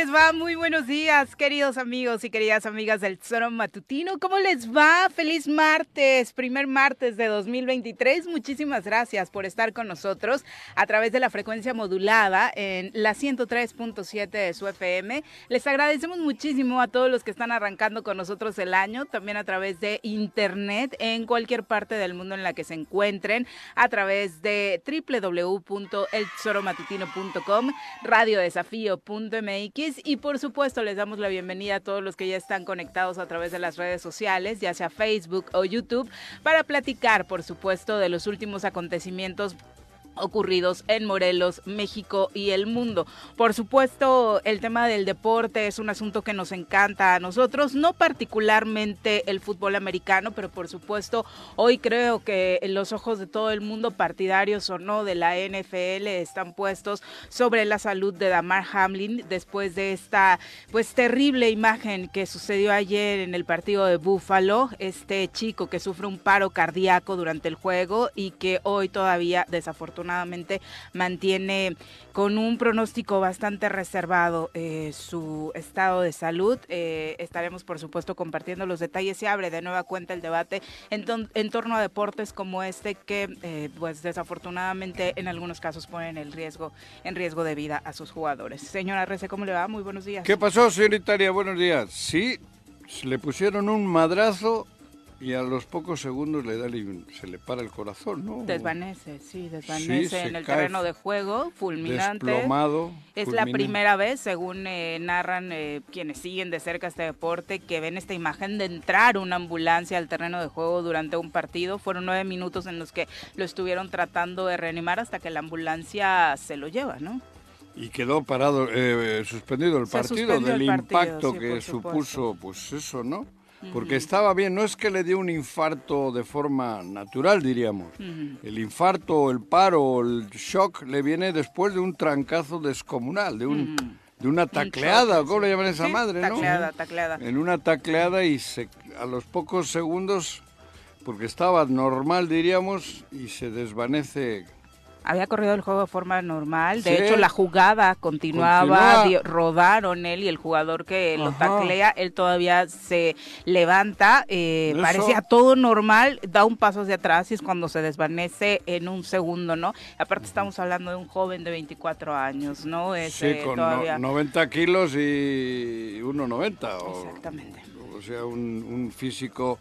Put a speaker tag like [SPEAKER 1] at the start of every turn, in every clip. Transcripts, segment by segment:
[SPEAKER 1] les va? Muy buenos días, queridos amigos y queridas amigas del Zoro Matutino. ¿Cómo les va? Feliz martes, primer martes de 2023. Muchísimas gracias por estar con nosotros a través de la frecuencia modulada en la 103.7 de su FM. Les agradecemos muchísimo a todos los que están arrancando con nosotros el año, también a través de internet en cualquier parte del mundo en la que se encuentren, a través de www.elzoromatutino.com, radiodesafío.mx y por supuesto les damos la bienvenida a todos los que ya están conectados a través de las redes sociales, ya sea Facebook o YouTube, para platicar por supuesto de los últimos acontecimientos ocurridos en Morelos, México y el mundo. Por supuesto, el tema del deporte es un asunto que nos encanta a nosotros, no particularmente el fútbol americano, pero por supuesto, hoy creo que los ojos de todo el mundo, partidarios o no de la NFL, están puestos sobre la salud de Damar Hamlin después de esta pues terrible imagen que sucedió ayer en el partido de Buffalo, este chico que sufre un paro cardíaco durante el juego y que hoy todavía desafortunadamente mantiene con un pronóstico bastante reservado eh, su estado de salud. Eh, estaremos, por supuesto, compartiendo los detalles. Se abre de nueva cuenta el debate en, en torno a deportes como este que, eh, pues, desafortunadamente, en algunos casos ponen el riesgo, en riesgo de vida a sus jugadores. Señora Rece, ¿cómo le va? Muy buenos días.
[SPEAKER 2] ¿Qué pasó, señorita? Buenos días. Sí, le pusieron un madrazo y a los pocos segundos le da se le para el corazón, ¿no?
[SPEAKER 1] Desvanece, sí, desvanece en el terreno de juego, fulminante.
[SPEAKER 2] Desplomado.
[SPEAKER 1] Es la primera vez, según eh, narran eh, quienes siguen de cerca este deporte, que ven esta imagen de entrar una ambulancia al terreno de juego durante un partido. Fueron nueve minutos en los que lo estuvieron tratando de reanimar hasta que la ambulancia se lo lleva, ¿no?
[SPEAKER 2] Y quedó parado, eh, suspendido el partido del impacto que supuso, pues eso, ¿no? Porque estaba bien, no es que le dio un infarto de forma natural, diríamos. El infarto, el paro, el shock le viene después de un trancazo descomunal, de un... De una tacleada, ¿cómo le llaman a esa madre,
[SPEAKER 1] tacleada, no? Tacleada,
[SPEAKER 2] En una tacleada y se, a los pocos segundos, porque estaba normal, diríamos, y se desvanece
[SPEAKER 1] había corrido el juego de forma normal. De hecho, la jugada continuaba, rodaron él y el jugador que lo taclea, él todavía se levanta, eh, parecía todo normal, da un paso hacia atrás y es cuando se desvanece en un segundo, ¿no? Aparte estamos hablando de un joven de 24 años, ¿no?
[SPEAKER 2] Es, sí, con 90 kilos y 1,90.
[SPEAKER 1] Exactamente.
[SPEAKER 2] O sea, un, un físico...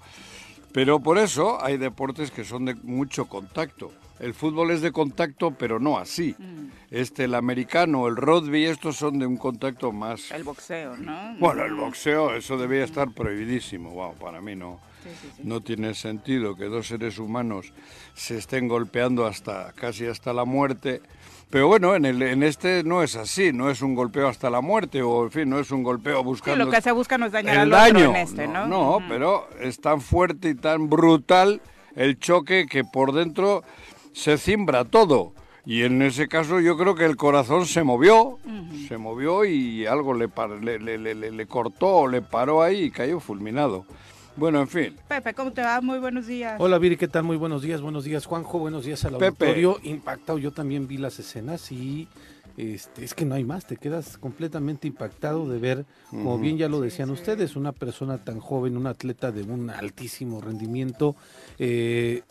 [SPEAKER 2] Pero por eso hay deportes que son de mucho contacto. El fútbol es de contacto, pero no así. Mm. Este, el americano, el rugby, estos son de un contacto más.
[SPEAKER 1] El boxeo, ¿no?
[SPEAKER 2] Bueno, el boxeo, eso debía estar prohibidísimo. Wow, para mí no. No tiene sentido que dos seres humanos se estén golpeando hasta casi hasta la muerte. Pero bueno, en, el, en este no es así, no es un golpeo hasta la muerte, o en fin, no es un golpeo buscando...
[SPEAKER 1] lo que se busca no es dañar
[SPEAKER 2] al
[SPEAKER 1] daño. en este, ¿no?
[SPEAKER 2] No, pero es tan fuerte y tan brutal el choque que por dentro se cimbra todo. Y en ese caso yo creo que el corazón se movió, se movió y algo le, le, le, le, cortó, le paró ahí y cayó fulminado. Bueno, en fin.
[SPEAKER 1] Pepe, ¿cómo te va? Muy buenos días.
[SPEAKER 3] Hola Viri, ¿qué tal? Muy buenos días, buenos días Juanjo, buenos días al Pepe. auditorio. Impactado, yo también vi las escenas y este, es que no hay más, te quedas completamente impactado de ver, como bien ya lo decían ustedes, una persona tan joven, un atleta de un altísimo rendimiento. Eh,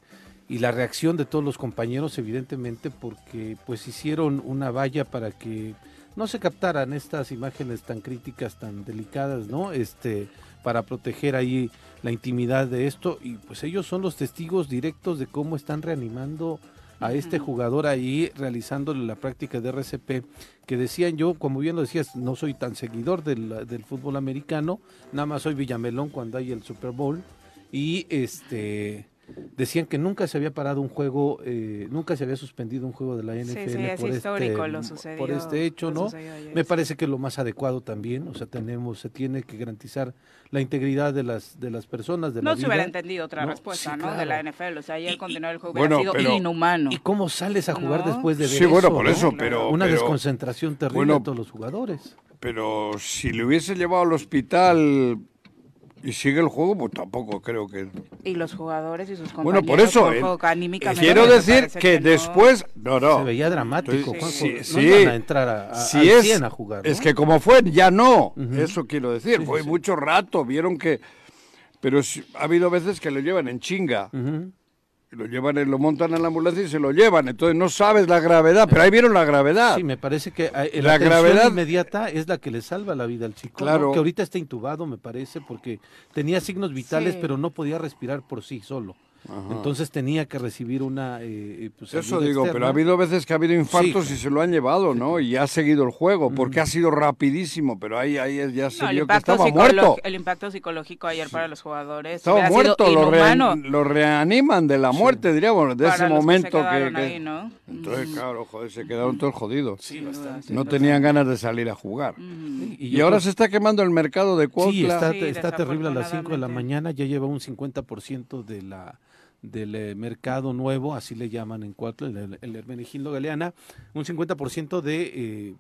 [SPEAKER 3] y la reacción de todos los compañeros evidentemente porque pues hicieron una valla para que no se captaran estas imágenes tan críticas, tan delicadas, ¿no? Este, para proteger ahí la intimidad de esto. Y pues ellos son los testigos directos de cómo están reanimando a este jugador ahí realizándole la práctica de RCP, que decían yo, como bien lo decías, no soy tan seguidor del, del fútbol americano, nada más soy Villamelón cuando hay el Super Bowl. Y este decían que nunca se había parado un juego, eh, nunca se había suspendido un juego de la NFL por, este, por este hecho, ¿no? Me parece que es lo más adecuado también, o sea, tenemos, se tiene que garantizar la integridad de las de las personas, de
[SPEAKER 1] no
[SPEAKER 3] la
[SPEAKER 1] se hubiera entendido otra respuesta, ¿no? De la NFL, o sea, ayer continuar el juego hubiera sido inhumano.
[SPEAKER 3] ¿Y cómo sales a jugar después de ver
[SPEAKER 2] Sí, bueno, por eso, pero...
[SPEAKER 3] Una desconcentración terrible a todos los jugadores.
[SPEAKER 2] Pero si le hubiese llevado al hospital y sigue el juego, pues tampoco creo que.
[SPEAKER 1] Y los jugadores y sus compañeros.
[SPEAKER 2] Bueno, por eso. Eh, quiero decir que, después. No... no,
[SPEAKER 3] Se veía dramático. sí, sí, a entrar a,
[SPEAKER 2] es,
[SPEAKER 3] a jugar.
[SPEAKER 2] Es que como fue, ya no. Eso quiero decir. fue mucho rato. Vieron que. Pero ha habido veces que lo llevan en chinga lo llevan, lo montan en la ambulancia y se lo llevan. Entonces no sabes la gravedad, pero ahí vieron la gravedad.
[SPEAKER 3] Sí, me parece que eh, la, gravedad inmediata es la que le salva la vida al chico. Claro. Que ahorita está intubado, me parece, porque tenía signos vitales, pero no podía respirar por sí solo. Entonces tenía que recibir una... Eh, eh, pues,
[SPEAKER 2] Eso digo, pero ha habido veces que ha habido infartos y se lo han llevado, ¿no? Y ha seguido el juego, porque ha sido rapidísimo, pero ahí, ahí ya se vio que estaba muerto.
[SPEAKER 1] El impacto psicológico ayer para los jugadores
[SPEAKER 2] Estaba muerto, lo, lo, reaniman de la muerte, diríamos, de ese momento que... Entonces, claro, joder, se quedaron todos jodidos. no tenían ganas de salir a jugar. Y, ahora se está quemando el mercado de Cuautla.
[SPEAKER 3] Sí, está, está terrible a las 5 de la mañana, ya lleva un 50% de la del eh, mercado nuevo, así le llaman en cuatro, el, el Hermenegildo Galeana, un 50% de, eh,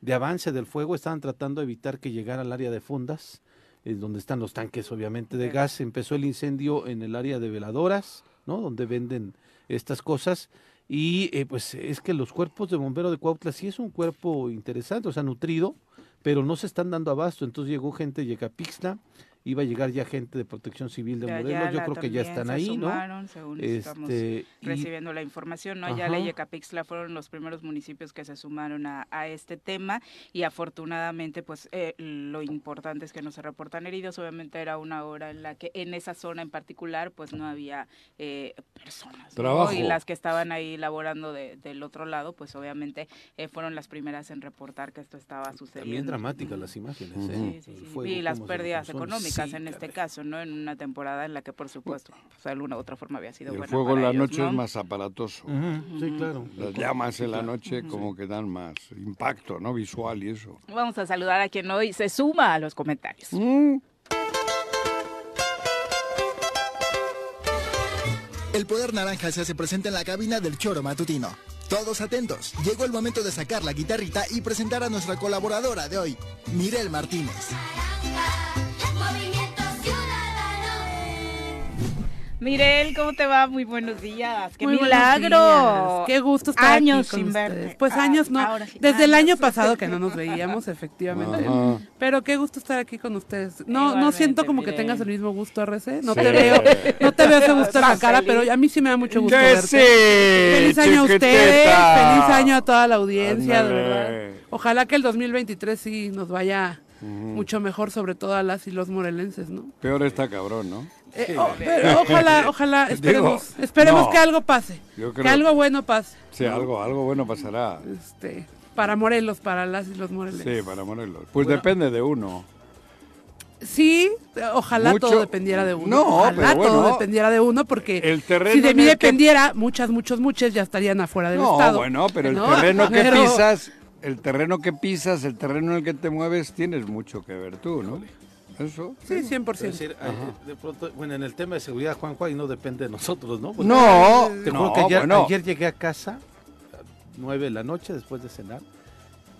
[SPEAKER 3] de avance del fuego, estaban tratando de evitar que llegara al área de fondas, eh, donde están los tanques obviamente de gas, empezó el incendio en el área de veladoras, ¿no? donde venden estas cosas, y pues es que los cuerpos de bombero de Cuautla sí es un cuerpo interesante, o sea, nutrido, pero no se están dando abasto, entonces llegó gente de Yecapixtla, iba a llegar ya gente de Protección Civil de Morelos, yo creo que ya están ahí, ¿no?
[SPEAKER 1] Según estamos este, recibiendo la información, ¿no? Ya la Yecapixtla fueron los primeros municipios que se sumaron a, este tema y afortunadamente, pues eh, lo importante es que no se reportan heridos. Obviamente era una hora en la que en esa zona en particular, pues no había eh, personas. Y las que estaban ahí laborando del otro lado, pues obviamente eh, fueron las primeras en reportar que esto estaba sucediendo.
[SPEAKER 3] También dramáticas las imágenes,
[SPEAKER 1] ¿eh? Sí, sí, sí. Y las pérdidas económicas en este caso, ¿no? En una temporada en la que, por supuesto, pues, de alguna u otra forma había sido
[SPEAKER 2] El fuego en la noche es más aparatoso.
[SPEAKER 3] Sí, claro.
[SPEAKER 2] Las llamas en la noche como que dan más impacto, ¿no? Visual y eso.
[SPEAKER 1] Vamos a saludar a quien hoy se suma a los comentarios. Mm.
[SPEAKER 4] El poder naranja se hace presente en la cabina del choro matutino. Todos atentos, llegó el momento de sacar la guitarrita y presentar a nuestra colaboradora de hoy, Mirel Martínez.
[SPEAKER 1] Mirel, ¿cómo te va? Muy buenos días. ¡Qué milagro!
[SPEAKER 5] Qué gusto estar
[SPEAKER 1] años
[SPEAKER 5] aquí
[SPEAKER 1] sin verte.
[SPEAKER 5] Pues años no. Desde el año pasado que no nos veíamos, efectivamente. Pero qué gusto estar aquí con ustedes. No, no siento como que tengas el mismo gusto, RC. No te veo, no te veo ese gusto en la cara, pero a mí sí me da mucho gusto verte. feliz año a ustedes, feliz año a toda la audiencia, de verdad. Ojalá que el 2023 sí nos vaya mucho mejor, sobre todo a las y los morelenses, ¿no?
[SPEAKER 2] Peor está cabrón, ¿no?
[SPEAKER 5] Eh, pero ojalá, ojalá, esperemos, esperemos que algo pase, que algo bueno pase.
[SPEAKER 2] Sí, algo, algo bueno pasará.
[SPEAKER 5] Este, para Morelos, para las y los morelenses.
[SPEAKER 2] Sí, para Morelos. Pues depende de uno.
[SPEAKER 5] Sí, ojalá todo dependiera de uno. No, ojalá todo dependiera de uno, porque si de mí dependiera, muchas, muchos, muchos ya estarían afuera del estado.
[SPEAKER 2] No, bueno, pero el terreno que pisas, el terreno que pisas, el terreno en el que te mueves, tienes mucho que ver tú, ¿no? Eso.
[SPEAKER 5] Sí, 100%.
[SPEAKER 3] Decir, eh, de pronto, bueno, en el tema de seguridad, Juanjo, ahí no depende de nosotros, ¿no?
[SPEAKER 2] Porque no,
[SPEAKER 3] te
[SPEAKER 2] no,
[SPEAKER 3] que ayer, ayer, llegué a casa a 9 de la noche después de cenar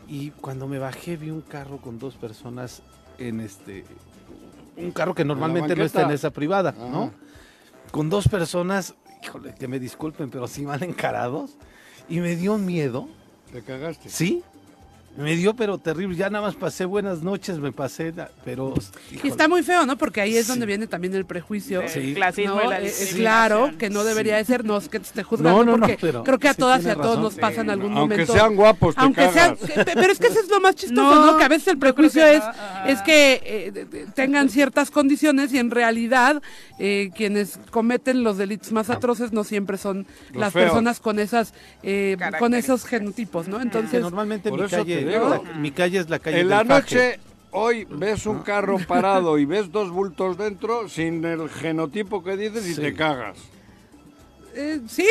[SPEAKER 3] y cuando me bajé vi un carro con dos personas en este un carro que normalmente no está en esa privada, ¿no? Con dos personas, híjole, que me disculpen, pero sí mal encarados y me dio miedo.
[SPEAKER 2] ¿Te cagaste?
[SPEAKER 3] Sí, me dio, pero terrible. Ya nada más pasé buenas noches, me pasé, pero...
[SPEAKER 5] Y está muy feo, ¿no? Porque ahí es donde viene también el prejuicio.
[SPEAKER 1] Sí. Clasismo
[SPEAKER 5] ¿no? Eh, claro, que no debería de ser, no es que te esté juzgando, no, no, porque pero creo que a todas y a todos nos pasa en algún momento.
[SPEAKER 2] Aunque sean guapos, te
[SPEAKER 5] Aunque sean, Pero es que eso es lo más chistoso, ¿no? Que a veces el prejuicio es, es que eh, tengan ciertas condiciones y en realidad eh, quienes cometen los delitos más atroces no siempre son las personas con esas con esos genotipos, ¿no? Entonces,
[SPEAKER 3] normalmente mi calle mi calle es la calle
[SPEAKER 2] En la noche, hoy ves un carro parado y ves dos bultos dentro sin el genotipo que dices y te cagas.
[SPEAKER 5] Eh, sí,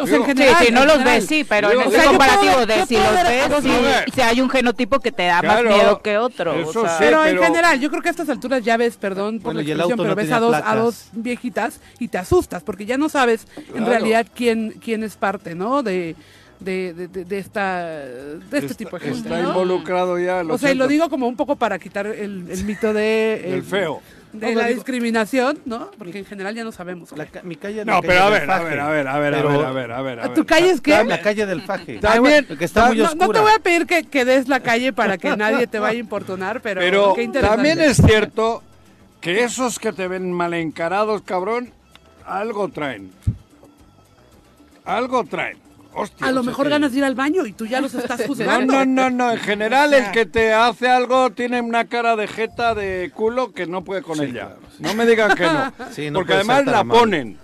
[SPEAKER 5] o sea, en general.
[SPEAKER 1] Sí, no los ves, sí, pero en ese comparativo de si los ves, si hay un genotipo que te da más miedo que otro.
[SPEAKER 5] pero, en general, yo creo que a estas alturas ya ves, perdón por la expresión, pero ves a dos, a dos viejitas y te asustas, porque ya no sabes en realidad quién, quién es parte, ¿no? De, de, de, de, esta, de este tipo de gente.
[SPEAKER 2] Está involucrado ya.
[SPEAKER 5] o sea, y lo digo como un poco para quitar el, el mito de...
[SPEAKER 2] El, feo.
[SPEAKER 5] De la discriminación, ¿no? Porque en general ya no sabemos.
[SPEAKER 3] mi calle
[SPEAKER 2] no, pero a ver, a ver, a ver, a ver, a ver, a ver, a ver, a
[SPEAKER 5] ¿Tu calle es qué?
[SPEAKER 3] La calle del Faje.
[SPEAKER 2] También,
[SPEAKER 3] que está muy oscura.
[SPEAKER 5] No, te voy a pedir que, que, des la calle para que nadie te vaya a importunar, pero,
[SPEAKER 2] pero también es cierto que esos que te ven mal encarados, cabrón, algo traen. Algo traen
[SPEAKER 5] a lo mejor ganas de ir al baño y tú ya los estás juzgando.
[SPEAKER 2] No, no, no, no. En general, el que te hace algo tiene una cara de jeta de culo que no puede con ella. No me digan que no. porque además la ponen.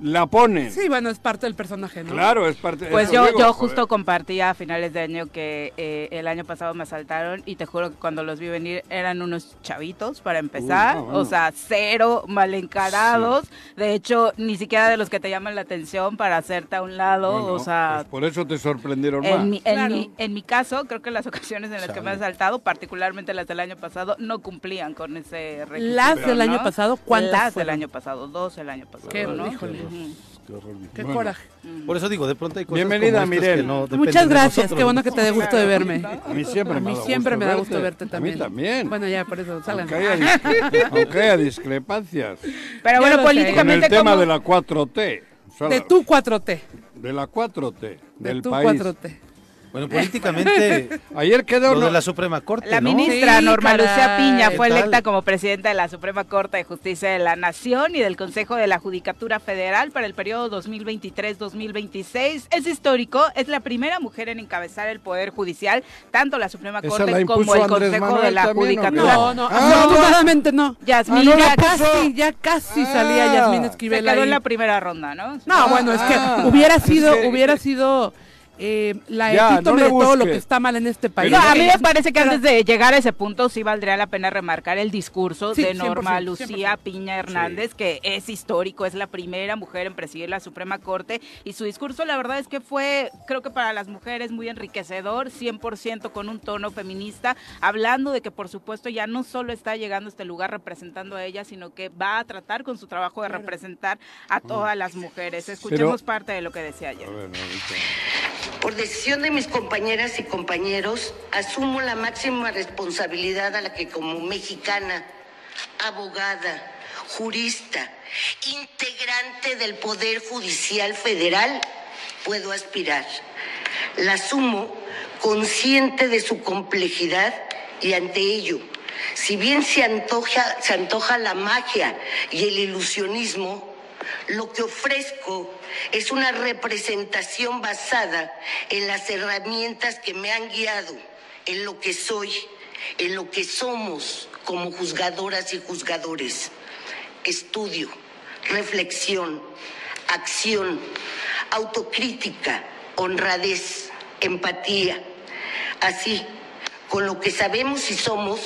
[SPEAKER 2] La ponen.
[SPEAKER 5] Sí, bueno, es parte del personaje, ¿no?
[SPEAKER 2] Claro, es parte.
[SPEAKER 1] Pues yo, yo justo compartía a finales de año que eh, el año pasado me asaltaron y te juro que cuando los vi venir eran unos chavitos para empezar, o sea, cero mal encarados. De hecho, ni siquiera de los que te llaman la atención para hacerte a un lado, o sea.
[SPEAKER 2] Pues por eso te sorprendieron
[SPEAKER 1] en
[SPEAKER 2] más.
[SPEAKER 1] Mi, en, mi, en mi caso, creo que las ocasiones en las que me han asaltado, particularmente las del año pasado, no cumplían con ese requisito.
[SPEAKER 5] Las del año pasado, ¿cuántas?
[SPEAKER 1] Las del año pasado, dos el año pasado.
[SPEAKER 5] Qué coraje.
[SPEAKER 3] Por eso digo, de pronto hay cosas
[SPEAKER 2] Bienvenida,
[SPEAKER 3] Mirel.
[SPEAKER 5] Muchas gracias, qué bueno que te dé gusto de verme.
[SPEAKER 2] A mí siempre me,
[SPEAKER 5] siempre me da gusto verte también.
[SPEAKER 2] A mí también.
[SPEAKER 5] Bueno, ya, por eso, salgan.
[SPEAKER 2] Aunque haya, discrepancias.
[SPEAKER 1] Pero bueno, políticamente...
[SPEAKER 2] Con el tema de la 4T.
[SPEAKER 5] de tu 4T.
[SPEAKER 2] De la 4T, del
[SPEAKER 5] de tu
[SPEAKER 2] país.
[SPEAKER 5] 4T.
[SPEAKER 3] Bueno, políticamente.
[SPEAKER 2] Ayer quedó.
[SPEAKER 3] Lo de la Suprema Corte.
[SPEAKER 1] La ministra Norma Lucía Piña fue electa como presidenta de la Suprema Corte de Justicia de la Nación y del Consejo de la Judicatura Federal para el periodo 2023-2026. Es histórico, es la primera mujer en encabezar el Poder Judicial, tanto la Suprema Corte como el Consejo de la Judicatura.
[SPEAKER 5] No, no, ah, afortunadamente no.
[SPEAKER 1] Yasmín
[SPEAKER 5] ah, ya casi, ya casi salía ah. Yasmín Esquivel.
[SPEAKER 1] Se quedó en la primera ronda, ¿no?
[SPEAKER 5] No, bueno, es que hubiera sido, hubiera sido eh, la epítome de todo lo que está mal en este país.
[SPEAKER 1] a mí me parece que antes de llegar a ese punto sí valdría la pena remarcar el discurso de Norma Lucía Piña Hernández, que es histórico, es la primera mujer en presidir la Suprema Corte y su discurso la verdad es que fue, creo que para las mujeres muy enriquecedor, 100% con un tono feminista, hablando de que por supuesto ya no solo está llegando a este lugar representando a ella, sino que va a tratar con su trabajo de representar a todas las mujeres. Escuchemos parte de lo que decía ayer.
[SPEAKER 6] Por decisión de mis compañeras y compañeros, asumo la máxima responsabilidad a la que como mexicana, abogada, jurista, integrante del Poder Judicial Federal, puedo aspirar. La asumo consciente de su complejidad y ante ello, si bien se antoja, se antoja la magia y el ilusionismo, lo que ofrezco es una representación basada en las herramientas que me han guiado, en lo que soy, en lo que somos como juzgadoras y juzgadores. Estudio, reflexión, acción, autocrítica, honradez, empatía. Así, con lo que sabemos y somos,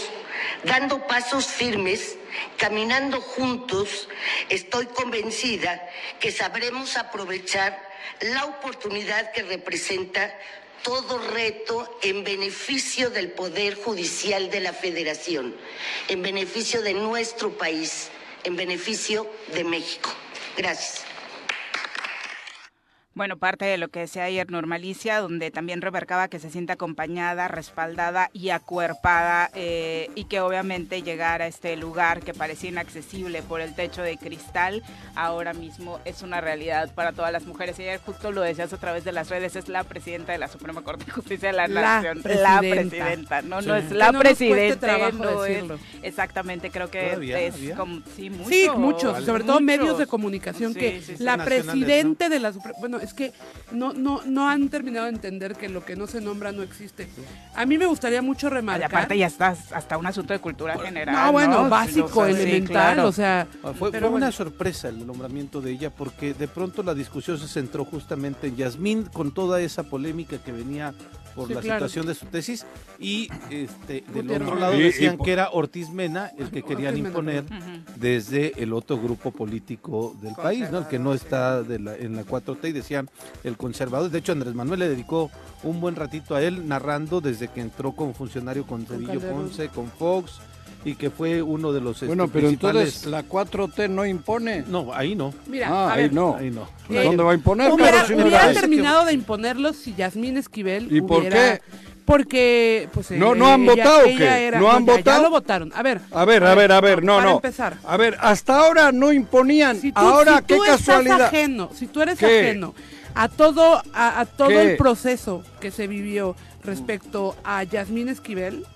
[SPEAKER 6] dando pasos firmes Caminando juntos, estoy convencida que sabremos aprovechar la oportunidad que representa todo reto en beneficio del Poder Judicial de la Federación, en beneficio de nuestro país, en beneficio de México. Gracias.
[SPEAKER 1] Bueno, parte de lo que decía ayer Normalicia, donde también remarcaba que se siente acompañada, respaldada y acuerpada eh, y que obviamente llegar a este lugar que parecía inaccesible por el techo de cristal, ahora mismo es una realidad para todas las mujeres. Y ayer justo lo decías a través de las redes, es la presidenta de la Suprema Corte de Justicia de la, Nación. La presidenta, no, no es la presidenta, no es, exactamente, creo que es como, sí, mucho,
[SPEAKER 5] sí, muchos, sobre todo medios de comunicación que la presidente de la Suprema, bueno, es que no, no, no han terminado de entender que lo que no se nombra no existe. A mí me gustaría mucho remarcar.
[SPEAKER 1] aparte ya estás hasta un asunto de cultura general.
[SPEAKER 5] No, bueno, básico, elemental, o sea.
[SPEAKER 3] Fue, fue una sorpresa el nombramiento de ella porque de pronto la discusión se centró justamente en Yasmín con toda esa polémica que venía por la situación de su tesis y este del otro lado decían que era Ortiz Mena el que querían imponer desde el otro grupo político del país, ¿no? El que no está de la, en la 4T y el conservador. De hecho, Andrés Manuel le dedicó un buen ratito a él narrando desde que entró como funcionario con Cedillo Ponce, con Fox y que fue uno de los
[SPEAKER 2] Bueno, este, pero entonces la 4T no impone.
[SPEAKER 3] No, ahí no.
[SPEAKER 5] Mira,
[SPEAKER 2] ah, ahí, no. ahí
[SPEAKER 3] no.
[SPEAKER 2] ¿Dónde va a imponer?
[SPEAKER 5] Hubiera, hubiera terminado de imponerlo si Yasmín Esquivel
[SPEAKER 2] ¿Y por qué?
[SPEAKER 5] Porque, pues.
[SPEAKER 2] No, no han votado, qué? ¿No han votado? Ya
[SPEAKER 5] lo votaron. A ver.
[SPEAKER 2] A ver, a ver, a ver, no,
[SPEAKER 5] para
[SPEAKER 2] no.
[SPEAKER 5] empezar.
[SPEAKER 2] A ver, hasta ahora no imponían. ahora,
[SPEAKER 5] si tú
[SPEAKER 2] qué casualidad.
[SPEAKER 5] Estás ajeno, si tú eres ajeno a todo, a, todo el proceso que se vivió respecto a Yasmín Esquivel,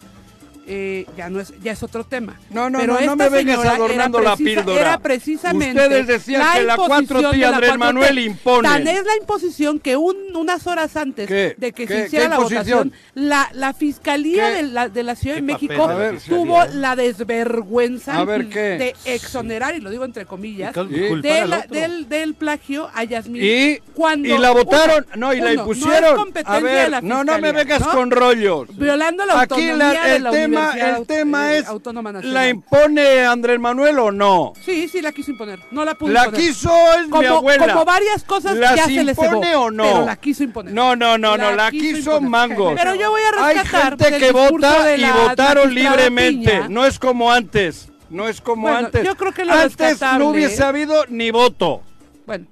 [SPEAKER 5] eh, ya no es ya es otro tema.
[SPEAKER 2] No, no, no, no me vengas adornando la píldora.
[SPEAKER 5] Era precisamente
[SPEAKER 2] Ustedes decían que la 4 t Andrés Manuel impone.
[SPEAKER 5] Tan es la imposición que un, unas horas antes de que se hiciera la votación, la, la Fiscalía de la, de la, Ciudad de México tuvo la desvergüenza de exonerar, y lo digo entre comillas, del, del, plagio a Yasmín.
[SPEAKER 2] ¿Y?
[SPEAKER 5] Cuando
[SPEAKER 2] y la votaron, no, y la impusieron. a ver, no, no me vengas con rollos.
[SPEAKER 5] Violando la autonomía de la
[SPEAKER 2] tema el tema es, ¿la impone Andrés Manuel o no?
[SPEAKER 5] Sí, sí, la quiso imponer. No la pudo
[SPEAKER 2] La quiso es
[SPEAKER 5] como,
[SPEAKER 2] mi abuela.
[SPEAKER 5] Como varias cosas ya se le
[SPEAKER 2] impone o no?
[SPEAKER 5] Pero la quiso imponer.
[SPEAKER 2] No, no, no, no, la quiso, mangos.
[SPEAKER 5] Pero yo voy a rescatar
[SPEAKER 2] Hay gente que vota y votaron libremente. No es como antes. No es como antes.
[SPEAKER 5] Yo creo que lo
[SPEAKER 2] Antes no hubiese habido ni voto.
[SPEAKER 5] Bueno,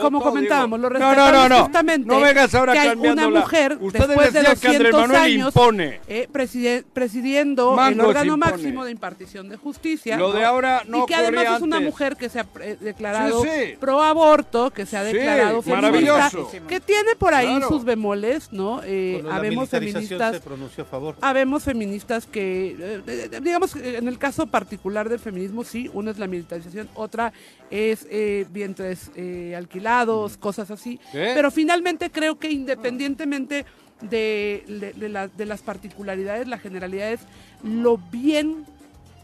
[SPEAKER 5] como comentábamos, lo no, no, no, no. justamente
[SPEAKER 2] no vengas ahora
[SPEAKER 5] que hay una mujer después de 200 años
[SPEAKER 2] impone.
[SPEAKER 5] Eh, presidiendo el órgano máximo de impartición de justicia.
[SPEAKER 2] Lo de ahora no
[SPEAKER 5] Y que además es una mujer que se ha eh, declarado pro aborto, que se ha declarado feminista, que tiene por ahí sus bemoles, ¿no? Eh, habemos feministas.
[SPEAKER 3] Se pronunció a favor.
[SPEAKER 5] Habemos feministas que, eh, digamos, en el caso particular del feminismo, sí, una es la militarización, otra es vientres alquilados, cosas así. Pero finalmente creo que independientemente de, de, las particularidades, la generalidad es lo bien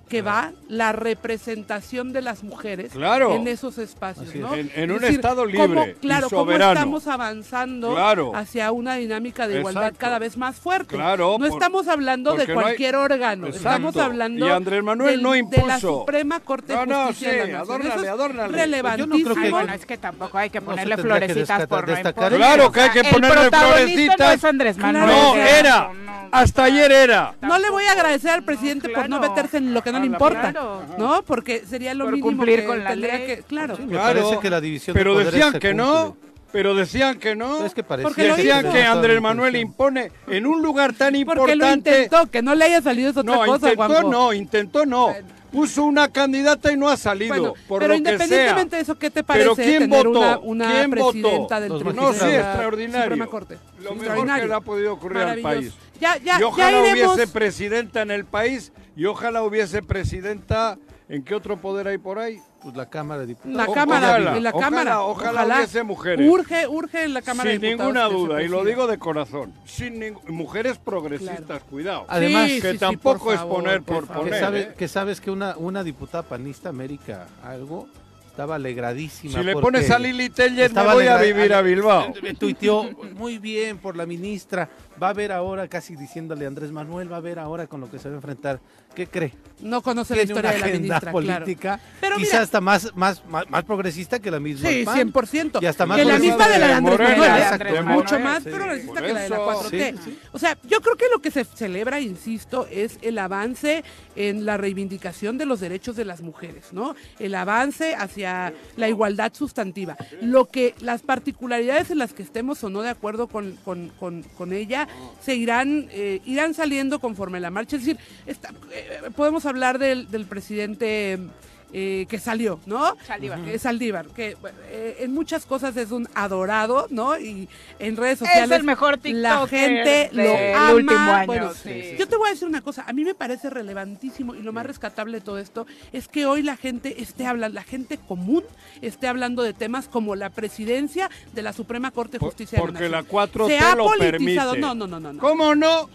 [SPEAKER 5] que va la representación de las mujeres en esos espacios, ¿no?
[SPEAKER 2] En, un estado libre
[SPEAKER 5] claro,
[SPEAKER 2] y soberano.
[SPEAKER 5] Cómo estamos avanzando hacia una dinámica de igualdad cada vez más fuerte.
[SPEAKER 2] Claro,
[SPEAKER 5] no estamos hablando de cualquier órgano, estamos hablando
[SPEAKER 2] y Andrés Manuel no impuso.
[SPEAKER 5] de la Suprema Corte de Justicia de la Nación. Eso
[SPEAKER 2] adórnale,
[SPEAKER 5] relevantísimo.
[SPEAKER 1] que, bueno, es que tampoco hay que ponerle florecitas por no
[SPEAKER 2] Claro que hay que ponerle florecitas.
[SPEAKER 1] No, es Andrés Manuel.
[SPEAKER 2] no era. Hasta ayer era.
[SPEAKER 5] No le voy a agradecer al presidente por no meterse en lo que no le importa, ¿no? Porque sería lo mismo
[SPEAKER 1] cumplir con la ley.
[SPEAKER 5] que, claro.
[SPEAKER 3] me parece que la división
[SPEAKER 2] Pero decían que no. Pero decían que no.
[SPEAKER 3] Es que
[SPEAKER 2] decían que Andrés Manuel impone en un lugar tan importante. Porque lo
[SPEAKER 5] intentó, que no le haya salido es otra
[SPEAKER 2] no,
[SPEAKER 5] cosa,
[SPEAKER 2] intentó no, intentó no. Puso una candidata y no ha salido, por
[SPEAKER 5] pero
[SPEAKER 2] lo que sea.
[SPEAKER 5] independientemente de eso, ¿qué te parece
[SPEAKER 2] ¿Pero quién
[SPEAKER 5] tener
[SPEAKER 2] votó?
[SPEAKER 5] una,
[SPEAKER 2] ¿Quién
[SPEAKER 5] presidenta
[SPEAKER 2] votó?
[SPEAKER 5] del
[SPEAKER 2] No, sí, extraordinario.
[SPEAKER 5] Corte.
[SPEAKER 2] Lo mejor que le ha podido ocurrir al país.
[SPEAKER 5] Ya, ya,
[SPEAKER 2] y ojalá
[SPEAKER 5] ya
[SPEAKER 2] hubiese presidenta en el país y ojalá hubiese presidenta. ¿En qué otro poder hay por ahí?
[SPEAKER 3] Pues la Cámara de Diputados.
[SPEAKER 5] La Cámara,
[SPEAKER 2] ojalá,
[SPEAKER 5] la Cámara.
[SPEAKER 2] Ojalá, hubiese mujeres.
[SPEAKER 5] Urge, urge en la Cámara
[SPEAKER 2] Sin
[SPEAKER 5] de Diputados.
[SPEAKER 2] ninguna duda, y lo digo de corazón. Sin mujeres progresistas, cuidado.
[SPEAKER 3] Además,
[SPEAKER 2] que tampoco es poner por, poner.
[SPEAKER 3] Que,
[SPEAKER 2] ¿eh?
[SPEAKER 3] que sabes que una, una diputada panista, América, algo, estaba alegradísima.
[SPEAKER 2] Si le pones a Lili Teller, me voy a vivir a Bilbao.
[SPEAKER 3] Me tuiteó, muy bien por la ministra. Va a ver ahora, casi diciéndole a Andrés Manuel, va a ver ahora con lo que se va a enfrentar. ¿Qué cree?
[SPEAKER 5] No conoce la historia de la ministra,
[SPEAKER 3] política, claro. quizás hasta más, más, más, progresista que la misma.
[SPEAKER 5] Sí, 100%.
[SPEAKER 3] Y hasta más
[SPEAKER 5] que la misma de la de Andrés Manuel. mucho más progresista que la de la 4T. O sea, yo creo que lo que se celebra, insisto, es el avance en la reivindicación de los derechos de las mujeres, ¿no? El avance hacia la igualdad sustantiva. Lo que las particularidades en las que estemos o no de acuerdo con, con, con, ella se irán, eh, irán saliendo conforme la marcha. Es decir, eh, podemos hablar del, del presidente eh, que salió, ¿no?
[SPEAKER 1] Saldívar.
[SPEAKER 5] Es Saldívar, que eh, en muchas cosas es un adorado, ¿no? Y en redes sociales
[SPEAKER 1] es el mejor
[SPEAKER 5] la gente lo ama. Último año, Yo te voy a decir una cosa, a mí me parece relevantísimo y lo más rescatable de todo esto es que hoy la gente esté hablando, la gente común esté hablando de temas como la presidencia de la Suprema Corte de Justicia
[SPEAKER 2] Porque
[SPEAKER 5] de
[SPEAKER 2] la 4 Se ha lo politizado.
[SPEAKER 5] No, no, no, no.
[SPEAKER 2] ¿Cómo no?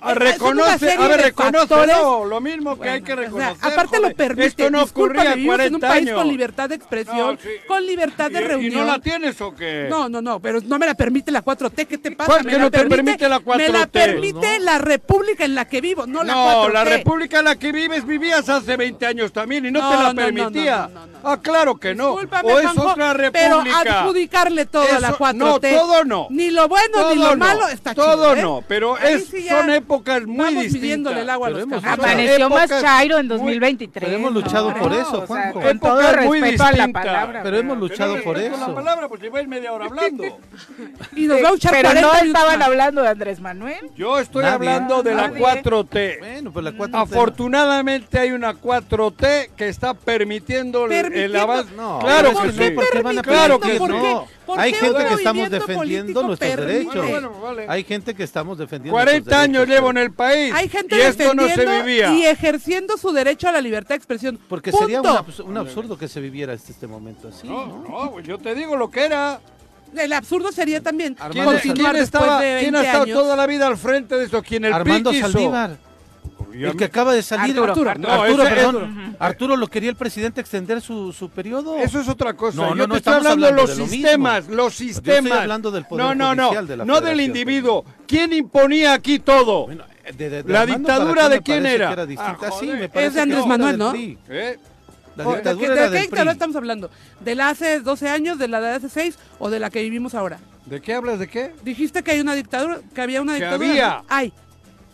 [SPEAKER 2] Ah, reconoce, a ver, reconoce, no, lo mismo que hay que reconocer.
[SPEAKER 5] aparte lo permite.
[SPEAKER 2] Esto no ocurría 40
[SPEAKER 5] en un país con libertad de expresión, con libertad de reunión.
[SPEAKER 2] ¿Y no la tienes o qué?
[SPEAKER 5] No, no, no, pero no me la permite la 4T, ¿qué te pasa?
[SPEAKER 2] ¿Cuál que no te permite, la 4T?
[SPEAKER 5] Me la permite la república en la que vivo, no la 4T.
[SPEAKER 2] No, la república en la que vives vivías hace 20 años también y no, te la permitía. ah, claro que no. o es otra república.
[SPEAKER 5] Pero adjudicarle todo a la 4T.
[SPEAKER 2] No, todo no.
[SPEAKER 5] Ni lo bueno ni lo malo está
[SPEAKER 2] chido. Todo ¿eh? no, pero son épocas muy distintas
[SPEAKER 5] pidiéndole el agua a los
[SPEAKER 1] Amaneció más Chairo en 2023.
[SPEAKER 3] Pero hemos luchado por eso, Juanjo.
[SPEAKER 1] con todo respeto a la palabra.
[SPEAKER 3] Pero hemos luchado por eso.
[SPEAKER 2] la palabra, pues lleváis media hora hablando.
[SPEAKER 5] y nos va a echar
[SPEAKER 1] Pero no estaban hablando de Andrés Manuel.
[SPEAKER 2] Yo estoy hablando de la 4T.
[SPEAKER 3] Bueno, pues la 4T.
[SPEAKER 2] Afortunadamente hay una 4T que está permitiendo el avance. Claro que sí.
[SPEAKER 3] Claro que no. Hay gente que estamos defendiendo nuestros derechos. Hay gente que estamos defendiendo
[SPEAKER 2] 40 años llevo en el país.
[SPEAKER 5] Hay gente y esto no se vivía. Y ejerciendo su derecho a la libertad de expresión.
[SPEAKER 3] Porque sería un, absurdo que se viviera este, este momento así.
[SPEAKER 2] No, no, pues yo te digo lo que era.
[SPEAKER 5] El absurdo sería también
[SPEAKER 2] ¿Quién, continuar ¿quién estaba, ¿quién ha estado toda la vida al frente de esto? ¿Quién el
[SPEAKER 3] Armando Saldívar. El que acaba de salir, Arturo, Arturo, perdón. Arturo lo quería el presidente extender su, su periodo.
[SPEAKER 2] Eso es otra cosa. No, no, Yo te estoy hablando de los sistemas, los sistemas. Yo estoy
[SPEAKER 3] hablando del poder
[SPEAKER 2] no, no, no, de la no del individuo. ¿Quién imponía aquí todo? Bueno, de, de, la dictadura de quién era?
[SPEAKER 3] era distinta. Ah, sí, me
[SPEAKER 5] es de Andrés Manuel, ¿no?
[SPEAKER 3] ¿Eh?
[SPEAKER 5] La dictadura ¿De, qué, de qué estamos hablando? ¿De la hace 12 años, de la de hace 6 o de la que vivimos ahora?
[SPEAKER 2] ¿De qué hablas? ¿De qué?
[SPEAKER 5] Dijiste que hay una dictadura, que había una dictadura.
[SPEAKER 2] había.
[SPEAKER 5] Hay.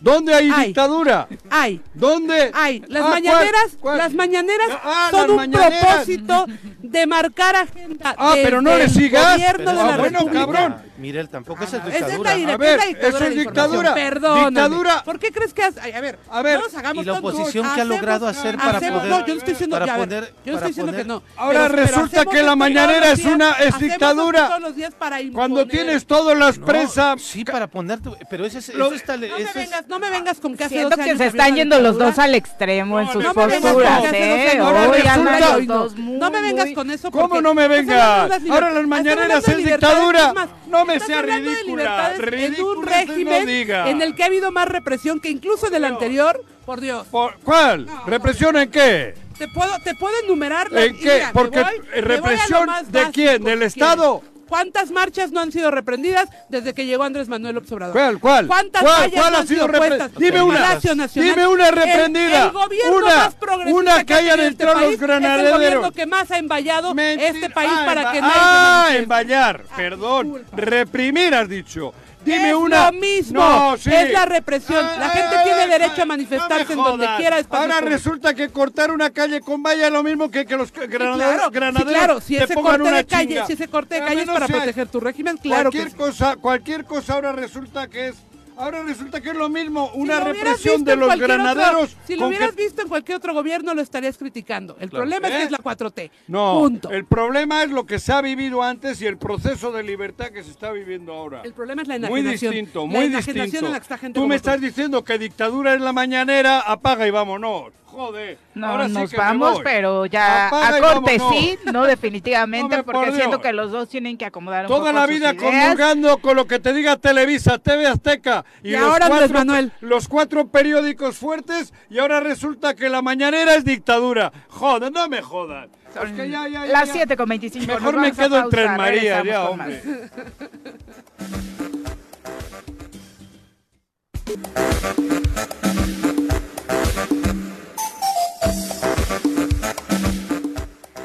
[SPEAKER 2] ¿Dónde hay, dictadura?
[SPEAKER 5] Hay.
[SPEAKER 2] ¿Dónde?
[SPEAKER 5] Hay. Las ah, mañaneras, las mañaneras ah, son un propósito de marcar agenda.
[SPEAKER 2] Ah, pero no le sigas.
[SPEAKER 5] Gobierno de la
[SPEAKER 2] ah, bueno, cabrón.
[SPEAKER 3] Mirel, tampoco es dictadura.
[SPEAKER 2] a ver, eso es dictadura.
[SPEAKER 5] Perdón.
[SPEAKER 2] Dictadura.
[SPEAKER 5] ¿Por qué crees que has, a ver,
[SPEAKER 2] a ver,
[SPEAKER 5] no nos hagamos
[SPEAKER 3] y la oposición que ha logrado hacer para poder
[SPEAKER 5] No, yo no estoy diciendo, ya, poder, yo no estoy diciendo que no.
[SPEAKER 2] Ahora resulta que la mañanera es una es dictadura.
[SPEAKER 5] Todos los días para
[SPEAKER 2] Cuando tienes todas las presas.
[SPEAKER 3] Sí, para ponerte, pero ese
[SPEAKER 5] es no me vengas, no me vengas con que hace
[SPEAKER 1] Siento que se están yendo los dos al extremo en sus posturas, ¿eh?
[SPEAKER 5] No me vengas con eso
[SPEAKER 2] ¿Cómo no me vengas? Ahora las mañaneras es dictadura. No me sea ridícula.
[SPEAKER 5] En un régimen en el que ha habido más represión que incluso en el anterior. Por Dios.
[SPEAKER 2] ¿Cuál? ¿Represión en qué?
[SPEAKER 5] Te puedo, te puedo enumerar.
[SPEAKER 2] ¿En qué? Porque represión de quién? ¿Del Estado?
[SPEAKER 5] ¿Cuántas marchas no han sido reprendidas desde que llegó Andrés Manuel Obrador?
[SPEAKER 2] ¿Cuál? ¿Cuál?
[SPEAKER 5] ¿Cuántas
[SPEAKER 2] ¿Cuál, cuál ha sido reprendida? Dime una. Dime una reprendida. una, una que hayan este entrado los granaderos. Es el
[SPEAKER 5] gobierno que más ha envallado este país ah, para que nadie
[SPEAKER 2] Ah, emballar, perdón. Reprimir has dicho. Dime
[SPEAKER 5] es
[SPEAKER 2] una.
[SPEAKER 5] lo mismo. Es la represión. la gente tiene derecho a manifestarse en donde quiera.
[SPEAKER 2] Ahora resulta que cortar una calle con valla es lo mismo que que los granaderos,
[SPEAKER 5] granaderos claro, si ese corte de calle, si ese corte de calle es para proteger tu régimen, claro
[SPEAKER 2] cualquier cosa, cualquier cosa ahora resulta que es Ahora resulta que es lo mismo, una represión de los granaderos.
[SPEAKER 5] si lo hubieras visto en cualquier otro gobierno, lo estarías criticando. El problema es que es la 4T.
[SPEAKER 2] No,
[SPEAKER 5] Punto.
[SPEAKER 2] el problema es lo que se ha vivido antes y el proceso de libertad que se está viviendo ahora.
[SPEAKER 5] El problema es la enajenación.
[SPEAKER 2] Muy distinto, muy distinto. Tú me estás diciendo que dictadura es la mañanera, apaga y vámonos. Joder.
[SPEAKER 1] No nos vamos, pero ya a corte sí, no definitivamente, porque siento que los dos tienen que acomodar un
[SPEAKER 2] Toda la vida comulgando con lo que te diga Televisa, TV Azteca y, los,
[SPEAKER 5] ahora
[SPEAKER 2] cuatro, los cuatro periódicos fuertes y ahora resulta que la mañanera es dictadura. Joder, no me jodas.
[SPEAKER 1] las 7 con 25.
[SPEAKER 2] Mejor me quedo en Tres María, ya, hombre.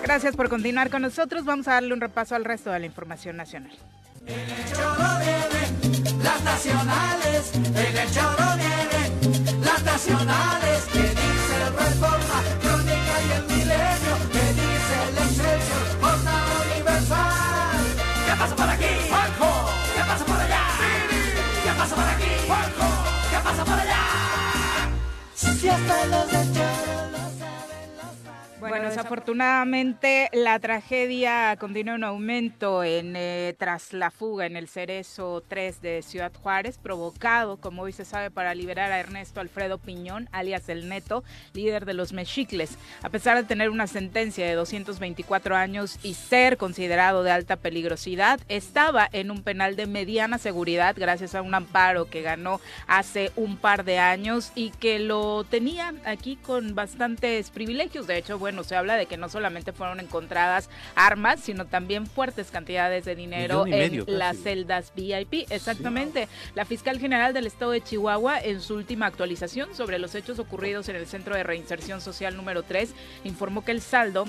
[SPEAKER 1] Gracias por continuar con nosotros. Vamos a darle un repaso al resto de la información nacional.
[SPEAKER 7] En el choro vienen las nacionales, en el choro vienen las nacionales, que dice el Reforma, Crónica y el Milenio, que dice el Excelsior, Jornada Universal. ¿Qué pasa por aquí? Juanjo. ¿Qué pasa por allá? ¿Qué pasa por aquí? Juanjo. ¿Qué pasa por allá? Si hasta los del
[SPEAKER 1] bueno, desafortunadamente la tragedia continúa en aumento en, eh, tras la fuga en el Cerezo 3 de Ciudad Juárez, provocado, como hoy se sabe, para liberar a Ernesto Alfredo Piñón, alias El Neto, líder de los Mexicles. A pesar de tener una sentencia de 224 años y ser considerado de alta peligrosidad, estaba en un penal de mediana seguridad gracias a un amparo que ganó hace un par de años y que lo tenía aquí con bastantes privilegios. De hecho, bueno, se habla de que no solamente fueron encontradas armas, sino también fuertes cantidades de dinero en las celdas VIP. Exactamente. La fiscal general del estado de Chihuahua, en su última actualización sobre los hechos ocurridos en el Centro de Reinserción Social número 3, informó que el saldo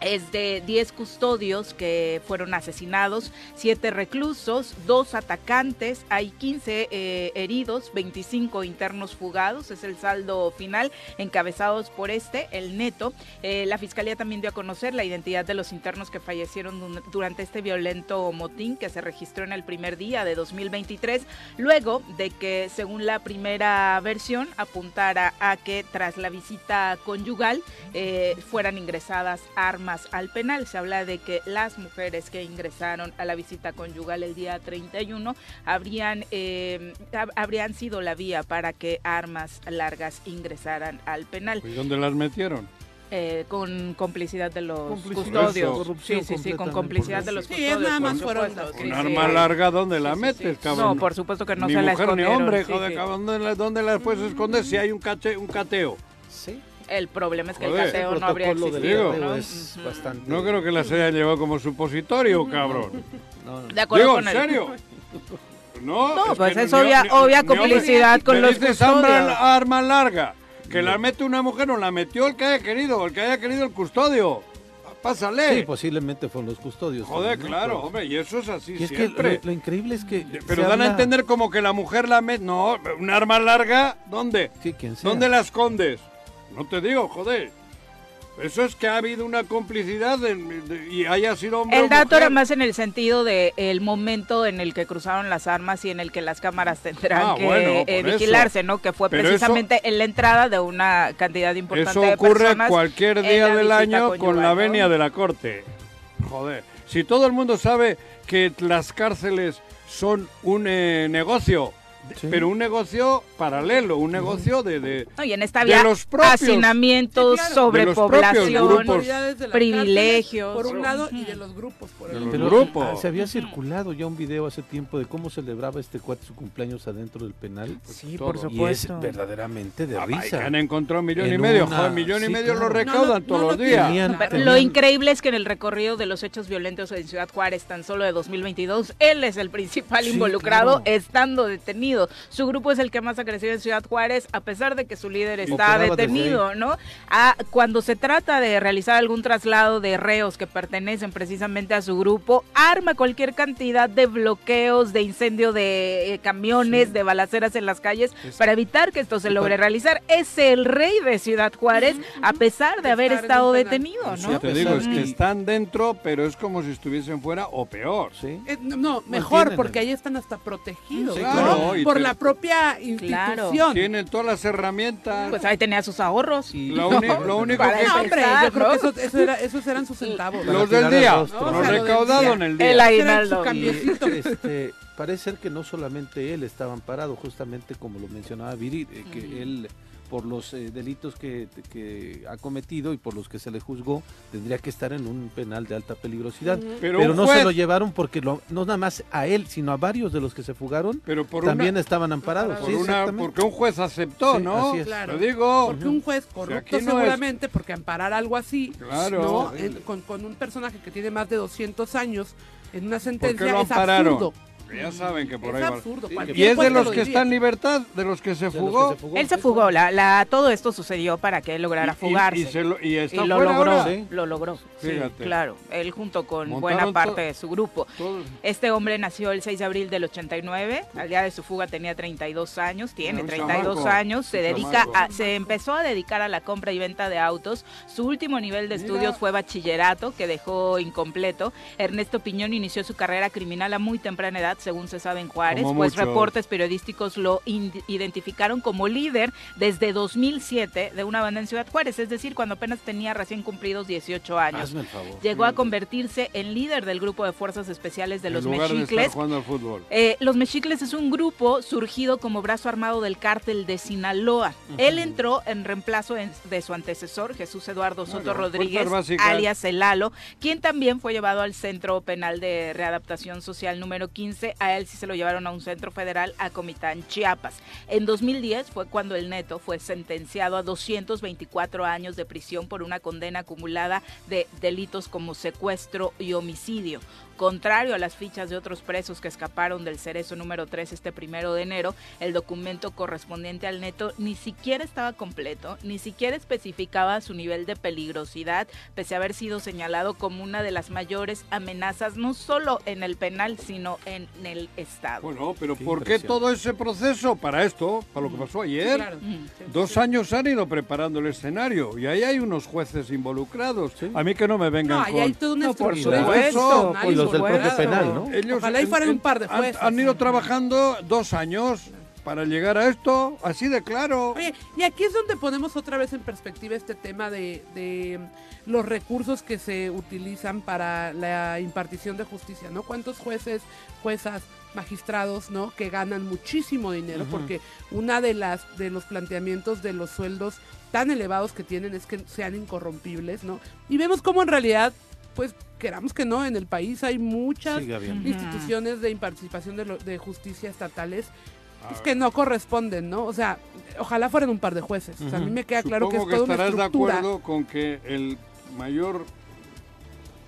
[SPEAKER 1] es de 10 custodios que fueron asesinados, 7 reclusos, 2 atacantes, hay 15 eh, heridos, 25 internos fugados, es el saldo final, encabezados por este, el neto. Eh, la Fiscalía también dio a conocer la identidad de los internos que fallecieron durante este violento motín que se registró en el primer día de 2023, luego de que, según la primera versión, apuntara a que tras la visita conyugal eh, fueran ingresadas armas al penal. Se habla de que las mujeres que ingresaron a la visita conyugal el día 31 habrían, eh, habrían sido la vía para que armas largas ingresaran al penal.
[SPEAKER 2] ¿Y dónde las metieron?
[SPEAKER 1] Eh, con complicidad de los custodios. Sí, sí, sí, con complicidad de los custodios.
[SPEAKER 5] Sí, nada más fueron
[SPEAKER 2] Un arma larga, ¿dónde la metes, cabrón?
[SPEAKER 1] No, por supuesto que no
[SPEAKER 2] ni
[SPEAKER 1] se
[SPEAKER 2] la
[SPEAKER 1] escondieron.
[SPEAKER 2] Ni hombre, joder, cabrón, ¿dónde, ¿dónde la puedes esconder si hay un, cate, un cateo?
[SPEAKER 1] Sí. El problema es que el cateo no habría existido. ¿no? Es
[SPEAKER 2] bastante... no creo que las hayan llevado como supositorio, cabrón.
[SPEAKER 1] No, De acuerdo
[SPEAKER 2] Digo,
[SPEAKER 1] con
[SPEAKER 2] ¿en serio?
[SPEAKER 1] No, no pues es obvia, obvia complicidad con los
[SPEAKER 2] custodios. Arma, arma larga. Que la mete una mujer, no la metió el que haya querido, el que haya querido el custodio. Pásale.
[SPEAKER 3] Sí, posiblemente fueron los custodios.
[SPEAKER 2] Joder, claro, hombre, y eso es así
[SPEAKER 3] y es
[SPEAKER 2] siempre.
[SPEAKER 3] Que lo, increíble es que.
[SPEAKER 2] Pero dan a entender como que la mujer la mete. No, un arma larga, ¿dónde?
[SPEAKER 3] Sí, quien sea.
[SPEAKER 2] ¿Dónde la escondes? No te digo, joder. Eso es que ha habido una complicidad de, de, y haya sido hombre
[SPEAKER 1] El dato
[SPEAKER 2] mujer.
[SPEAKER 1] era más en el sentido de el momento en el que cruzaron las armas y en el que las cámaras tendrán
[SPEAKER 2] Ah,
[SPEAKER 1] que
[SPEAKER 2] bueno,
[SPEAKER 1] eh, vigilarse,
[SPEAKER 2] eso.
[SPEAKER 1] ¿no? Que fue
[SPEAKER 2] Pero
[SPEAKER 1] precisamente en la entrada de una cantidad importante
[SPEAKER 2] Eso
[SPEAKER 1] de
[SPEAKER 2] ocurre
[SPEAKER 1] personas.
[SPEAKER 2] cualquier
[SPEAKER 1] en
[SPEAKER 2] día
[SPEAKER 1] la
[SPEAKER 2] del año
[SPEAKER 1] conyugal,
[SPEAKER 2] con la
[SPEAKER 1] ¿no?
[SPEAKER 2] venia de la corte. Joder. Si todo el mundo sabe que las cárceles son un eh, negocio,
[SPEAKER 3] Sí.
[SPEAKER 2] pero un negocio paralelo, un negocio de, de,
[SPEAKER 1] No, y en esta
[SPEAKER 2] de
[SPEAKER 1] había
[SPEAKER 2] los propios-
[SPEAKER 1] hacinamientos,
[SPEAKER 5] Sí, claro.
[SPEAKER 1] sobrepoblación, privilegios.
[SPEAKER 5] por un lado y de los grupos por
[SPEAKER 2] de
[SPEAKER 5] el
[SPEAKER 2] los
[SPEAKER 5] otro.
[SPEAKER 3] Pero
[SPEAKER 2] grupos.
[SPEAKER 3] ah, se había circulado ya un video hace tiempo de cómo celebraba este cuate su cumpleaños adentro del penal.
[SPEAKER 1] Sí,
[SPEAKER 2] Todo.
[SPEAKER 1] por
[SPEAKER 3] Y es
[SPEAKER 1] supuesto.
[SPEAKER 3] verdaderamente de
[SPEAKER 2] Ah,
[SPEAKER 3] risa.
[SPEAKER 2] han encontrado un millón y medio.
[SPEAKER 3] una-
[SPEAKER 2] Joder, millón y
[SPEAKER 3] sí,
[SPEAKER 2] medio lo
[SPEAKER 3] claro.
[SPEAKER 2] recaudan
[SPEAKER 5] No, no,
[SPEAKER 2] todos
[SPEAKER 5] no
[SPEAKER 2] los
[SPEAKER 5] lo
[SPEAKER 2] días.
[SPEAKER 3] tenían.
[SPEAKER 1] Pero
[SPEAKER 3] tenían-
[SPEAKER 1] Lo increíble es que en el recorrido de los hechos violentos en Ciudad Juárez, tan solo de 2022, él es el principal
[SPEAKER 3] Sí,
[SPEAKER 1] involucrado,
[SPEAKER 3] claro.
[SPEAKER 1] estando detenido. Su grupo es el que más ha crecido en Ciudad Juárez, a pesar de que su líder está detenido, ¿no? Ah, cuando se trata de realizar algún traslado de reos que pertenecen precisamente a su grupo, arma cualquier cantidad de bloqueos, de incendio de eh, camiones, de balaceras en las calles, para evitar que esto se logre realizar. Es el rey de Ciudad Juárez, a pesar de haber estado detenido,
[SPEAKER 2] Sí,
[SPEAKER 1] ¿no?
[SPEAKER 2] te digo, es que están dentro, pero es como si estuviesen fuera o peor.
[SPEAKER 3] Sí.
[SPEAKER 5] Eh, no, mejor, porque ahí están hasta protegidos,
[SPEAKER 3] Sí,
[SPEAKER 5] ¿no?
[SPEAKER 2] claro, y
[SPEAKER 5] por
[SPEAKER 2] te-
[SPEAKER 5] la propia institución.
[SPEAKER 2] Tienen todas las herramientas.
[SPEAKER 1] Pues ahí tenía sus ahorros.
[SPEAKER 3] Y-
[SPEAKER 2] Lo, uni- lo único que...
[SPEAKER 5] No, hombre, yo creo
[SPEAKER 1] ¿no?
[SPEAKER 5] que eso, eso era- esos eran sus centavos.
[SPEAKER 2] Los del
[SPEAKER 3] el
[SPEAKER 2] día,
[SPEAKER 3] rostro,
[SPEAKER 2] lo
[SPEAKER 5] ¿no? O sea, lo del
[SPEAKER 2] recaudado
[SPEAKER 5] día.
[SPEAKER 2] en el
[SPEAKER 1] El
[SPEAKER 2] día.
[SPEAKER 5] Era
[SPEAKER 1] aguinaldo.
[SPEAKER 3] este, parece ser que no solamente él estaba amparado, justamente como lo mencionaba Viri, eh, que él por los eh, delitos que, ha cometido y por los que se le juzgó, tendría que estar en un penal de alta peligrosidad. Pero, no se lo llevaron porque no nada más a él, sino a varios de los que se fugaron, pero también estaban amparados.
[SPEAKER 2] porque un juez aceptó, ¿no?
[SPEAKER 5] Claro. Lo digo. Porque un juez corrupto seguramente, porque amparar algo así, claro. con, con, un personaje que tiene más de 200 años en una sentencia es absurdo.
[SPEAKER 2] Ya saben que por ahí absurdo. ¿Y es de los que están en libertad? ¿De los que se fugó?
[SPEAKER 1] Él se fugó. La, la, todo esto sucedió para que él lograra fugarse.
[SPEAKER 2] Y,
[SPEAKER 1] lo, logró. Lo logró. claro. Él junto con buena parte de su grupo. Este hombre nació el 6 de abril del 89. Al día de su fuga tenía 32 años. Tiene 32 años. Se dedica a, se empezó a dedicar a la compra y venta de autos. Su último nivel de estudios fue bachillerato, que dejó incompleto. Ernesto Piñón inició su carrera criminal a muy temprana edad según se sabe en Juárez, pues reportes periodísticos lo identificaron como líder desde 2007 de una banda en Ciudad Juárez, es decir, cuando apenas tenía recién cumplidos 18 años. Llegó a convertirse en líder del grupo de fuerzas especiales de los Mexicles. Eh, los Mexicles es un grupo surgido como brazo armado del cártel de Sinaloa. Él entró en reemplazo de su antecesor, Jesús Eduardo Soto Rodríguez, alias El Lalo, quien también fue llevado al Centro Penal de Readaptación Social número 15 a él sí se lo llevaron a un centro federal a Comitán, Chiapas. En 2010 fue cuando el neto fue sentenciado a 224 años de prisión por una condena acumulada de delitos como secuestro y homicidio. Contrario a las fichas de otros presos que escaparon del cerezo número 3 este primero de enero, el documento correspondiente al neto ni siquiera estaba completo, ni siquiera especificaba su nivel de peligrosidad, pese a haber sido señalado como una de las mayores amenazas, no solo en el penal, sino en el Estado.
[SPEAKER 2] Bueno, pero ¿por qué todo ese proceso para esto, para lo que pasó ayer? Dos años han ido preparando el escenario y ahí hay unos jueces involucrados. A mí que no me vengan no, con...
[SPEAKER 5] hay todo un no,
[SPEAKER 3] por supuesto, del propio penal, ¿no?
[SPEAKER 5] Ellos, Ojalá y fueran un par de jueces.
[SPEAKER 2] Han, ido trabajando dos años para llegar a esto, así de claro.
[SPEAKER 5] Oye, y aquí es donde ponemos otra vez en perspectiva este tema de, de, los recursos que se utilizan para la impartición de justicia, ¿no? ¿Cuántos jueces, juezas, magistrados, ¿no? Que ganan muchísimo dinero, porque una de las de los planteamientos de los sueldos tan elevados que tienen es que sean incorrompibles, ¿no? Y vemos cómo en realidad pues queramos que no, en el país hay muchas instituciones de participación de, de justicia estatales pues, que no corresponden, ¿no? O sea, ojalá fueran un par de jueces. O sea, a mí me queda claro que es toda estarás
[SPEAKER 2] de acuerdo con que el mayor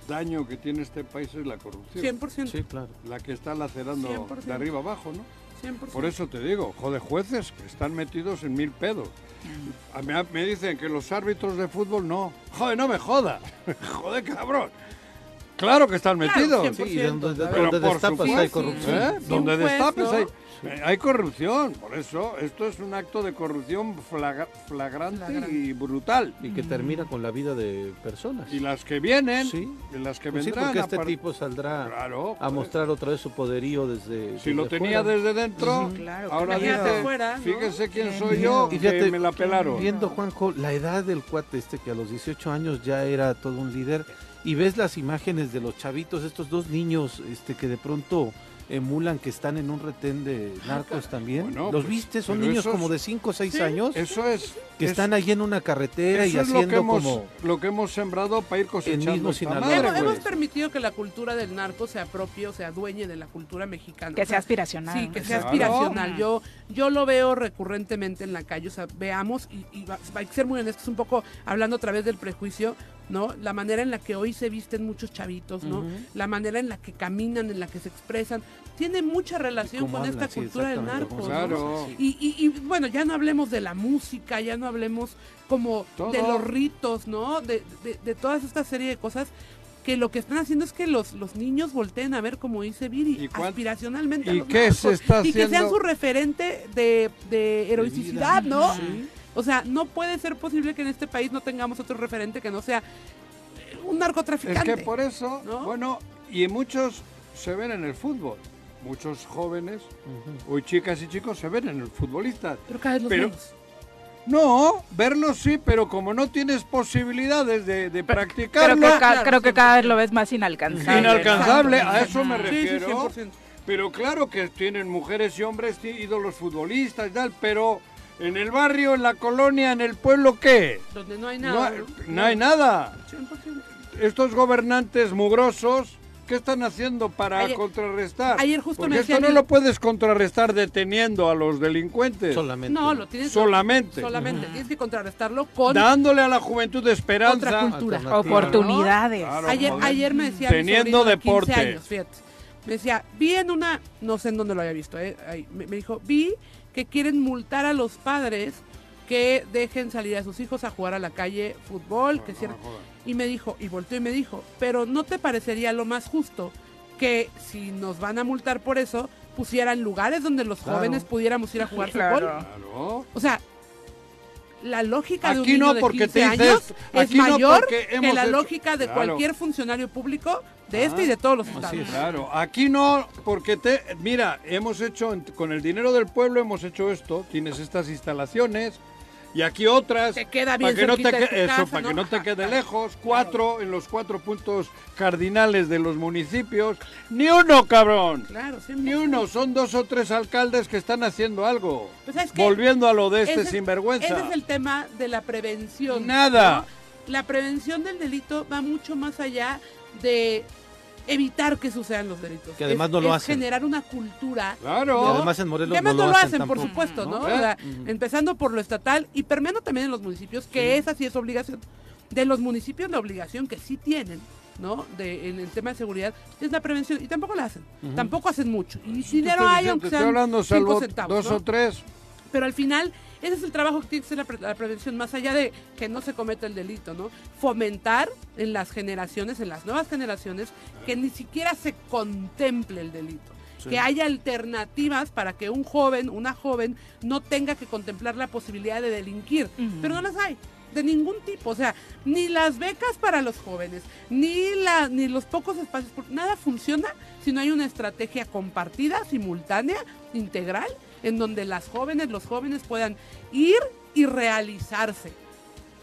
[SPEAKER 2] daño que tiene este país es la corrupción.
[SPEAKER 5] 100%.
[SPEAKER 3] Sí, claro.
[SPEAKER 2] La que está lacerando de arriba abajo, ¿no? 100%. Por eso te digo, joder, jueces que están metidos en mil pedos. A mí me dicen que los árbitros de fútbol no. Joder, no me joda. Joder, cabrón. Claro que están metidos.
[SPEAKER 3] sí, donde, donde destapas hay corrupción. ¿Eh?
[SPEAKER 2] Donde destapes hay... Hay corrupción, por eso esto es un acto de corrupción flagrante, y brutal.
[SPEAKER 3] Y que termina con la vida de personas.
[SPEAKER 2] Y las que vienen, sí. y las que pues vendrán.
[SPEAKER 3] Sí, porque este tipo saldrá a pues. mostrar otra vez su poderío desde
[SPEAKER 2] Si lo tenía desde dentro, ahora dice, fíjese quién soy yo, y que me la pelaron.
[SPEAKER 3] Viendo, Juanjo, la edad del cuate este, que a los 18 años ya era todo un líder, y ves las imágenes de los chavitos, estos dos niños este que de pronto emulan que están en un retén de narcos también. ¿Los pues, viste? Son niños como de 5 o 6 años.
[SPEAKER 2] Eso es.
[SPEAKER 3] Que están ahí en una carretera y haciendo
[SPEAKER 2] lo que hemos,
[SPEAKER 3] como...
[SPEAKER 2] Lo que hemos sembrado para ir cosechando
[SPEAKER 5] hemos, permitido que la cultura del narco se apropie o se adueñe de la cultura mexicana.
[SPEAKER 1] Que sea aspiracional.
[SPEAKER 5] Sí, que sea aspiracional. Yo, yo lo veo recurrentemente en la calle. O sea, veamos, y, va, a ser muy honestos, un poco hablando a través del prejuicio, ¿no? La manera en la que hoy se visten muchos chavitos, ¿no? La manera en la que caminan, en la que se expresan, tiene mucha relación con esta cultura del narco.
[SPEAKER 2] Claro.
[SPEAKER 5] Y, y, bueno, ya no hablemos de la música, ya no hablemos como de los ritos, ¿no? De, de, de toda esta serie de cosas que lo que están haciendo es que los, los niños volteen a ver, como dice Viri, aspiracionalmente.
[SPEAKER 2] ¿Y, qué se está
[SPEAKER 5] y que sean su referente de, de heroicidad, ¿no? O sea, no puede ser posible que en este país no tengamos otro referente que no sea un narcotraficante.
[SPEAKER 2] Es que por eso, bueno, y muchos se ven en el fútbol. Muchos jóvenes, hoy chicas y chicos, se ven en el futbolista.
[SPEAKER 5] Pero cada vez los
[SPEAKER 2] pero, No, verlos sí, pero como no tienes posibilidades de, de practicarlo...
[SPEAKER 1] creo que cada vez lo ves más inalcanzable.
[SPEAKER 2] Inalcanzable, a eso me refiero. pero claro que tienen mujeres y hombres ídolos futbolistas y tal, pero En el barrio, en la colonia, en el pueblo, ¿qué?
[SPEAKER 5] Donde no hay nada.
[SPEAKER 2] No, hay nada. Estos gobernantes mugrosos ¿Qué están haciendo para contrarrestar?
[SPEAKER 5] Ayer justo
[SPEAKER 2] Porque esto no lo puedes contrarrestar deteniendo a los delincuentes.
[SPEAKER 3] Solamente.
[SPEAKER 5] No, lo tienes
[SPEAKER 2] solamente.
[SPEAKER 5] Solamente. Tienes que contrarrestarlo con
[SPEAKER 2] dándole a la juventud esperanza,
[SPEAKER 5] cultura,
[SPEAKER 1] oportunidades.
[SPEAKER 5] ayer, ayer me decía
[SPEAKER 2] teniendo deporte. 15 años,
[SPEAKER 5] fíjate. Me decía, vi en una, no sé en dónde lo había visto, eh, me, dijo, vi que quieren multar a los padres que dejen salir a sus hijos a jugar a la calle fútbol, que cierto y me dijo, y volteó y me dijo, pero ¿no te parecería lo más justo que si nos van a multar por eso, pusieran lugares donde los jóvenes pudiéramos ir a jugar fútbol? O sea, la lógica de un niño de 15 años es mayor que la lógica de cualquier funcionario público de este y de todos los estados.
[SPEAKER 2] Claro, aquí no, porque te, mira, hemos hecho, con el dinero del pueblo hemos hecho esto, tienes estas instalaciones, y aquí otras
[SPEAKER 5] queda para
[SPEAKER 2] que no te eso para que no te quede lejos. Cuatro en los cuatro puntos cardinales de los municipios. Ni uno cabrón.
[SPEAKER 5] Claro,
[SPEAKER 2] ni uno son dos o tres alcaldes que están haciendo algo. Pues volviendo a lo de este sinvergüenza.
[SPEAKER 5] ese es el tema de la prevención
[SPEAKER 2] nada.
[SPEAKER 5] la prevención del delito va mucho más allá de evitar que sucedan los delitos.
[SPEAKER 3] Que además no lo hacen.
[SPEAKER 5] generar una cultura.
[SPEAKER 2] Claro.
[SPEAKER 3] además en Morelos
[SPEAKER 5] además
[SPEAKER 3] no,
[SPEAKER 5] lo, hacen, por supuesto, ¿no? empezando por lo estatal y permeando también en los municipios, que esa sí es obligación. De los municipios la obligación que sí tienen, ¿no? De, en el tema de seguridad es la prevención y tampoco la hacen. Tampoco hacen mucho. Y si dinero hay, aunque sean
[SPEAKER 2] hablando, salvo centavos, dos o tres.
[SPEAKER 5] Pero al final ese es el trabajo que tiene que ser la, prevención, más allá de que no se cometa el delito, ¿no? Fomentar en las generaciones, en las nuevas generaciones, que ni siquiera se contemple el delito. Que haya alternativas para que un joven, una joven, no tenga que contemplar la posibilidad de delinquir. Pero no las hay de ningún tipo, o sea, ni las becas para los jóvenes, ni la, ni los pocos espacios, nada funciona si no hay una estrategia compartida, simultánea, integral en donde las jóvenes, los jóvenes puedan ir y realizarse.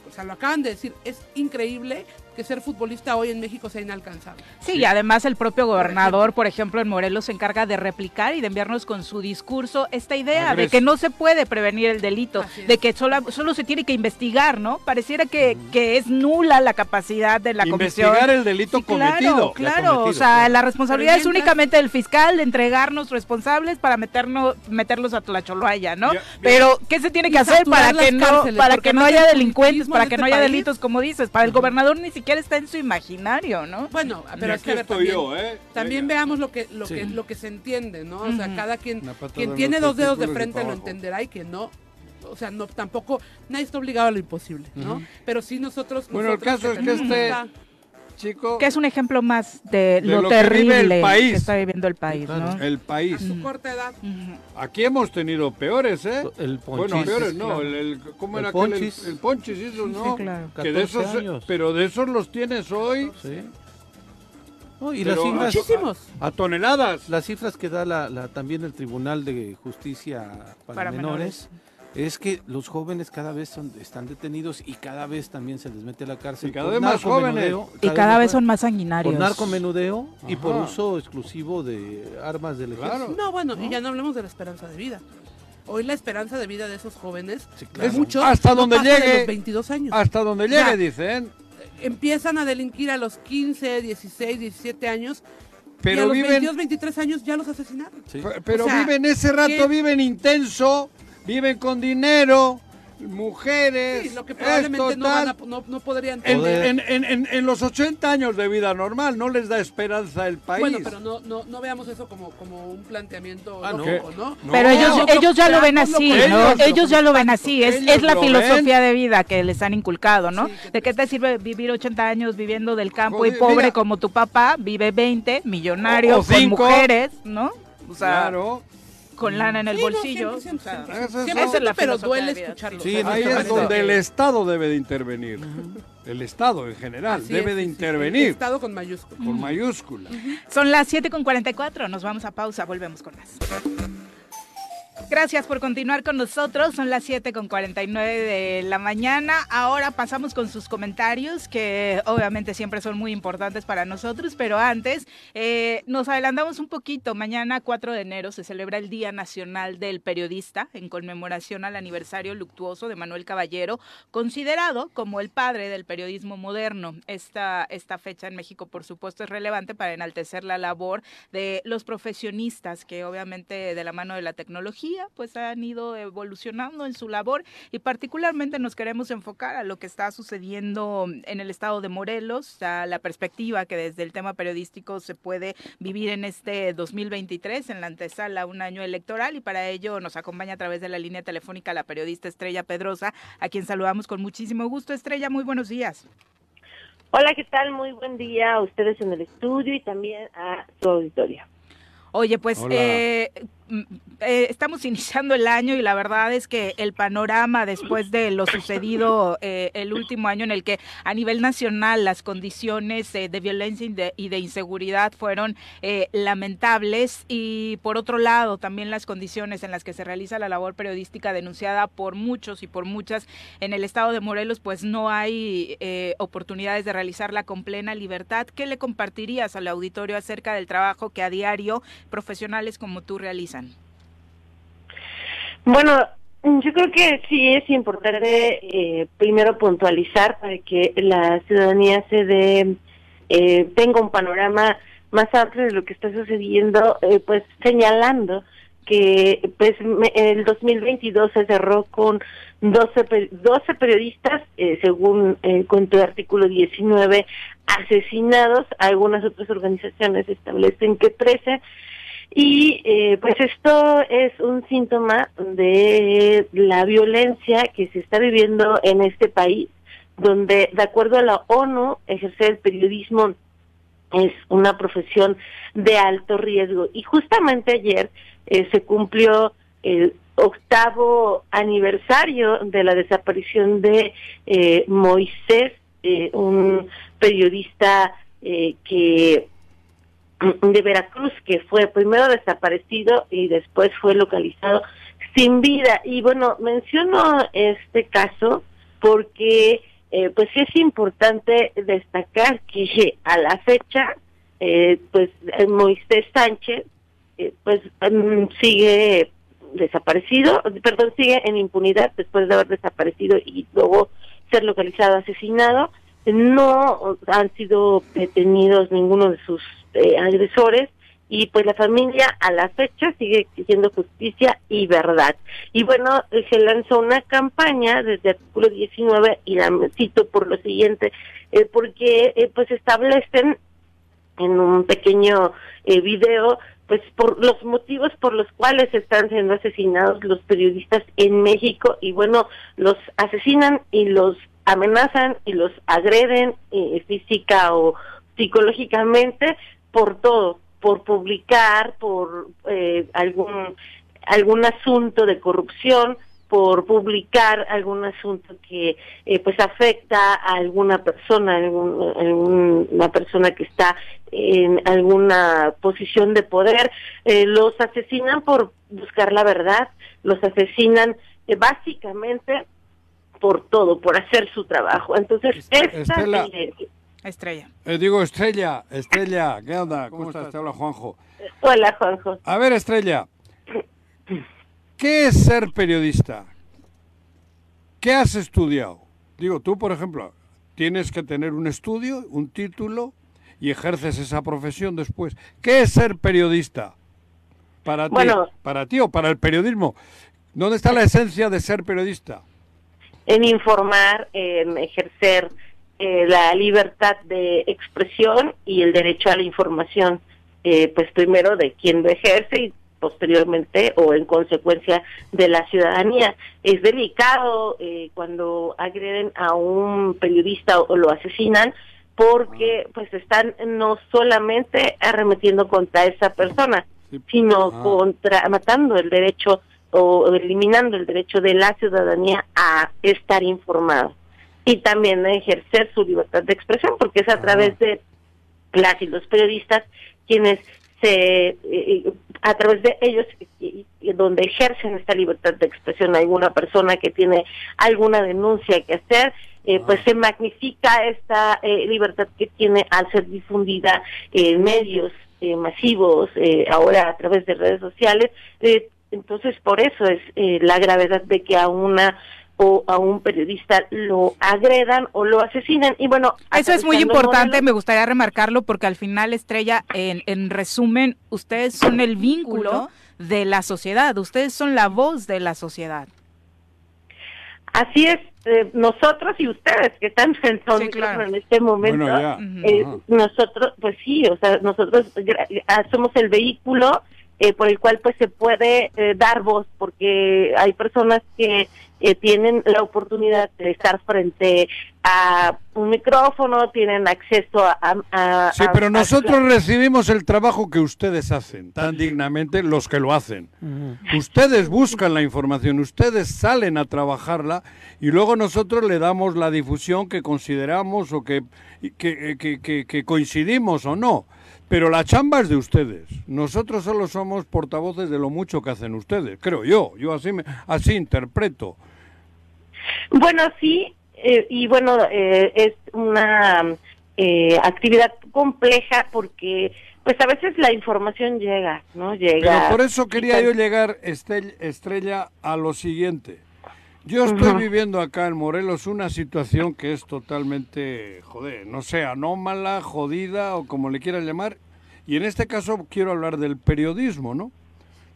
[SPEAKER 5] O sea, lo acaban de decir, es increíble que ser futbolista hoy en México sea inalcanzable.
[SPEAKER 1] Sí, y además el propio gobernador, por ejemplo, en Morelos se encarga de replicar y de enviarnos con su discurso esta idea de que no se puede prevenir el delito, de que solo, solo se tiene que investigar, ¿no? Pareciera que, que es nula la capacidad de la
[SPEAKER 2] comisión. Investigar el delito cometido.
[SPEAKER 1] Claro, claro, o sea, la responsabilidad es únicamente del fiscal de entregarnos responsables para meternos, meterlos a la choloaya, ¿no? Pero, ¿qué se tiene que hacer para que no, para que no haya delincuentes, para que este no haya delitos, como dices? Para el gobernador ni siquiera está en su imaginario, ¿no?
[SPEAKER 5] Bueno, pero es que también, ¿eh? veamos lo que, lo que lo que se entiende, ¿no? O sea, cada quien, quien tiene dos dedos de frente lo entenderá y quien no, o sea, no tampoco nadie está obligado a lo imposible, ¿no? Pero sí nosotros
[SPEAKER 2] Bueno,
[SPEAKER 5] el
[SPEAKER 2] caso es que este chico
[SPEAKER 1] que es un ejemplo más de, lo, terrible que, está viviendo el país, ¿no?
[SPEAKER 2] El país. A
[SPEAKER 5] su corta edad.
[SPEAKER 2] Aquí hemos tenido peores, ¿eh?
[SPEAKER 3] El ponchis.
[SPEAKER 2] Bueno, peores no, el, ¿cómo era aquel? El, ponchis, eso, ¿no? Sí, claro. Que de esos, pero de esos los tienes hoy.
[SPEAKER 3] Sí. y las cifras,
[SPEAKER 5] muchísimos.
[SPEAKER 2] A, toneladas.
[SPEAKER 3] Las cifras que da la, también el Tribunal de Justicia para, menores es que los jóvenes cada vez son, están detenidos y cada vez también se les mete a la cárcel.
[SPEAKER 2] Y cada vez más jóvenes.
[SPEAKER 1] y cada vez son más sanguinarios.
[SPEAKER 3] Por narcomenudeo y por uso exclusivo de armas del ejército.
[SPEAKER 5] No, bueno, y ya no hablemos de la esperanza de vida. Hoy la esperanza de vida de esos jóvenes es mucho
[SPEAKER 2] hasta donde llegue
[SPEAKER 5] los 22 años.
[SPEAKER 2] Hasta donde llegue, dicen.
[SPEAKER 5] Empiezan a delinquir a los 15, 16, 17 años pero y a los viven, 22, 23 años ya los asesinaron.
[SPEAKER 2] Pero viven ese rato, viven intenso viven con dinero, mujeres.
[SPEAKER 5] Sí, lo que probablemente no, no, podrían
[SPEAKER 2] en, en, en, los 80 años de vida normal no les da esperanza el país.
[SPEAKER 5] Bueno, pero no, no, no veamos eso como, como un planteamiento ah, lógico, ¿no?
[SPEAKER 1] Pero ellos, ellos ya lo ven así, ¿no? Ellos, ya lo ven así, es, es la filosofía de vida que les han inculcado, ¿no? ¿De qué te sirve vivir 80 años viviendo del campo y pobre como tu papá? Vive 20, millonario, con mujeres, ¿no?
[SPEAKER 2] O sea, claro
[SPEAKER 1] con lana en el bolsillo.
[SPEAKER 5] pero duele escucharlo.
[SPEAKER 2] Sí, ahí es donde el Estado debe de intervenir. El Estado en general debe de intervenir. El
[SPEAKER 5] Estado con mayúscula.
[SPEAKER 2] Con mayúscula.
[SPEAKER 1] Son las 7 con 44, nos vamos a pausa, volvemos con más. Gracias por continuar con nosotros. Son las 7 con 49 de la mañana. Ahora pasamos con sus comentarios, que obviamente siempre son muy importantes para nosotros, pero antes eh, nos adelantamos un poquito. Mañana, 4 de enero, se celebra el Día Nacional del Periodista en conmemoración al aniversario luctuoso de Manuel Caballero, considerado como el padre del periodismo moderno. Esta, esta fecha en México, por supuesto, es relevante para enaltecer la labor de los profesionistas que obviamente de la mano de la tecnología pues han ido evolucionando en su labor y particularmente nos queremos enfocar a lo que está sucediendo en el estado de Morelos, a la perspectiva que desde el tema periodístico se puede vivir en este 2023, en la antesala un año electoral y para ello nos acompaña a través de la línea telefónica la periodista Estrella Pedrosa, a quien saludamos con muchísimo gusto. Estrella, muy buenos días.
[SPEAKER 8] Hola, ¿qué tal? Muy buen día a ustedes en el estudio y también a su auditorio.
[SPEAKER 1] Oye, pues eh, eh, estamos iniciando el año y la verdad es que el panorama después de lo sucedido eh, el último año en el que a nivel nacional las condiciones de violencia y de, inseguridad fueron lamentables y por otro lado también las condiciones en las que se realiza la labor periodística denunciada por muchos y por muchas en el estado de Morelos pues no hay oportunidades de realizarla con plena libertad. ¿Qué le compartirías al auditorio acerca del trabajo que a diario profesionales como tú realizan?
[SPEAKER 8] Bueno, yo creo que sí es importante eh, primero puntualizar para que la ciudadanía se dé, eh, tenga un panorama más amplio de lo que está sucediendo, eh, pues señalando que pues el 2022 se cerró con 12, 12 periodistas, según con tu artículo 19, asesinados. Algunas otras organizaciones establecen que 13 y eh, pues esto es un síntoma de la violencia que se está viviendo en este país, donde de acuerdo a la ONU, ejercer el periodismo es una profesión de alto riesgo. Y justamente ayer eh, se cumplió el octavo aniversario de la desaparición de eh, Moisés, un periodista que de Veracruz, que fue primero desaparecido y después fue localizado sin vida. Y bueno, menciono este caso porque eh, pues es importante destacar que a la fecha, eh, pues Moisés Sánchez, eh, pues mm, sigue desaparecido, perdón, sigue en impunidad después de haber desaparecido y luego ser localizado, asesinado. No han sido detenidos ninguno de sus eh, agresores y pues la familia a la fecha sigue exigiendo justicia y verdad. Y bueno, eh, se lanzó una campaña desde el artículo 19 y la cito por lo siguiente, eh, porque pues establecen en un pequeño video pues por los motivos por los cuales están siendo asesinados los periodistas en México y bueno, los asesinan y los amenazan y los agreden física o psicológicamente por todo, por publicar, por eh, algún algún asunto de corrupción, por publicar algún asunto que eh, pues afecta a alguna persona, algún, una persona que está en alguna posición de poder, eh, los asesinan por buscar la verdad, los asesinan básicamente por todo, por hacer su trabajo. Entonces, esta
[SPEAKER 1] Estrella.
[SPEAKER 2] Eh, digo, Estrella, Estrella, ¿qué onda? ¿Cómo, estás? Te habla Juanjo.
[SPEAKER 8] Hola, Juanjo.
[SPEAKER 2] A ver, Estrella, ¿qué es ser periodista? ¿Qué has estudiado? Digo, tú, por ejemplo, tienes que tener un estudio, un título y ejerces esa profesión después. ¿Qué es ser periodista? Para ti, para ti o para el periodismo. ¿Dónde está la esencia de ser periodista?
[SPEAKER 8] En informar, en ejercer eh, la libertad de expresión y el derecho a la información, eh, pues primero de quien lo ejerce y posteriormente o en consecuencia de la ciudadanía. Es delicado eh, cuando agreden a un periodista o lo asesinan porque pues están no solamente arremetiendo contra esa persona, sino ah. contra matando el derecho o eliminando el derecho de la ciudadanía a estar informado y también ejercer su libertad de expresión, porque es a través de las y los periodistas quienes se eh, a través de ellos y, donde ejercen esta libertad de expresión alguna persona que tiene alguna denuncia que hacer, eh, pues se magnifica esta eh, libertad que tiene al ser difundida en medios eh, masivos, ahora a través de redes sociales. Entonces, por eso es la gravedad de que a una o a un periodista lo agredan o lo asesinan. Y bueno,
[SPEAKER 1] eso es muy importante, me gustaría remarcarlo porque al final, Estrella, en, en resumen, ustedes son el vínculo de la sociedad, ustedes son la voz de la sociedad.
[SPEAKER 8] Así es, eh, nosotros y ustedes que están en, en este momento, eh, nosotros, pues sí, o sea, nosotros somos el vehículo eh, por el cual pues se puede dar voz, porque hay personas que eh, tienen la oportunidad de estar frente a un micrófono, tienen acceso a...
[SPEAKER 2] sí, pero nosotros recibimos el trabajo que ustedes hacen, tan dignamente los que lo hacen. Ustedes buscan la información, ustedes salen a trabajarla y luego nosotros le damos la difusión que consideramos o que, que, que, que coincidimos o no. Pero la chamba es de ustedes. Nosotros solo somos portavoces de lo mucho que hacen ustedes, creo yo. Yo así, me, así interpreto.
[SPEAKER 8] Bueno, sí, eh, y bueno, eh, es una eh, actividad compleja porque pues a veces la información llega, ¿no? Llega.
[SPEAKER 2] Pero por eso quería yo llegar, Estrella, a lo siguiente. Yo estoy viviendo acá en Morelos una situación que es totalmente, joder, no sé, anómala, jodida o como le quieras llamar. Y en este caso quiero hablar del periodismo, ¿no?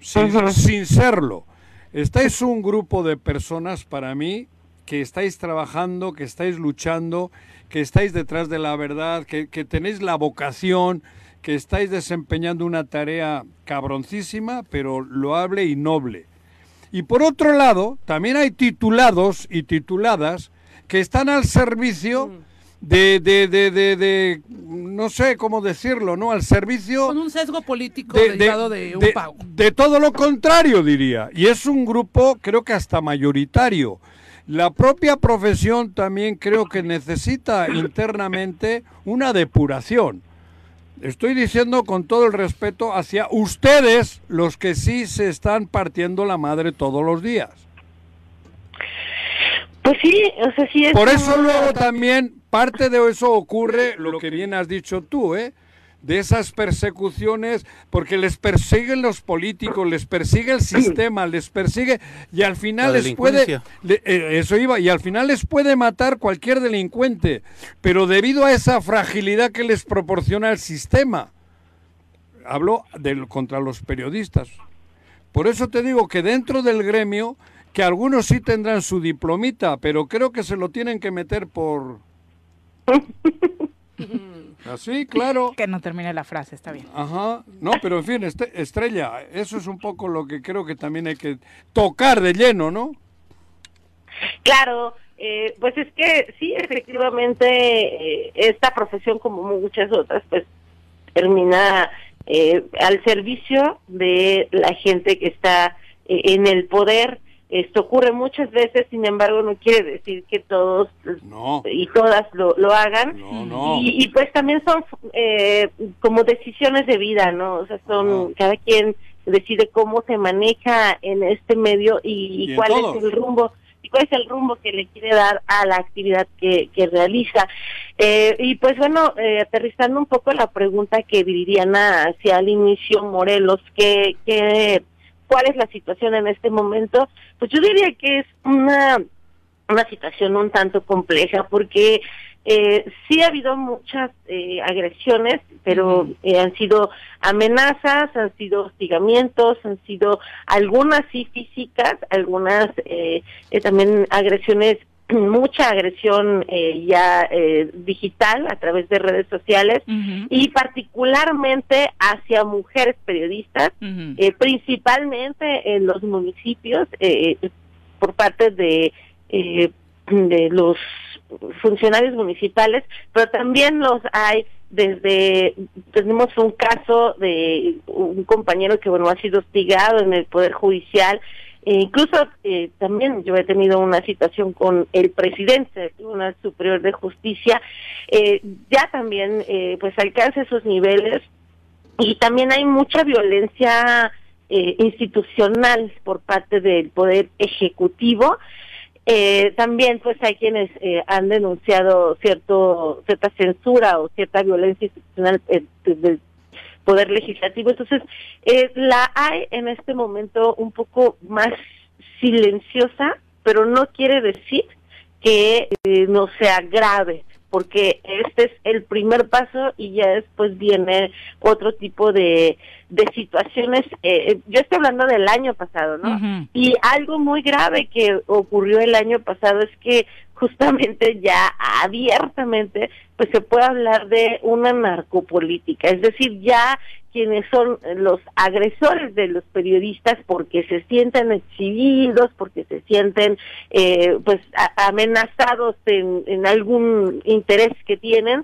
[SPEAKER 2] Sin, serlo. Estáis un grupo de personas para mí que estáis trabajando, que estáis luchando, que estáis detrás de la verdad, que, que tenéis la vocación, que estáis desempeñando una tarea cabroncísima, pero loable y noble. Y por otro lado, también hay titulados y tituladas que están al servicio mm. de, de, de, de, no sé cómo decirlo, ¿no? Al servicio...
[SPEAKER 5] Con un sesgo político de, de, un pago.
[SPEAKER 2] De todo lo contrario, diría. Y es un grupo, creo que hasta mayoritario. La propia profesión también creo que necesita internamente una depuración. Estoy diciendo con todo el respeto hacia ustedes, los que sí se están partiendo la madre todos los días.
[SPEAKER 8] Pues sí, o sea, sí es
[SPEAKER 2] Por eso luego también parte de eso ocurre lo que bien has dicho tú, ¿eh? De esas persecuciones, porque les persiguen los políticos, les persigue el sistema, les persigue y al final les puede, eh, eso iba, y al final les puede matar cualquier delincuente, pero debido a esa fragilidad que les proporciona el sistema, hablo del, contra los periodistas. Por eso te digo que dentro del gremio, que algunos sí tendrán su diplomita, pero creo que se lo tienen que meter por... Así, claro.
[SPEAKER 1] Que no termine la frase, está bien.
[SPEAKER 2] Ajá. No, pero en fin, este, Estrella, eso es un poco lo que creo que también hay que tocar de lleno, ¿no?
[SPEAKER 8] Claro, eh, pues es que sí, efectivamente, eh, esta profesión, como muchas otras, pues termina eh, al servicio de la gente que está en el poder esto ocurre muchas veces, sin embargo, no quiere decir que todos y todas lo, lo hagan. Y, pues también son eh, como decisiones de vida, ¿no? O sea, son cada quien decide cómo se maneja en este medio y, cuál es el rumbo y cuál es el rumbo que le quiere dar a la actividad que, que realiza. Eh, y pues bueno, eh, aterrizando un poco la pregunta que Viridiana hacía al inicio, Morelos, que, que cuál es la situación en este momento, pues yo diría que es una, una situación un tanto compleja porque eh, sí ha habido muchas eh, agresiones, pero eh, han sido amenazas, han sido hostigamientos, han sido algunas sí físicas, algunas eh, también agresiones mucha agresión eh, ya eh, digital a través de redes sociales y particularmente hacia mujeres periodistas, eh, principalmente en los municipios por parte de de los funcionarios municipales, pero también los hay desde tenemos un caso de un compañero que bueno ha sido hostigado en el poder judicial e incluso eh, también yo he tenido una situación con el presidente del Tribunal Superior de Justicia, eh, ya también eh, pues alcanza esos niveles y también hay mucha violencia eh, institucional por parte del Poder Ejecutivo. Eh, también pues hay quienes eh, han denunciado cierto cierta censura o cierta violencia institucional del poder legislativo entonces la hay en este momento un poco más silenciosa pero no quiere decir que no sea grave porque este es el primer paso y ya después viene otro tipo de, de situaciones. Eh, yo estoy hablando del año pasado, ¿no? Y algo muy grave que ocurrió el año pasado es que justamente ya abiertamente pues se puede hablar de una narcopolítica, es decir, ya quienes son los agresores de los periodistas porque se sienten exhibidos, porque se sienten eh, pues amenazados en, en algún interés que tienen,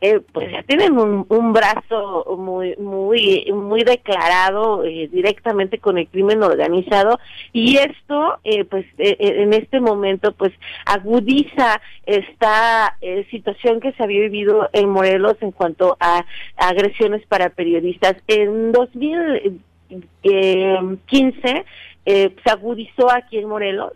[SPEAKER 8] eh, pues ya tienen un, un, brazo muy muy muy declarado eh, directamente con el crimen organizado. Y esto eh, pues eh, eh, en este momento pues agudiza esta situación que se había vivido en Morelos en cuanto a, a agresiones para periodistas. En 2015 se agudizó aquí en Morelos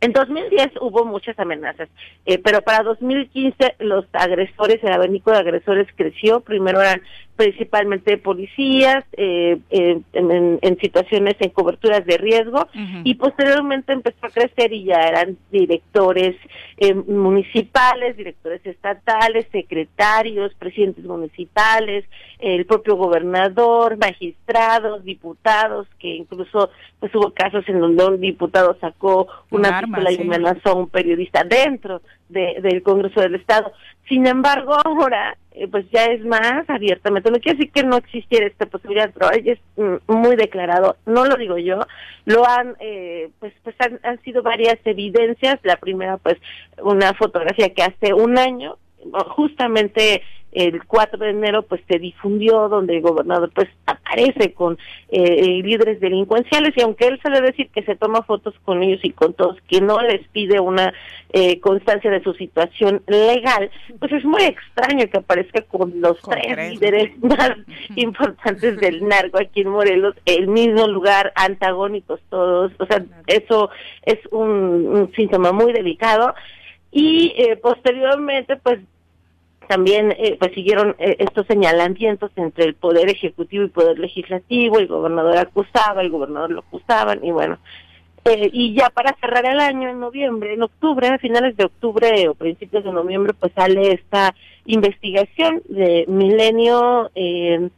[SPEAKER 8] en 2010 hubo muchas amenazas, eh, pero para 2015 los agresores, el abanico de agresores creció. Primero eran principalmente policías eh, eh, en, situaciones en coberturas de riesgo y posteriormente empezó a crecer y ya eran directores eh, municipales, directores estatales, secretarios, presidentes municipales, el propio gobernador, magistrados, diputados, que incluso pues hubo casos en donde un diputado sacó una pistola y amenazó a un periodista dentro de, del Congreso del Estado. Sin embargo, ahora eh, pues ya es más abiertamente. No quiere decir que no existiera esta posibilidad, pero ella es mm, muy declarado. No lo digo yo, lo han, eh, pues, pues han, han sido varias evidencias. La primera, pues, una fotografía que hace un año, justamente el 4 de enero pues se difundió donde el gobernador pues aparece con eh, líderes delincuenciales y aunque él suele decir que se toma fotos con ellos y con todos que no les pide una eh, constancia de su situación legal pues es muy extraño que aparezca con los tres, líderes más importantes del narco aquí en Morelos el mismo lugar antagónicos todos o sea eso es un, síntoma muy delicado. Y eh, posteriormente pues también eh, pues siguieron eh, estos señalamientos entre el poder ejecutivo y poder legislativo, el gobernador acusaba, el gobernador lo acusaban y bueno, eh, y ya para cerrar el año en noviembre, en octubre, a finales de octubre o principios de noviembre, pues sale esta investigación de Milenio eh,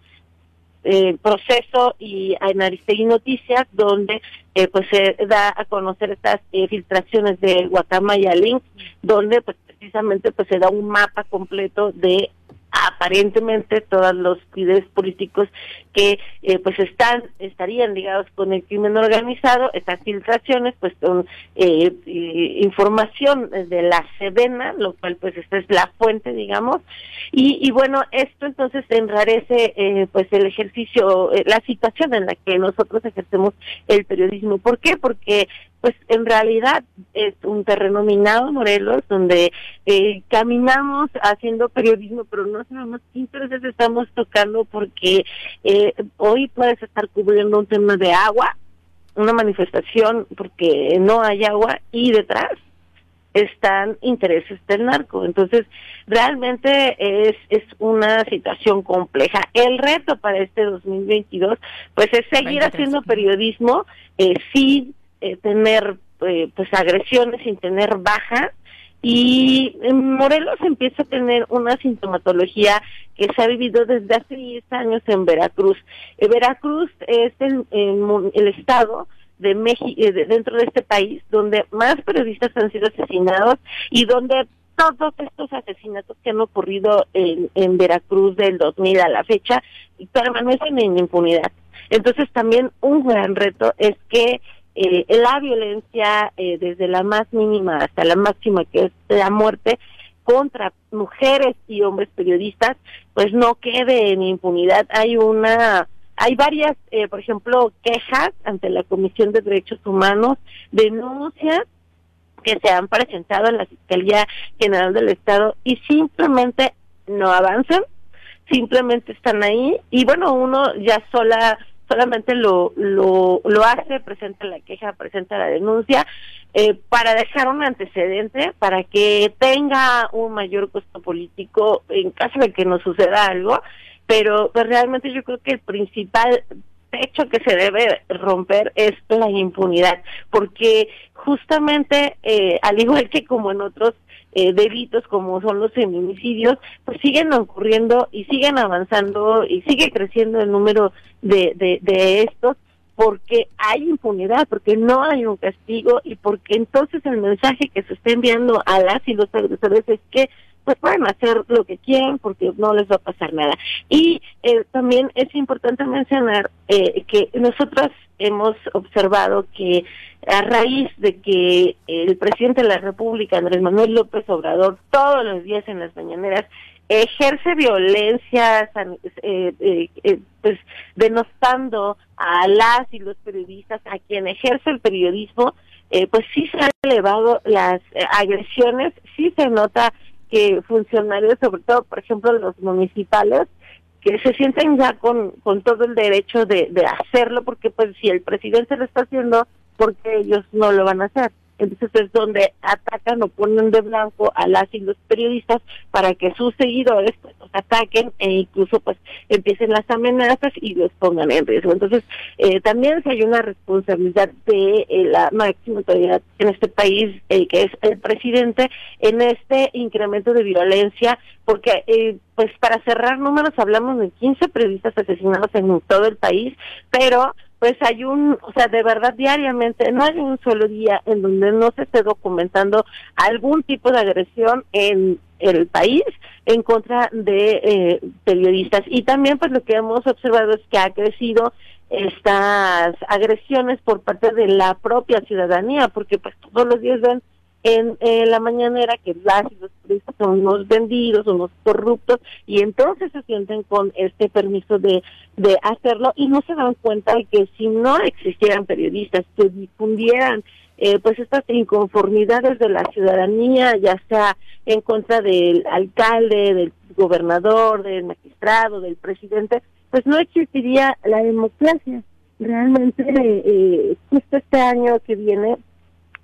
[SPEAKER 8] Proceso y y Noticias, donde eh, pues se da a conocer estas filtraciones de Guacamaya Link, donde pues precisamente pues se da un mapa completo de aparentemente todos los líderes políticos que eh, pues están estarían ligados con el crimen organizado. Estas filtraciones pues son eh, información de la Sedena lo cual pues esta es la fuente digamos. Y, y bueno esto entonces enrarece eh, pues el ejercicio eh, la situación en la que nosotros ejercemos el periodismo. ¿por qué? porque pues en realidad es un terreno minado, Morelos, donde eh, caminamos haciendo periodismo, pero no sabemos qué intereses estamos tocando porque eh, hoy puedes estar cubriendo un tema de agua, una manifestación porque no hay agua y detrás están intereses del narco. Entonces, realmente es, es una situación compleja. El reto para este 2022, pues es seguir haciendo periodismo eh, sin eh, tener eh, pues agresiones, sin tener bajas y Morelos empieza a tener una sintomatología que se ha vivido desde hace 10 años en Veracruz. Eh, Veracruz es el, el, estado de México dentro de este país donde más periodistas han sido asesinados y donde todos estos asesinatos que han ocurrido en, en Veracruz del 2000 a la fecha permanecen en impunidad. Entonces también un gran reto es que eh, la violencia eh, desde la más mínima hasta la máxima que es la muerte contra mujeres y hombres periodistas pues no quede en impunidad. Hay una hay varias eh, por ejemplo quejas ante la Comisión de Derechos Humanos denuncias que se han presentado en la Fiscalía General del Estado y simplemente no avanzan simplemente están ahí y bueno uno ya sola solamente lo, lo, lo hace, presenta la queja, presenta la denuncia, eh, para dejar un antecedente, para que tenga un mayor costo político en caso de que no suceda algo, pero pues, realmente yo creo que el principal techo que se debe romper es la impunidad, porque justamente, eh, al igual que como en otros eh, delitos como son los feminicidios, pues siguen ocurriendo y siguen avanzando y sigue creciendo el número de, de, de estos porque hay impunidad, porque no hay un castigo y porque entonces el mensaje que se está enviando a las y los agresores es que pues pueden hacer lo que quieran porque no les va a pasar nada. Y eh, también es importante mencionar eh, que nosotros hemos observado que a raíz de que el presidente de la República, Andrés Manuel López Obrador, todos los días en las mañaneras ejerce violencia, eh, eh, eh, pues denostando a las y los periodistas, a quien ejerce el periodismo, eh, pues sí se han elevado las agresiones, sí se nota que funcionarios, sobre todo, por ejemplo, los municipales, que se sienten ya con, con todo el derecho de, de hacerlo, porque pues si el presidente lo está haciendo, porque ellos no lo van a hacer? Entonces es donde atacan o ponen de blanco a las y los periodistas para que sus seguidores pues, los ataquen e incluso pues empiecen las amenazas y los pongan en riesgo. Entonces eh, también hay una responsabilidad de eh, la máxima autoridad en este país, eh, que es el presidente, en este incremento de violencia, porque eh, pues para cerrar números hablamos de 15 periodistas asesinados en todo el país, pero pues hay un, o sea, de verdad diariamente, no hay un solo día en donde no se esté documentando algún tipo de agresión en el país en contra de eh, periodistas. Y también pues lo que hemos observado es que ha crecido estas agresiones por parte de la propia ciudadanía, porque pues todos los días ven en, la mañanera que las y los periodistas son unos vendidos, unos corruptos, y entonces se sienten con este permiso de, de hacerlo y no se dan cuenta de que si no existieran periodistas que difundieran eh, pues estas inconformidades de la ciudadanía, ya sea en contra del alcalde, del gobernador, del magistrado, del presidente, pues no existiría la democracia. Realmente, eh, justo este año que viene,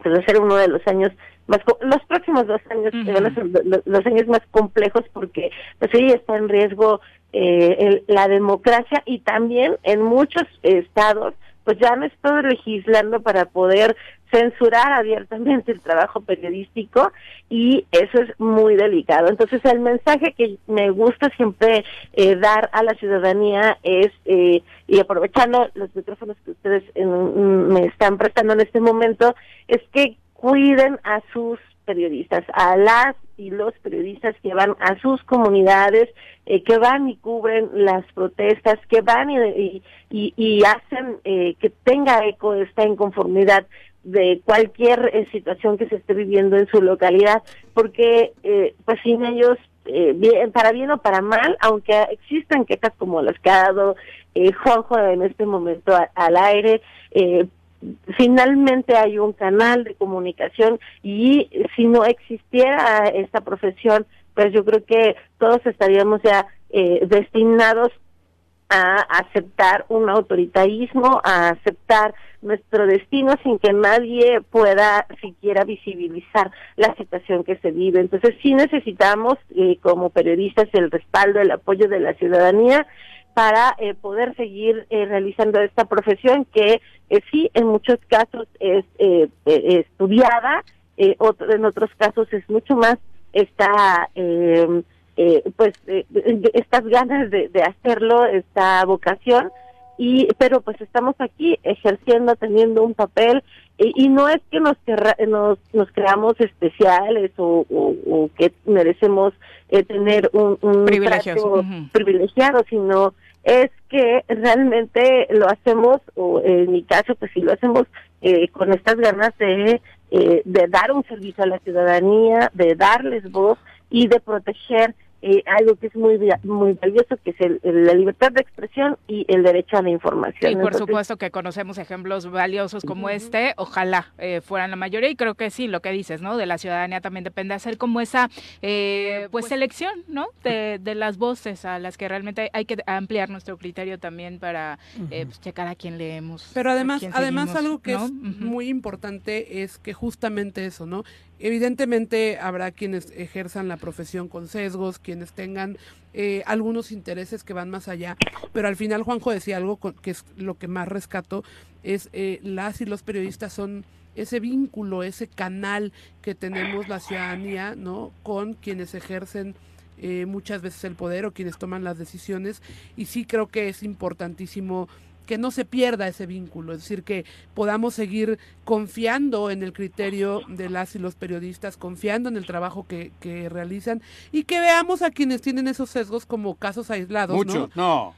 [SPEAKER 8] va a ser uno de los años más los próximos dos años van a ser los, años más complejos porque pues sí está en riesgo eh, la democracia y también en muchos estados pues ya han estado legislando para poder censurar abiertamente el trabajo periodístico y eso es muy delicado. Entonces el mensaje que me gusta siempre eh, dar a la ciudadanía es, eh, y aprovechando los micrófonos que ustedes me están prestando en este momento, es que cuiden a sus periodistas, a las y los periodistas que van a sus comunidades, eh, que van y cubren las protestas, que van y, y, y hacen eh, que tenga eco esta inconformidad de cualquier eh, situación que se esté viviendo en su localidad, porque eh, pues sin ellos, eh, bien, para bien o para mal, aunque existan quejas como las que ha dado eh, Juanjo en este momento al aire, eh, finalmente hay un canal de comunicación y si no existiera esta profesión, pues yo creo que todos estaríamos ya eh, destinados a aceptar un autoritarismo, a aceptar nuestro destino sin que nadie pueda siquiera visibilizar la situación que se vive. Entonces sí necesitamos eh, como periodistas el respaldo, el apoyo de la ciudadanía para eh, poder seguir eh, realizando esta profesión que sí en muchos casos es estudiada, otro, en otros casos es mucho más está eh, pues eh, estas ganas de, de, hacerlo, esta vocación y pero pues estamos aquí ejerciendo, teniendo un papel y, no es que nos, nos, nos creamos especiales o, o, que merecemos eh, tener un, un privilegiado, sino es que realmente lo hacemos, o en mi caso, pues sí lo hacemos eh, con estas ganas de, eh, de dar un servicio a la ciudadanía, de darles voz y de proteger
[SPEAKER 9] eh, algo que es muy muy valioso, que es la libertad de expresión y el derecho a la información.
[SPEAKER 1] Y por supuesto que conocemos ejemplos valiosos como este, ojalá eh, fueran la mayoría y creo que sí, lo que dices, ¿no? De la ciudadanía también depende hacer como esa, eh, pues, selección, ¿no? De, las voces a las que realmente hay que ampliar nuestro criterio también para pues, checar a quién leemos.
[SPEAKER 5] Pero además, además algo que es muy importante es que justamente eso, ¿no? Evidentemente habrá quienes ejerzan la profesión con sesgos, quienes tengan eh, algunos intereses que van más allá, pero al final Juanjo decía algo que es lo que más rescato, es eh, las y los periodistas son ese vínculo, ese canal que tenemos la ciudadanía, ¿no? Con quienes ejercen eh, muchas veces el poder o quienes toman las decisiones y sí creo que es importantísimo que no se pierda ese vínculo, es decir, que podamos seguir confiando en el criterio de las y los periodistas, confiando en el trabajo que, que realizan y que veamos a quienes tienen esos sesgos como casos aislados.
[SPEAKER 2] Muchos, no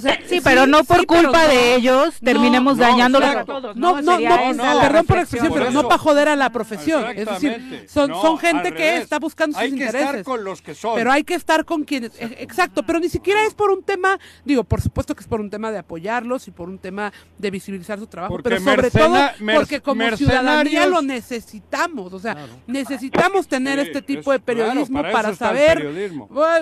[SPEAKER 1] sí, pero no por culpa de ellos terminemos dañándolos a todos.
[SPEAKER 5] No, no, no, perdón por la expresión, pero no para joder a la profesión. Es decir, son, son gente que está buscando sus intereses. Hay que estar
[SPEAKER 2] con los que son.
[SPEAKER 5] Pero hay que estar con quienes. E, exacto, pero ni siquiera es por un tema, digo, por supuesto que es por un tema de apoyarlos y por un tema de visibilizar su trabajo, pero sobre todo porque como ciudadanía lo necesitamos. O sea, necesitamos tener este tipo de periodismo para, saber,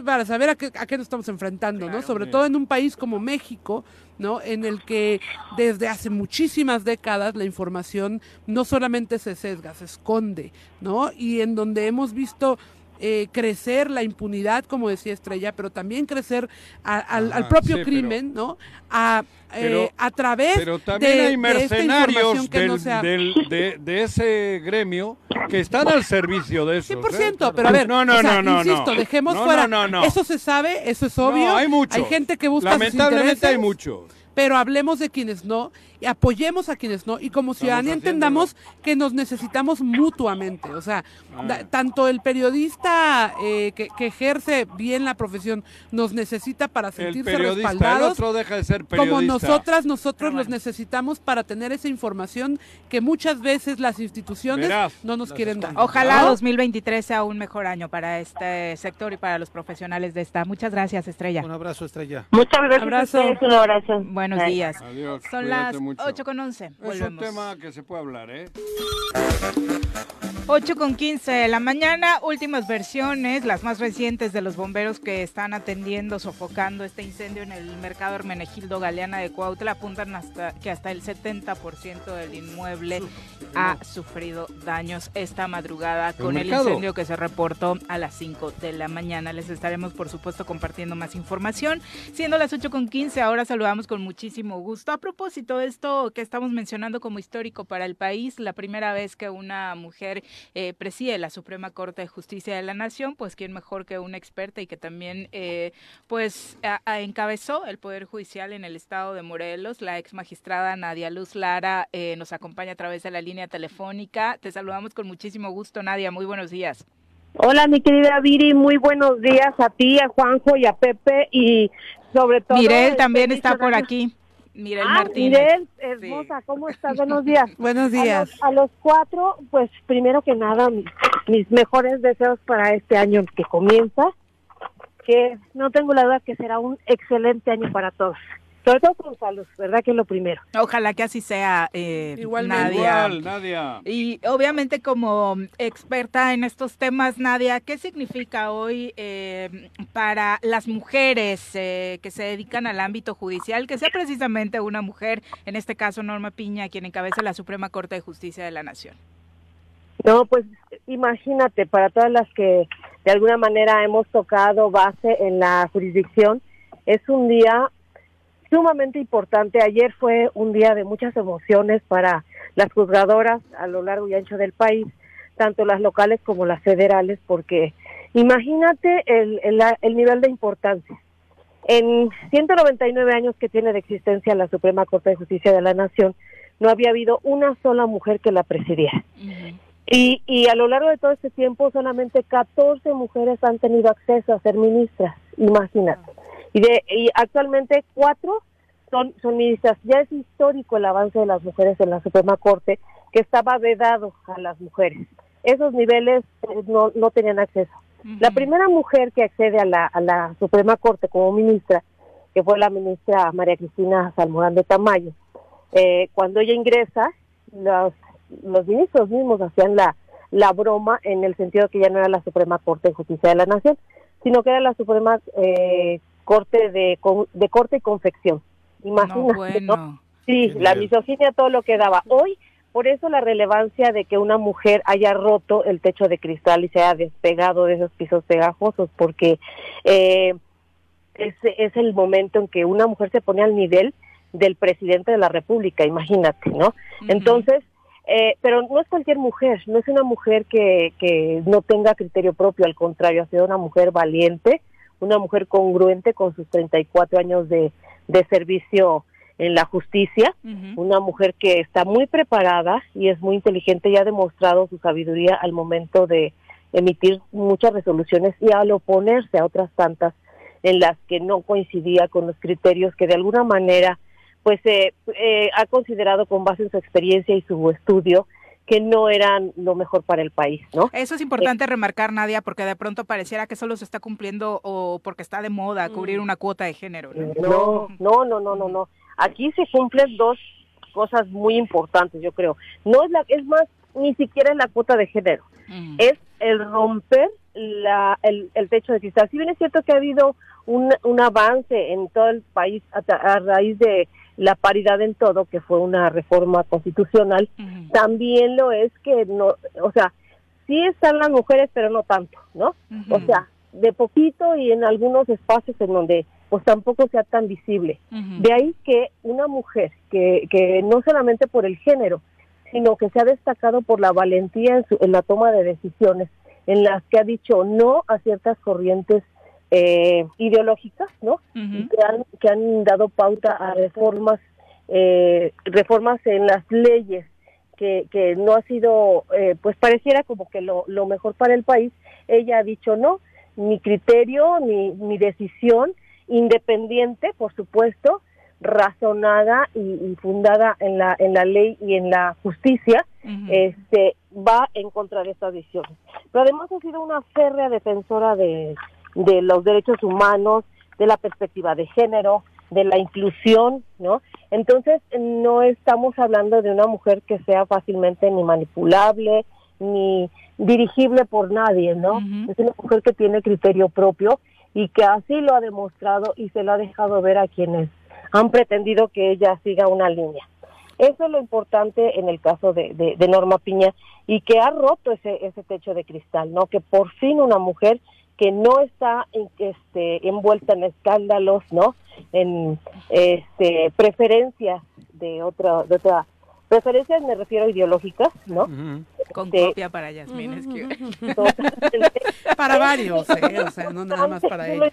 [SPEAKER 5] para saber a qué, a qué nos estamos enfrentando, ¿no? Sobre todo en un país como México, ¿no? En el que desde hace muchísimas décadas la información no solamente se sesga, se esconde, ¿no? Y en donde hemos visto eh, crecer la impunidad, como decía Estrella, pero también crecer al, propio crimen, ¿no? A, eh, a través
[SPEAKER 2] pero también hay mercenarios de, ese gremio que están al servicio de eso.
[SPEAKER 5] 100%, ¿eh? pero a ver,
[SPEAKER 2] no, no, no, no,
[SPEAKER 5] insisto, dejemos fuera, eso se sabe, eso es obvio.
[SPEAKER 2] hay mucho.
[SPEAKER 5] Hay gente que busca
[SPEAKER 2] Lamentablemente hay mucho
[SPEAKER 5] pero hablemos de quienes no y apoyemos a quienes no y como ciudadanía entendamos que nos necesitamos mutuamente, o sea, ah. tanto el periodista eh, que, ejerce bien la profesión nos necesita para sentirse respaldados, como nosotras, nosotros los necesitamos para tener esa información que muchas veces las instituciones no nos quieren dar.
[SPEAKER 1] Ojalá 2023 sea un mejor año para este sector y para los profesionales de esta. Muchas gracias, Estrella.
[SPEAKER 3] Un abrazo, Estrella.
[SPEAKER 9] Muchas gracias. Abrazo. Un abrazo.
[SPEAKER 1] Buenos días. Son las 8 con 11.
[SPEAKER 2] Es un tema que se puede hablar, ¿eh?
[SPEAKER 1] 8 con 15 de la mañana, últimas versiones, las más recientes de los bomberos que están atendiendo, sofocando este incendio en el mercado Hermenegildo Galeana de Cuautla, apuntan hasta que hasta el 70% del inmueble ha sufrido daños esta madrugada con el, incendio que se reportó a las 5 de la mañana. Les estaremos, por supuesto, compartiendo más información. Siendo las 8 con 15, ahora saludamos con muchísimo gusto. A propósito de esto que estamos mencionando como histórico para el país, la primera vez que una mujer eh, preside la Suprema Corte de Justicia de la Nación, pues quién mejor que una experta y que también eh, pues encabezó el Poder Judicial en el estado de Morelos, la ex magistrada Nadia Luz Lara eh, nos acompaña a través de la línea telefónica. Te saludamos con muchísimo gusto, Nadia, muy buenos días.
[SPEAKER 9] Hola, mi querida Viri, muy buenos días a ti, a Juanjo y a Pepe y sobre todo...
[SPEAKER 1] Mirel también está por aquí. Mirel ah,
[SPEAKER 9] Martínez. hermosa, ¿cómo estás? Buenos días.
[SPEAKER 1] Buenos días.
[SPEAKER 9] A los, cuatro, pues primero que nada, mis, mejores deseos para este año que comienza, que no tengo la duda que será un excelente año para todos. Sobre todo con salud, ¿verdad? Que es lo primero.
[SPEAKER 1] Ojalá que así sea, eh,
[SPEAKER 2] Igualmente.
[SPEAKER 1] Nadia.
[SPEAKER 2] Igual, Nadia.
[SPEAKER 1] Y obviamente como experta en estos temas, Nadia, ¿qué significa hoy eh, para las mujeres eh, que se dedican al ámbito judicial que sea precisamente una mujer, en este caso Norma Piña, quien encabeza la Suprema Corte de Justicia de la Nación?
[SPEAKER 9] No, pues imagínate, para todas las que de alguna manera hemos tocado base en la jurisdicción, es un día sumamente importante. Ayer fue un día de muchas emociones para las juzgadoras a lo largo y ancho del país, tanto las locales como las federales, porque imagínate el, el, nivel de importancia. En 199 años que tiene de existencia la Suprema Corte de Justicia de la Nación, no había habido una sola mujer que la presidiera. y, y a lo largo de todo este tiempo, solamente 14 mujeres han tenido acceso a ser ministras, imagínate y, de, y actualmente cuatro son, son ministras. Ya es histórico el avance de las mujeres en la Suprema Corte, que estaba vedado a las mujeres. Esos niveles eh, no, no tenían acceso. La primera mujer que accede a la, a la Suprema Corte como ministra, que fue la ministra María Cristina Salmorán de Tamayo, eh, cuando ella ingresa, los, los ministros mismos hacían la, la broma en el sentido que ya no era la Suprema Corte de Justicia de la Nación, sino que era la Suprema eh, Corte de, de Corte y Confección. Imagínate, ¿no? Sí, la misoginia, todo lo que daba. Hoy, por eso la relevancia de que una mujer haya roto el techo de cristal y se haya despegado de esos pisos pegajosos, porque eh, es, es el momento en que una mujer se pone al nivel del presidente de la República, imagínate, ¿no? Entonces, eh, pero no es cualquier mujer, no es una mujer que, que no tenga criterio propio, al contrario, ha sido una mujer valiente, una mujer congruente con sus 34 años de, de servicio en la justicia, una mujer que está muy preparada y es muy inteligente y ha demostrado su sabiduría al momento de emitir muchas resoluciones y al oponerse a otras tantas en las que no coincidía con los criterios que de alguna manera pues eh, eh, ha considerado con base en su experiencia y su estudio que no eran lo mejor para el país, ¿no?
[SPEAKER 1] Eso es importante remarcar, Nadia, porque de pronto pareciera que solo se está cumpliendo o porque está de moda cubrir mm. una cuota de género.
[SPEAKER 9] ¿no? no, no, no, no, no. Aquí se cumplen dos cosas muy importantes, yo creo. No es la, es más, ni siquiera es la cuota de género, mm. es el romper la, el, el, techo de cristal. Si bien es cierto que ha habido un, un avance en todo el país a raíz de la paridad en todo, que fue una reforma constitucional, también lo es que no, o sea, sí están las mujeres, pero no tanto, ¿no? O sea, de poquito y en algunos espacios en donde pues tampoco sea tan visible. De ahí que una mujer que, que no solamente por el género, sino que se ha destacado por la valentía en, su, en la toma de decisiones, en las que ha dicho no a ciertas corrientes eh, ideológicas, ¿no? que, han, que han dado pauta a reformas, eh, reformas en las leyes que, que no ha sido, eh, pues pareciera como que lo, lo mejor para el país. Ella ha dicho no, mi criterio, mi, mi decisión independiente, por supuesto, razonada y, fundada en la en la ley y en la justicia, este va en contra de estas decisiones. Pero además ha sido una férrea defensora de, de los derechos humanos, de la perspectiva de género, de la inclusión, ¿no? Entonces, no estamos hablando de una mujer que sea fácilmente ni manipulable, ni dirigible por nadie, ¿no? Es una mujer que tiene criterio propio y que así lo ha demostrado y se lo ha dejado ver a quienes han pretendido que ella siga una línea. Eso es lo importante en el caso de, de Norma Piña y que ha roto ese, ese techo de cristal, ¿no? Que por fin una mujer que no está este, envuelta en escándalos, ¿no? En este, preferencias de otra, de otra preferencias me refiero a ideológicas, ¿no?
[SPEAKER 1] Con este, copia para Yasmin, es que...
[SPEAKER 5] para varios, ¿eh? o sea, no nada más para ella.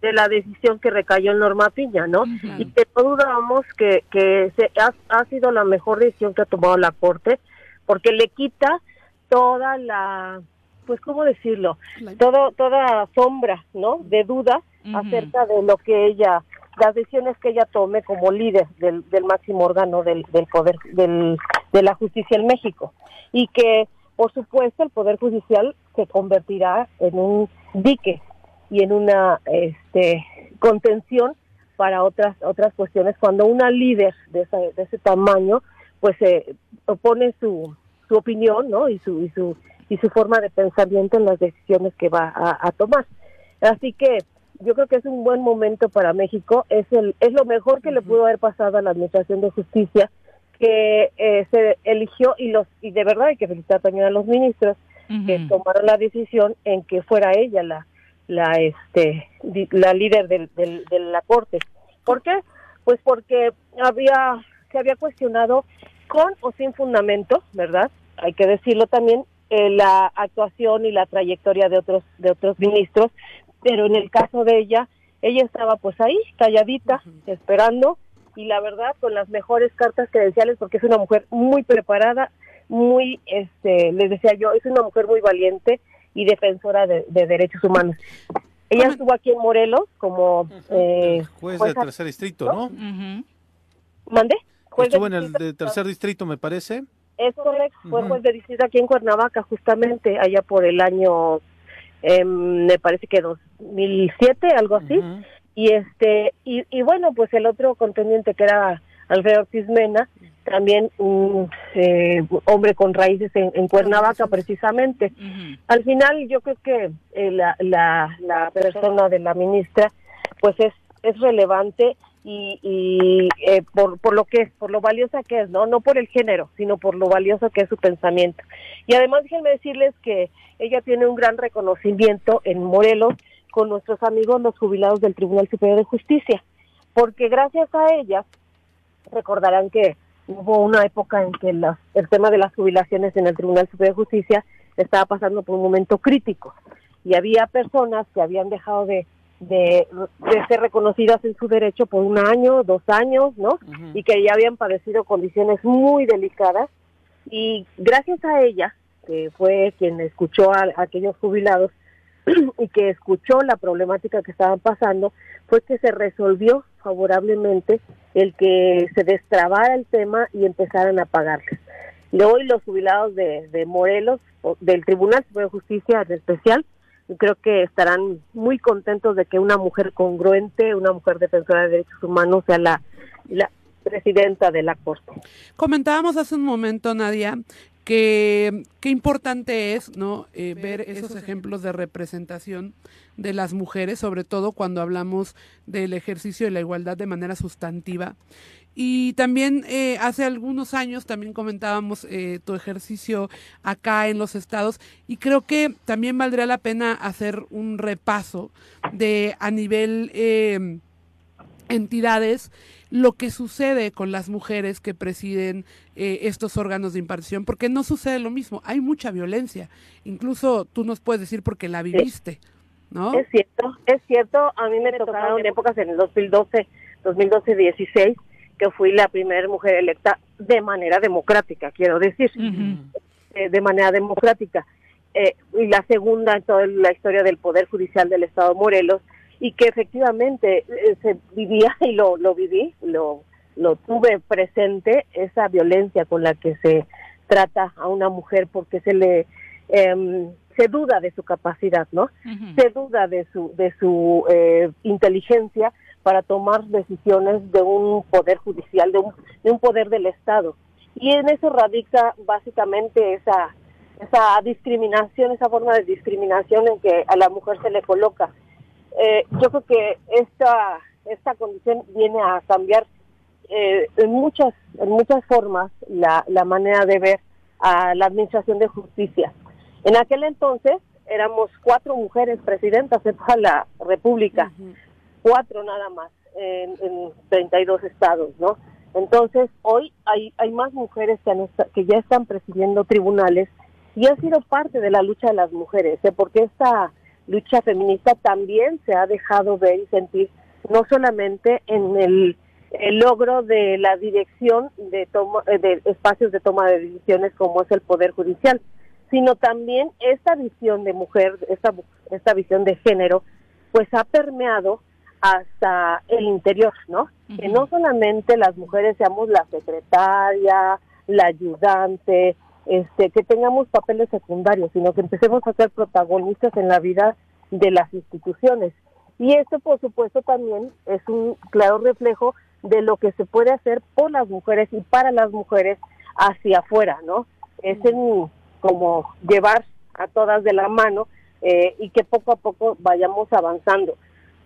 [SPEAKER 9] De la decisión que recayó en Norma Piña, ¿no? Y que no dudamos que, que se, ha, ha sido la mejor decisión que ha tomado la Corte, porque le quita toda la pues, ¿cómo decirlo? Todo, toda sombra, ¿no? De duda acerca de lo que ella, las decisiones que ella tome como líder del, del máximo órgano del, del poder, del, de la justicia en México. Y que, por supuesto, el poder judicial se convertirá en un dique y en una este, contención para otras otras cuestiones cuando una líder de, de ese tamaño pues se opone su, su opinión no y su y su y su forma de pensamiento en las decisiones que va a, tomar. Así que yo creo que es un buen momento para México, es el es lo mejor que le pudo haber pasado a la Administración de Justicia que eh, se eligió y los y de verdad hay que felicitar también a los ministros que tomaron la decisión en que fuera ella la la este la líder del, de la corte. ¿Por qué? Pues porque había se había cuestionado con o sin fundamento, ¿verdad? Hay que decirlo también eh, la actuación y la trayectoria de otros de otros ministros, pero en el caso de ella, ella estaba pues ahí, calladita, esperando y la verdad con las mejores cartas credenciales porque es una mujer muy preparada, muy, este, les decía yo, es una mujer muy valiente y defensora de, derechos humanos. Ella estuvo aquí en Morelos como
[SPEAKER 3] eh, juez del tercer distrito, ¿no?
[SPEAKER 9] ¿Mande?
[SPEAKER 3] Estuvo en el tercer distrito, me parece.
[SPEAKER 9] Es correcto, fue juez de distrito aquí en Cuernavaca, justamente allá por el año em, me parece que 2007, algo así. Y este y, y bueno, pues el otro contendiente que era Alfredo Ortiz Mena, también un eh, hombre con raíces en, Cuernavaca precisamente. Al final yo creo que eh, la, la, la, persona de la ministra pues es, es relevante y, y eh, por, por lo que es, por lo valiosa que es, ¿no? No por el género, sino por lo valioso que es su pensamiento. Y además déjenme decirles que ella tiene un gran reconocimiento en Morelos con nuestros amigos los jubilados del Tribunal Superior de Justicia, porque gracias a ella recordarán que hubo una época en que el tema de las jubilaciones en el Tribunal Superior de Justicia estaba pasando por un momento crítico y había personas que habían dejado de, de, ser reconocidas en su derecho por un año, dos años, ¿no? Y que ya habían padecido condiciones muy delicadas y gracias a ella, que fue quien escuchó a aquellos jubilados y que escuchó la problemática que estaban pasando, fue que se resolvió favorablemente el que se destrabara el tema y empezaran a pagarles. Y hoy los jubilados de, de Morelos, del Tribunal Superior de Justicia en especial, creo que estarán muy contentos de que una mujer congruente, una mujer defensora de derechos humanos sea la, la presidenta de la Corte.
[SPEAKER 5] Comentábamos hace un momento, Nadia, que qué importante es no eh, ver esos ejemplos de representación de las mujeres, sobre todo cuando hablamos del ejercicio de la igualdad de manera sustantiva. Y también eh, hace algunos años también comentábamos eh, tu ejercicio acá en los estados y creo que también valdría la pena hacer un repaso de a nivel entidades lo que sucede con las mujeres que presiden eh, estos órganos de impartición, porque no sucede lo mismo, hay mucha violencia, incluso tú nos puedes decir porque la viviste, ¿no?
[SPEAKER 9] Es cierto, es cierto, a mí me tocaron épocas en el 2012, 2012-16, que fui la primera mujer electa de manera democrática, quiero decir, eh, de manera democrática. Eh, y la segunda en toda la historia del Poder Judicial del Estado de Morelos, y que efectivamente eh, se vivía y lo, lo viví, lo, lo tuve presente, esa violencia con la que se trata a una mujer porque se le em, se duda de su capacidad, ¿no? Se duda de su de su eh, inteligencia para tomar decisiones de un poder judicial, de un, de un poder del Estado. Y en eso radica básicamente esa esa discriminación, esa forma de discriminación en que a la mujer se le coloca eh, yo creo que esta esta condición viene a cambiar eh, en muchas en muchas formas la, la manera de ver a la administración de justicia. En aquel entonces éramos cuatro mujeres presidentas de toda la República, cuatro nada más en, en 32 estados, ¿no? Entonces hoy hay hay más mujeres que, que ya están presidiendo tribunales y ha sido parte de la lucha de las mujeres, ¿eh? porque esta lucha feminista también se ha dejado ver y sentir no solamente en el, logro de la dirección de, toma, eh, de espacios de toma de decisiones como es el Poder Judicial, sino también esta visión de mujer, esta, esta visión de género, pues ha permeado hasta el interior, ¿no? Que no solamente las mujeres seamos la secretaria, la ayudante, este, que tengamos papeles secundarios, sino que empecemos a ser protagonistas en la vida de las instituciones. Y esto, por supuesto, también es un claro reflejo de lo que se puede hacer por las mujeres y para las mujeres hacia afuera, ¿no? Es como llevar a todas de la mano eh, y que poco a poco vayamos avanzando.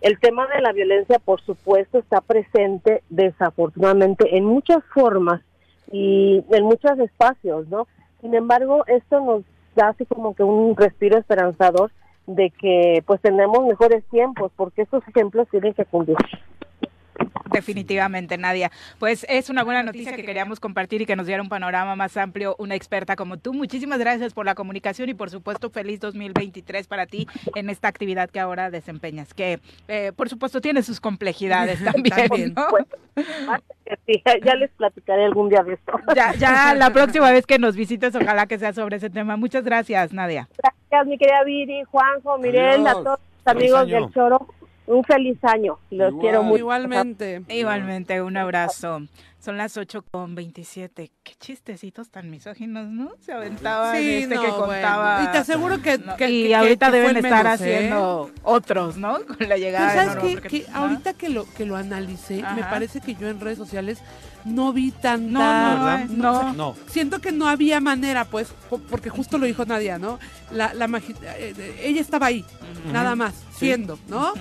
[SPEAKER 9] El tema de la violencia, por supuesto, está presente desafortunadamente en muchas formas y en muchos espacios, ¿no? Sin embargo, esto nos da así como que un respiro esperanzador de que pues tendremos mejores tiempos, porque estos ejemplos tienen que cumplir.
[SPEAKER 1] Definitivamente, Nadia. Pues es una buena noticia que queríamos compartir y que nos diera un panorama más amplio una experta como tú. Muchísimas gracias por la comunicación y por supuesto feliz 2023 para ti en esta actividad que ahora desempeñas, que eh, por supuesto tiene sus complejidades también. Pues,
[SPEAKER 9] ya les platicaré algún día de esto.
[SPEAKER 1] Ya, ya la próxima vez que nos visites, ojalá que sea sobre ese tema. Muchas gracias, Nadia.
[SPEAKER 9] Gracias, mi querida Viri, Juanjo, Mirel, a todos los amigos del Choro un feliz año. Los quiero mucho.
[SPEAKER 5] Igualmente.
[SPEAKER 1] Igualmente, un abrazo. Son las 8 con 27. Qué chistecitos tan misóginos, ¿no? Se aventaba este que contaba.
[SPEAKER 5] Y te aseguro que.
[SPEAKER 1] y ahorita deben estar haciendo otros, ¿no? Con la llegada
[SPEAKER 5] ¿sabes de qué? que ahorita que lo, que lo analicé, me parece que yo en redes sociales no vi tanta.
[SPEAKER 1] No, no, no,
[SPEAKER 5] Siento que no había manera, pues, porque justo lo dijo Nadia, ¿no? La, la eh, ella estaba ahí, nada más, siendo, ¿no?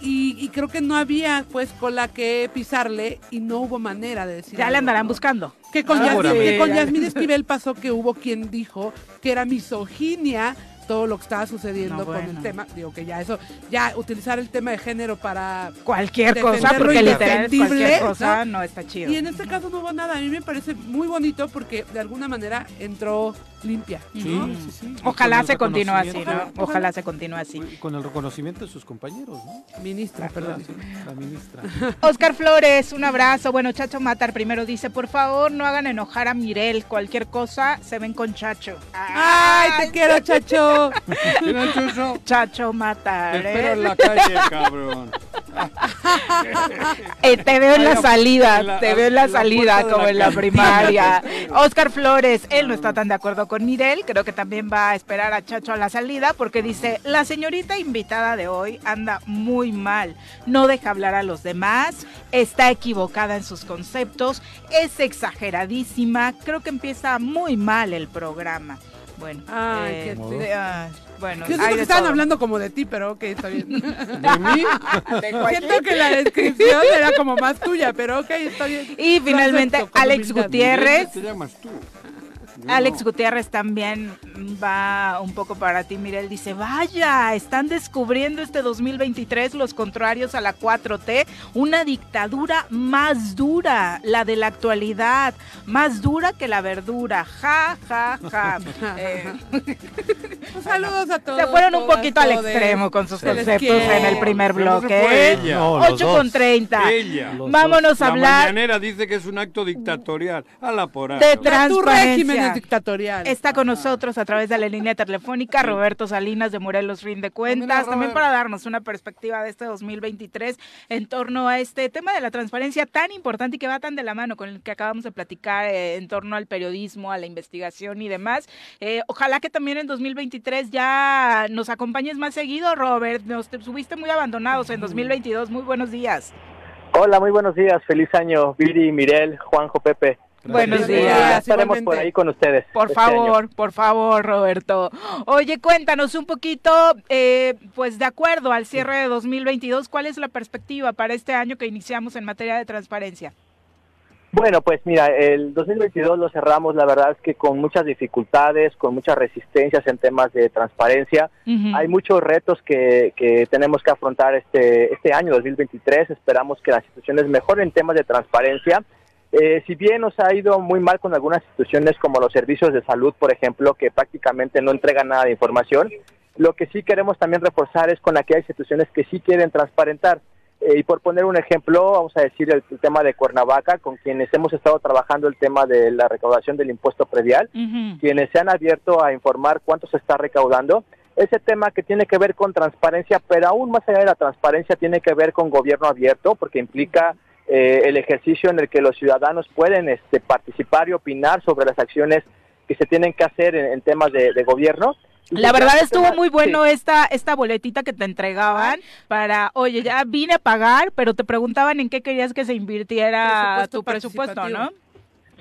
[SPEAKER 5] Y, creo que no había pues con la que pisarle y no hubo manera de decir.
[SPEAKER 1] Ya le andarán buscando.
[SPEAKER 5] Que con, Yasmín, Esquivel pasó que hubo quien dijo que era misoginia todo lo que estaba sucediendo con el tema. Digo que ya eso, ya utilizar el tema de género para
[SPEAKER 1] cualquier cosa, porque literal cualquier cosa ¿no? está chido.
[SPEAKER 5] Y en este caso no hubo nada. A mí me parece muy bonito porque de alguna manera entró limpia.
[SPEAKER 1] Sí, sí, sí. Ojalá se continúe así, ¿no? Ojalá, se continúe así.
[SPEAKER 3] Con el reconocimiento de sus compañeros, ¿no?
[SPEAKER 5] Ministra, perdón.
[SPEAKER 3] La ministra.
[SPEAKER 1] Oscar Flores, un abrazo. Bueno, Chacho Matar primero dice, por favor, no hagan enojar a Mirel. Cualquier cosa, se ven con Chacho.
[SPEAKER 5] Ay, te quiero, Chacho.
[SPEAKER 1] Chacho? Chacho Matar.
[SPEAKER 2] Te espero en la calle, cabrón.
[SPEAKER 1] Eh, te veo en la salida, te veo en la salida como en la primaria. Oscar Flores, él no está tan de acuerdo con Mirel, creo que también va a esperar a Chacho a la salida porque dice, la señorita invitada de hoy anda muy mal, no deja hablar a los demás, está equivocada en sus conceptos, es exageradísima, creo que empieza muy mal el programa. Bueno,
[SPEAKER 5] Ay, qué ah, bueno, yo siento que estaban hablando como de ti, pero ok, está bien. ¿De
[SPEAKER 2] mí?
[SPEAKER 5] siento que la descripción era como más tuya, pero ok, está bien.
[SPEAKER 1] Y finalmente, Alex Gutiérrez. ¿Qué te llamas tú? Alex Gutiérrez también va un poco para ti, Mirel. Dice, vaya, están descubriendo este 2023 los contrarios a la 4T, una dictadura más dura, la de la actualidad, más dura que la verdura. Ja, ja, ja.
[SPEAKER 5] Eh, saludos a todos.
[SPEAKER 1] Se fueron un poquito al extremo con sus conceptos en el primer bloque. 8 con 30. Vámonos a hablar.
[SPEAKER 2] La mañanera dice que es un acto dictatorial. A la por
[SPEAKER 1] De transparencia
[SPEAKER 5] dictatorial.
[SPEAKER 1] Está con nosotros a través de la línea telefónica Roberto Salinas de Morelos Rinde Cuentas, también para darnos una perspectiva de este 2023 en torno a este tema de la transparencia tan importante y que va tan de la mano con el que acabamos de platicar eh, en torno al periodismo, a la investigación y demás. Eh, ojalá que también en 2023 ya nos acompañes más seguido, Robert. Nos subiste muy abandonados en 2022. Muy buenos días.
[SPEAKER 10] Hola, muy buenos días. Feliz año, Viri, Mirel, Juanjo, Pepe.
[SPEAKER 1] Buenos días.
[SPEAKER 10] Estaremos por ahí con ustedes.
[SPEAKER 1] Por este favor, por favor, Roberto. Oye, cuéntanos un poquito, eh, pues de acuerdo al cierre de 2022, ¿cuál es la perspectiva para este año que iniciamos en materia de transparencia?
[SPEAKER 10] Bueno, pues mira, el 2022 lo cerramos, la verdad es que con muchas dificultades, con muchas resistencias en temas de transparencia. Hay muchos retos que, que, tenemos que afrontar este, este año 2023. Esperamos que las instituciones mejoren en temas de transparencia eh, si bien nos ha ido muy mal con algunas instituciones como los servicios de salud, por ejemplo, que prácticamente no entregan nada de información, lo que sí queremos también reforzar es con aquellas instituciones que sí quieren transparentar. Eh, y por poner un ejemplo, vamos a decir el, tema de Cuernavaca, con quienes hemos estado trabajando el tema de la recaudación del impuesto predial, quienes se han abierto a informar cuánto se está recaudando. Ese tema que tiene que ver con transparencia, pero aún más allá de la transparencia, tiene que ver con gobierno abierto, porque implica eh, el ejercicio en el que los ciudadanos pueden este, participar y opinar sobre las acciones que se tienen que hacer en, temas de, gobierno.
[SPEAKER 1] La verdad estuvo muy bueno esta esta boletita que te entregaban para, oye, ya vine a pagar, pero te preguntaban en qué querías que se invirtiera tu presupuesto, ¿no?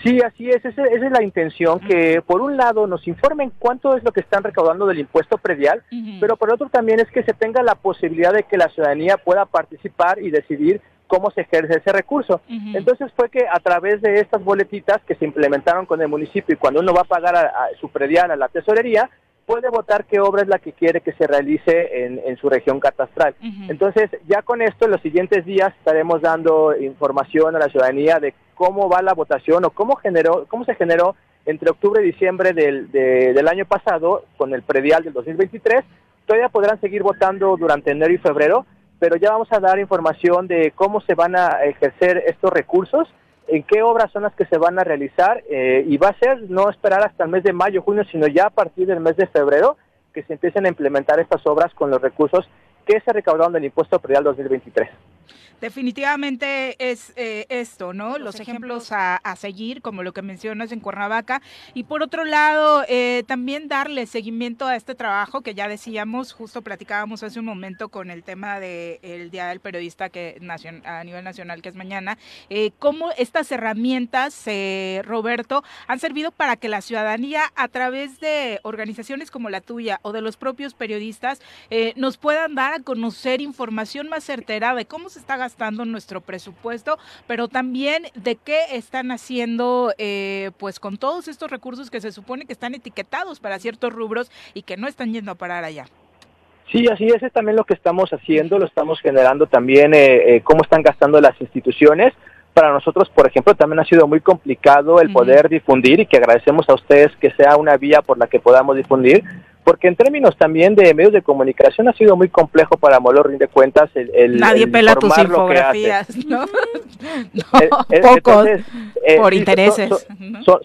[SPEAKER 10] Sí, así es, esa, es la intención, que por un lado nos informen cuánto es lo que están recaudando del impuesto predial, pero por otro también es que se tenga la posibilidad de que la ciudadanía pueda participar y decidir cómo se ejerce ese recurso. Entonces fue que a través de estas boletitas que se implementaron con el municipio y cuando uno va a pagar a, su predial a la tesorería, puede votar qué obra es la que quiere que se realice en, su región catastral. Entonces, ya con esto, en los siguientes días estaremos dando información a la ciudadanía de cómo va la votación o cómo, generó, cómo se generó entre octubre y diciembre del, del año pasado con el predial del 2023. Todavía podrán seguir votando durante enero y febrero, pero ya vamos a dar información de cómo se van a ejercer estos recursos, en qué obras son las que se van a realizar eh, y va a ser no esperar hasta el mes de mayo, junio, sino ya a partir del mes de febrero que se empiecen a implementar estas obras con los recursos que se recaudaron del impuesto predial 2023.
[SPEAKER 1] Definitivamente es eh, esto, ¿no? Los, ejemplos, a, seguir, como lo que mencionas en Cuernavaca. Y por otro lado, eh, también darle seguimiento a este trabajo que ya decíamos, justo platicábamos hace un momento con el tema del Día del Periodista que a nivel nacional, que es mañana. Eh, cómo estas herramientas, eh, Roberto, han servido para que la ciudadanía, a través de organizaciones como la tuya o de los propios periodistas, nos puedan dar a conocer información más certera de cómo se está gastando gastando nuestro presupuesto, pero también de qué están haciendo eh, pues con todos estos recursos que se supone que están etiquetados para ciertos rubros y que no están yendo a parar allá.
[SPEAKER 10] Sí, así es, es también lo que estamos haciendo, lo estamos generando también, eh, eh, cómo están gastando las instituciones. Para nosotros, por ejemplo, también ha sido muy complicado el poder difundir y que agradecemos a ustedes que sea una vía por la que podamos difundir, porque en términos también de medios de comunicación ha sido muy complejo para Molor de cuentas el,
[SPEAKER 1] nadie pela tus infografías no, eh, eh, pocos eh, por intereses.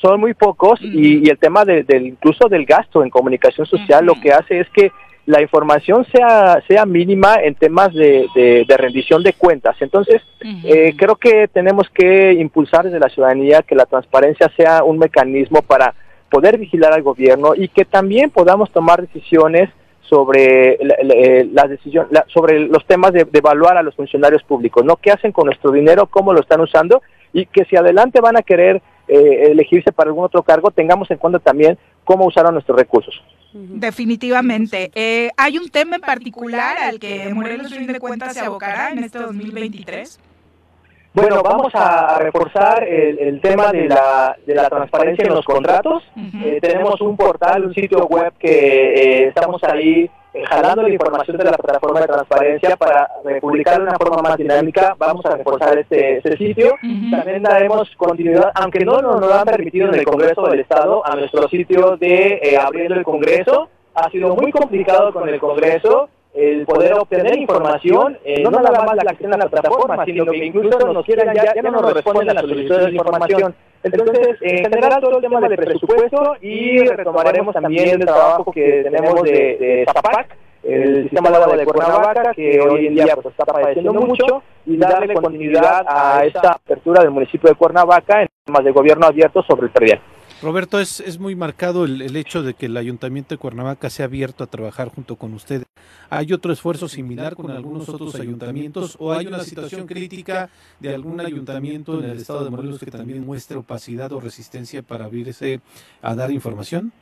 [SPEAKER 10] son, muy pocos y, el tema del incluso del gasto en comunicación social lo que hace es que la información sea sea mínima en temas de, de, rendición de cuentas. Entonces creo que tenemos que impulsar desde la ciudadanía que la transparencia sea un mecanismo para poder vigilar al gobierno y que también podamos tomar decisiones sobre la, decisión, sobre los temas de, evaluar a los funcionarios públicos, ¿no? ¿Qué hacen con nuestro dinero? ¿Cómo lo están usando? Y que si adelante van a querer eh, elegirse para algún otro cargo, tengamos en cuenta también cómo usaron nuestros recursos.
[SPEAKER 1] Definitivamente. Eh, ¿Hay un tema en particular al que Morelos de Cuentas se abocará en este 2023?
[SPEAKER 10] Bueno, vamos a reforzar el, tema de la, de la transparencia en los contratos. Eh, tenemos un portal, un sitio web que eh, estamos ahí eh, jalando la información de la plataforma de transparencia para publicar de una forma más dinámica. Vamos a reforzar este, este sitio. También daremos continuidad, aunque no nos lo han permitido en el Congreso del Estado, a nuestro sitio de Abriendo el Congreso. Ha sido muy complicado con el Congreso el poder obtener información, eh, no nada más la que está en la plataforma, sino que incluso nos quieran ya, ya no nos responden las solicitudes de información. Entonces, en general, todo el tema del presupuesto y retomaremos también el trabajo que tenemos de, de ZAPAC, el sistema de de Cuernavaca, que hoy en día pues, está padeciendo mucho, y darle continuidad a esta apertura del municipio de Cuernavaca en temas de gobierno abierto sobre el predial.
[SPEAKER 3] Roberto, es, es muy marcado el, hecho de que el Ayuntamiento de Cuernavaca se ha abierto a trabajar junto con usted. ¿Hay otro esfuerzo similar con algunos otros ayuntamientos o hay una situación crítica de algún ayuntamiento en el estado de Morelos que también muestre opacidad o resistencia para abrirse a dar información?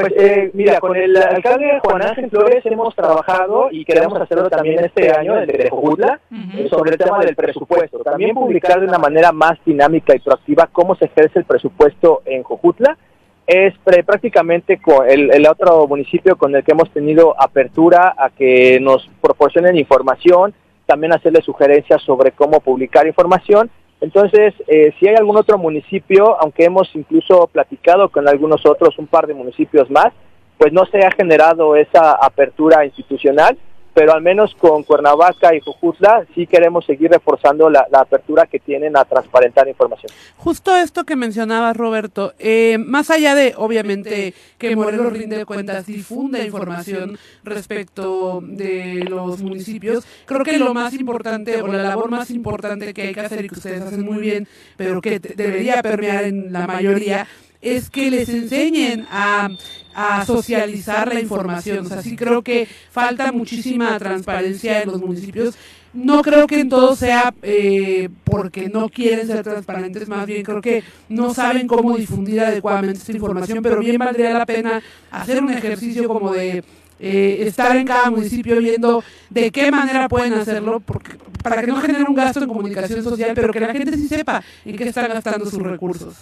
[SPEAKER 10] Pues eh, mira, con el alcalde Juan Ángel Flores hemos trabajado y queremos hacerlo también este año, el de Jojutla, eh, sobre el tema del presupuesto. También publicar de una manera más dinámica y proactiva cómo se ejerce el presupuesto en Jojutla. Es prácticamente con el, el otro municipio con el que hemos tenido apertura a que nos proporcionen información, también hacerle sugerencias sobre cómo publicar información entonces, eh, si hay algún otro municipio, aunque hemos incluso platicado con algunos otros, un par de municipios más, pues no se ha generado esa apertura institucional pero al menos con Cuernavaca y Jujutla sí queremos seguir reforzando la, apertura que tienen a transparentar información.
[SPEAKER 5] Justo esto que mencionabas, Roberto, eh, más allá de, obviamente, que Morelos rinde cuentas, difunde información respecto de los municipios, creo que lo más importante o la labor más importante que hay que hacer y que ustedes hacen muy bien, pero que debería permear en la mayoría, es que les enseñen a, socializar la información. O sea, sí creo que falta muchísima transparencia en los municipios. No creo que en todo sea eh, porque no quieren ser transparentes, más bien creo que no saben cómo difundir adecuadamente esta información, pero bien valdría la pena hacer un ejercicio como de eh, estar en cada municipio viendo de qué manera pueden hacerlo porque, para que no genere un gasto en comunicación social, pero que la gente sí sepa en qué están gastando sus recursos.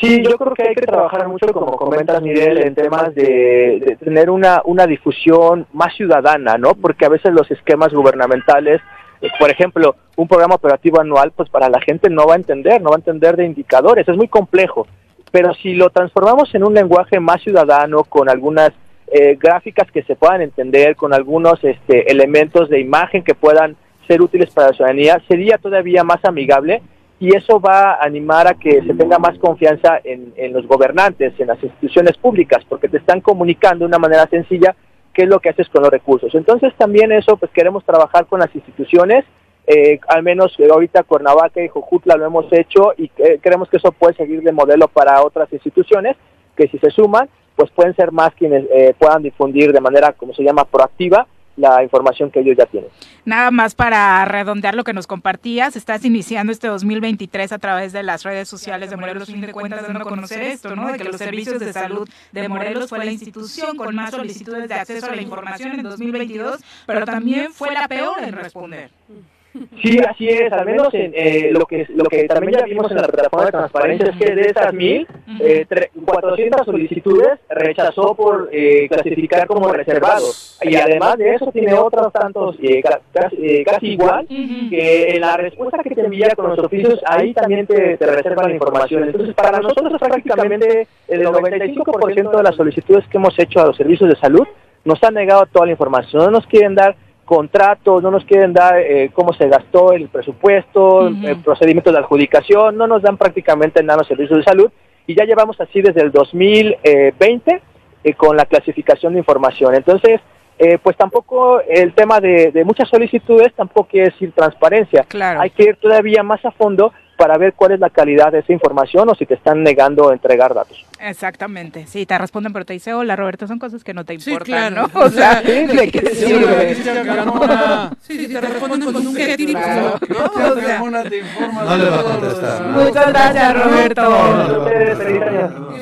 [SPEAKER 10] Sí, yo creo que hay que trabajar mucho, como comentas Miguel, en temas de, tener una, una difusión más ciudadana, ¿no? Porque a veces los esquemas gubernamentales, eh, por ejemplo, un programa operativo anual, pues para la gente no va a entender, no va a entender de indicadores, es muy complejo. Pero si lo transformamos en un lenguaje más ciudadano, con algunas eh, gráficas que se puedan entender, con algunos este, elementos de imagen que puedan ser útiles para la ciudadanía, sería todavía más amigable y eso va a animar a que se tenga más confianza en, los gobernantes, en las instituciones públicas, porque te están comunicando de una manera sencilla qué es lo que haces con los recursos. Entonces también eso, pues queremos trabajar con las instituciones, eh, al menos ahorita Cuernavaca y Jojutla lo hemos hecho y creemos que eso puede seguir de modelo para otras instituciones que si se suman, pues pueden ser más quienes eh, puedan difundir de manera, como se llama, proactiva la información que ellos ya tienen.
[SPEAKER 1] Nada más para redondear lo que nos compartías, estás iniciando este 2023 a través de las redes sociales de Morelos, fin de cuentas, dando a conocer esto, ¿no? De que los servicios de salud de Morelos fue la institución con más solicitudes de acceso a la información en 2022, pero también fue la peor en responder.
[SPEAKER 10] Sí, así es, al menos en, eh, lo que lo que también ya vimos en la plataforma de transparencia es que de esas mil, eh, 400 solicitudes rechazó por eh, clasificar como reservados. Y además de eso tiene otros tantos, eh, casi, casi, igual, que en la respuesta que te envía con los oficios, ahí también te, te reservan la información. Entonces, para nosotros prácticamente el 95% de las solicitudes que hemos hecho a los servicios de salud nos han negado toda la información, no nos quieren dar contratos, no nos quieren dar eh, cómo se gastó el presupuesto, el procedimiento de adjudicación, no nos dan prácticamente nada los servicios de salud y ya llevamos así desde el 2020 eh, con la clasificación de información. Entonces, eh, pues tampoco el tema de, de, muchas solicitudes tampoco es ir transparencia. Hay que ir todavía más a fondo para ver cuál es la calidad de esa información o si te están negando entregar datos.
[SPEAKER 1] Exactamente, sí, te responden pero te dice, hola Roberto, son cosas que no te importan, ¿no? O sea, ¿de qué
[SPEAKER 5] sirve? Sí, sí, te responden con un qué tipo, ¿no?
[SPEAKER 3] No le va a contestar.
[SPEAKER 1] Muchas gracias, Roberto.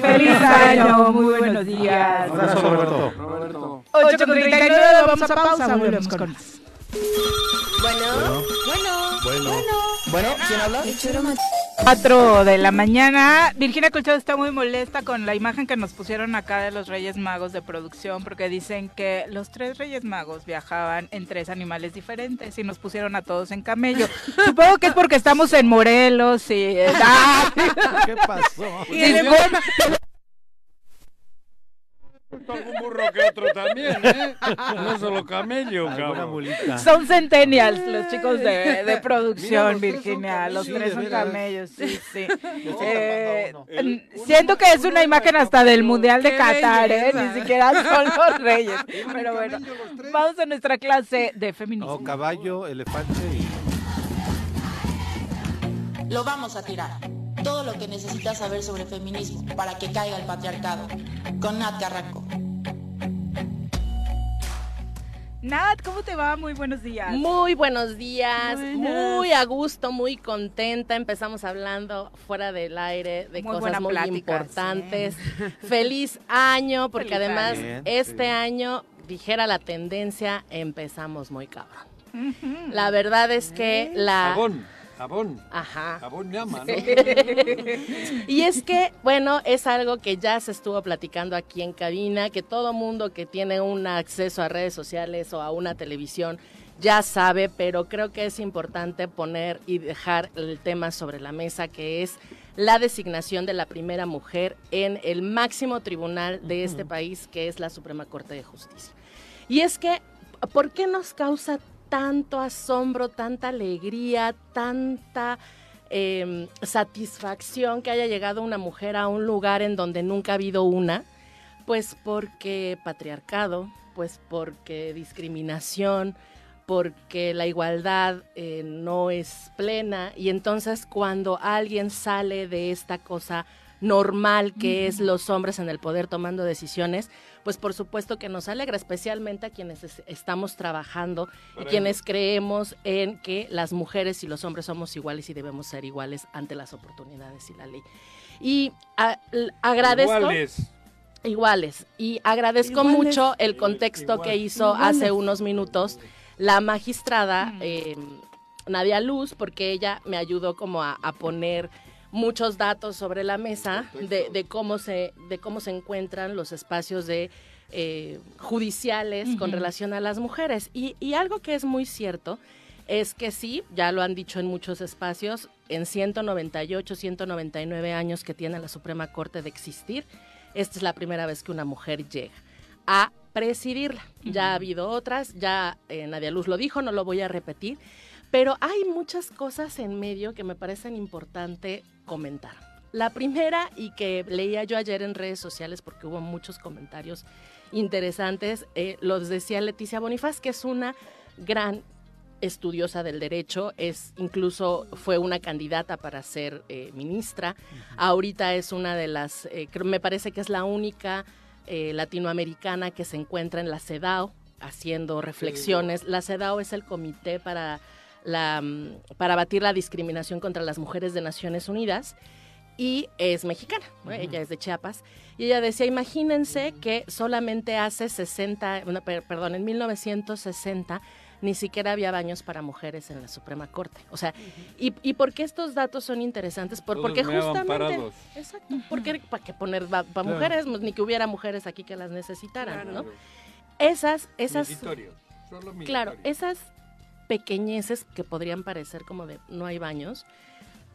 [SPEAKER 1] Feliz año, muy buenos días.
[SPEAKER 3] Abrazo, Roberto. Roberto.
[SPEAKER 1] 8 con 39, vamos a pausa, volvemos con más.
[SPEAKER 11] Bueno, bueno, bueno, bueno, ¿quién habla?
[SPEAKER 1] 4 de la mañana. Virginia Colchado está muy molesta con la imagen que nos pusieron acá de los Reyes Magos de producción porque dicen que los tres Reyes Magos viajaban en tres animales diferentes y nos pusieron a todos en camello. Supongo que es porque estamos en Morelos y...
[SPEAKER 3] ¿Qué pasó?
[SPEAKER 1] Y
[SPEAKER 2] algún burro que otro también, ¿eh? No solo camello, cabrón.
[SPEAKER 1] Son centennials los chicos de, de producción, Virginia. Los tres son camellos, sí, sí. Eh, siento que es una imagen hasta del Mundial de Qatar, ¿eh? Ni siquiera son los reyes. Pero bueno, vamos a nuestra clase de feminismo.
[SPEAKER 3] No, caballo, elefante y...
[SPEAKER 11] Lo vamos a tirar todo lo que necesitas saber sobre feminismo para que caiga el patriarcado. Con Nat Carranco.
[SPEAKER 1] Nat, ¿cómo te va? Muy buenos días.
[SPEAKER 12] Muy buenos días, muy a gusto, muy contenta. Empezamos hablando fuera del aire de cosas muy importantes. Feliz año, porque además este año, dijera la tendencia, empezamos muy cabrón. La verdad es que la...
[SPEAKER 2] Jabón.
[SPEAKER 12] Ajá.
[SPEAKER 2] Jabón llama, ¿no?
[SPEAKER 12] y es que, bueno, es algo que ya se estuvo platicando aquí en cabina, que todo mundo que tiene un acceso a redes sociales o a una televisión ya sabe, pero creo que es importante poner y dejar el tema sobre la mesa, que es la designación de la primera mujer en el máximo tribunal de este país, que es la Suprema Corte de Justicia. Y es que, ¿por qué nos causa tanto asombro, tanta alegría, tanta em, satisfacción que haya llegado una mujer a un lugar en donde nunca ha habido una? Pues porque patriarcado, pues porque discriminación, porque la igualdad eh, no es plena y entonces cuando alguien sale de esta cosa normal que es los hombres en el poder tomando decisiones, pues por supuesto que nos alegra, especialmente a quienes estamos trabajando y quienes creemos en que las mujeres y los hombres somos iguales y debemos ser iguales ante las oportunidades y la ley. Y agradezco...
[SPEAKER 2] Iguales.
[SPEAKER 12] Iguales. Y agradezco mucho el contexto que hizo hace unos minutos la magistrada eh, Nadia Luz, porque ella me ayudó como a poner muchos datos sobre la mesa de, cómo, se, de cómo se encuentran los espacios de eh, judiciales con relación a las mujeres. Y, y, algo que es muy cierto es que sí, ya lo han dicho en muchos espacios, en 198, 199 años que tiene la Suprema Corte de existir, esta es la primera vez que una mujer llega a presidirla. Ya ha habido otras, ya eh, Nadia Luz lo dijo, no lo voy a repetir, pero hay muchas cosas en medio que me parecen importante comentar. La primera, y que leía yo ayer en redes sociales porque hubo muchos comentarios interesantes, eh, los decía Leticia Bonifaz, que es una gran estudiosa del derecho, es incluso fue una candidata para ser eh, ministra. Ahorita es una de las, eh, me parece que es la única eh, latinoamericana que se encuentra en la CEDAW haciendo reflexiones. La CEDAW es el comité para la mm, para batir la discriminación contra las mujeres de Naciones Unidas y es mexicana, ella es de Chiapas, y ella decía, imagínense que solamente hace 60, perdón, en 1960 ni siquiera había baños para mujeres en la Suprema Corte. O sea, y, y por qué estos datos son interesantes? Por, porque justamente... Exacto, porque para qué poner para mujeres, ni que hubiera mujeres aquí que las necesitaran, ¿no? Esas, esas... claro, esas pequeñeces que podrían parecer como de no hay baños,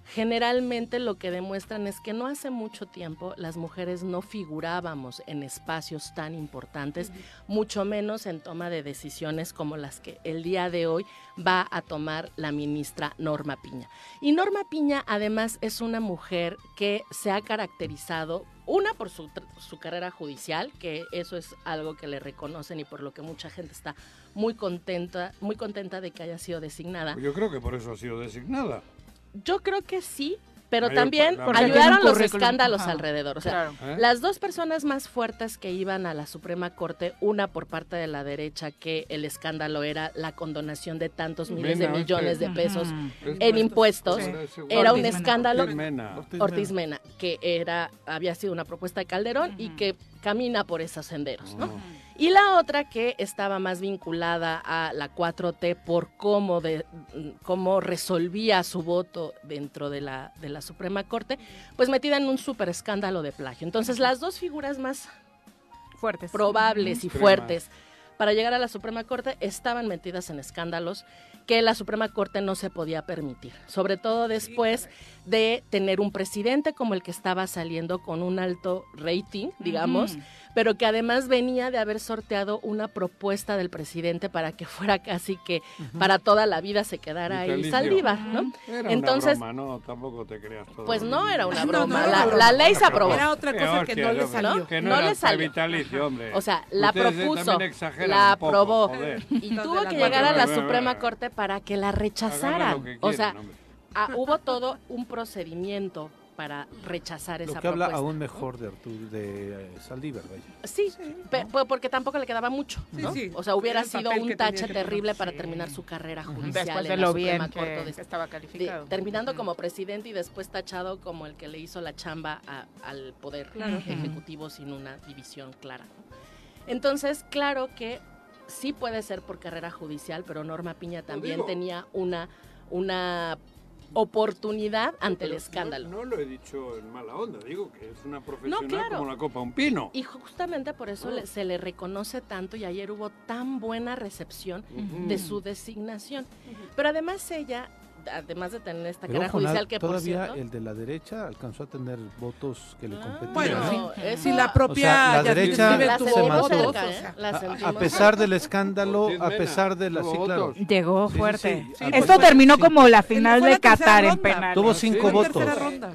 [SPEAKER 12] generalmente lo que demuestran es que no hace mucho tiempo las mujeres no figurábamos en espacios tan importantes, mucho menos en toma de decisiones como las que el día de hoy va a tomar la ministra Norma Piña. Y Norma Piña además es una mujer que se ha caracterizado una por su, su, carrera judicial, que eso es algo que le reconocen y por lo que mucha gente está muy contenta, muy contenta de que haya sido designada.
[SPEAKER 2] Yo creo que por eso ha sido designada.
[SPEAKER 12] Yo creo que sí, pero también ayudaron los escándalos alrededor. O sea, ¿Eh? las dos personas más fuertes que iban a la Suprema Corte, una por parte de la derecha, que el escándalo era la condonación de tantos miles de millones de pesos en impuestos, era un escándalo. Ortiz Mena. que era, había sido una propuesta de Calderón y que camina por esos senderos, ¿no? Y la otra que estaba más vinculada a la 4T por cómo, de, cómo resolvía su voto dentro de la, de la Suprema Corte, pues metida en un súper escándalo de plagio. Entonces las dos figuras más
[SPEAKER 1] fuertes,
[SPEAKER 12] probables y fuertes para llegar a la Suprema Corte estaban metidas en escándalos que la Suprema Corte no se podía permitir, sobre todo después de tener un presidente como el que estaba saliendo con un alto rating, digamos pero que además venía de haber sorteado una propuesta del presidente para que fuera casi que para toda la vida se quedara ahí Saldívar, ¿no?
[SPEAKER 2] Era Entonces, una broma, no, tampoco te creas todo.
[SPEAKER 12] Pues no era una broma, la, ley se aprobó.
[SPEAKER 5] Era otra cosa que no le salió.
[SPEAKER 2] Que no, le salió. Vitalicio, hombre.
[SPEAKER 12] O sea, la propuso, la aprobó y tuvo que llegar a la Suprema Corte para que la rechazaran. O sea, ah, hubo todo un procedimiento para rechazar esa
[SPEAKER 3] Lo
[SPEAKER 12] que
[SPEAKER 3] habla aún mejor de de eh, Saldívar,
[SPEAKER 12] Sí, porque tampoco le quedaba mucho, ¿no? O sea, hubiera sido un tache terrible para terminar su carrera judicial
[SPEAKER 1] después
[SPEAKER 12] de
[SPEAKER 1] lo bien que, estaba calificado.
[SPEAKER 12] terminando como presidente y después tachado como el que le hizo la chamba al poder ejecutivo sin una división clara. Entonces, claro que sí puede ser por carrera judicial, pero Norma Piña también tenía una una oportunidad ante el escándalo.
[SPEAKER 2] No, lo he dicho en mala onda, digo que es una profesional como la copa un pino.
[SPEAKER 12] Y justamente por eso se le reconoce tanto y ayer hubo tan buena recepción de su designación. Pero además ella además de tener esta cara judicial que
[SPEAKER 3] todavía el de la derecha alcanzó a tener votos que le ah, competían.
[SPEAKER 5] Bueno, si la propia
[SPEAKER 3] la derecha
[SPEAKER 5] se
[SPEAKER 3] mantuvo a, pesar del escándalo, a pesar de la sí, claro.
[SPEAKER 1] Llegó fuerte. Esto terminó como la final de Qatar en penal.
[SPEAKER 3] Tuvo cinco votos.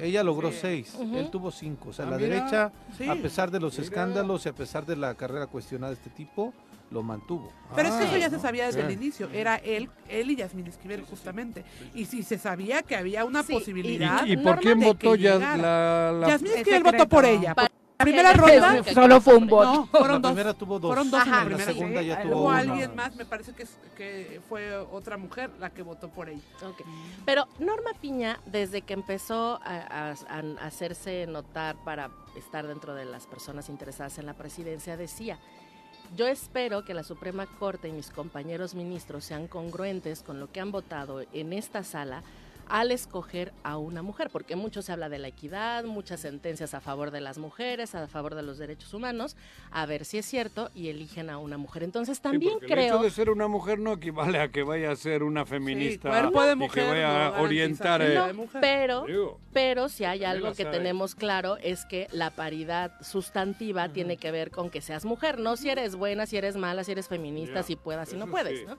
[SPEAKER 3] Ella logró seis. Él tuvo cinco. O sea, ah, la derecha, a pesar de los escándalos y a pesar de la carrera cuestionada de este tipo, lo mantuvo.
[SPEAKER 5] Pero es que eso ya se sabía desde el inicio, era él, él y Yasmín Esquivel justamente. Y si se sabía que había una posibilidad.
[SPEAKER 2] ¿Y, por quién votó ya la,
[SPEAKER 5] Yasmín Esquivel votó por ella. la primera ronda
[SPEAKER 1] solo fue un voto.
[SPEAKER 5] No, fueron
[SPEAKER 3] dos. La primera tuvo dos.
[SPEAKER 5] Fueron dos
[SPEAKER 3] en
[SPEAKER 5] la primera.
[SPEAKER 3] La segunda ya tuvo
[SPEAKER 5] Hubo alguien más, me parece que, que fue otra mujer la que votó por ella.
[SPEAKER 12] Okay. Pero Norma Piña, desde que empezó a, a hacerse notar para estar dentro de las personas interesadas en la presidencia, decía yo espero que la Suprema Corte y mis compañeros ministros sean congruentes con lo que han votado en esta sala al escoger a una mujer, porque mucho se habla de la equidad, muchas sentencias a favor de las mujeres, a favor de los derechos humanos, a ver si es cierto y eligen a una mujer. Entonces también creo...
[SPEAKER 2] El hecho de ser una mujer no equivale a que vaya a ser una feminista y que vaya a orientar...
[SPEAKER 12] pero, pero si hay algo que tenemos claro es que la paridad sustantiva tiene que ver con que seas mujer, no si eres buena, si eres mala, si eres feminista, si puedas, si no puedes, ¿no?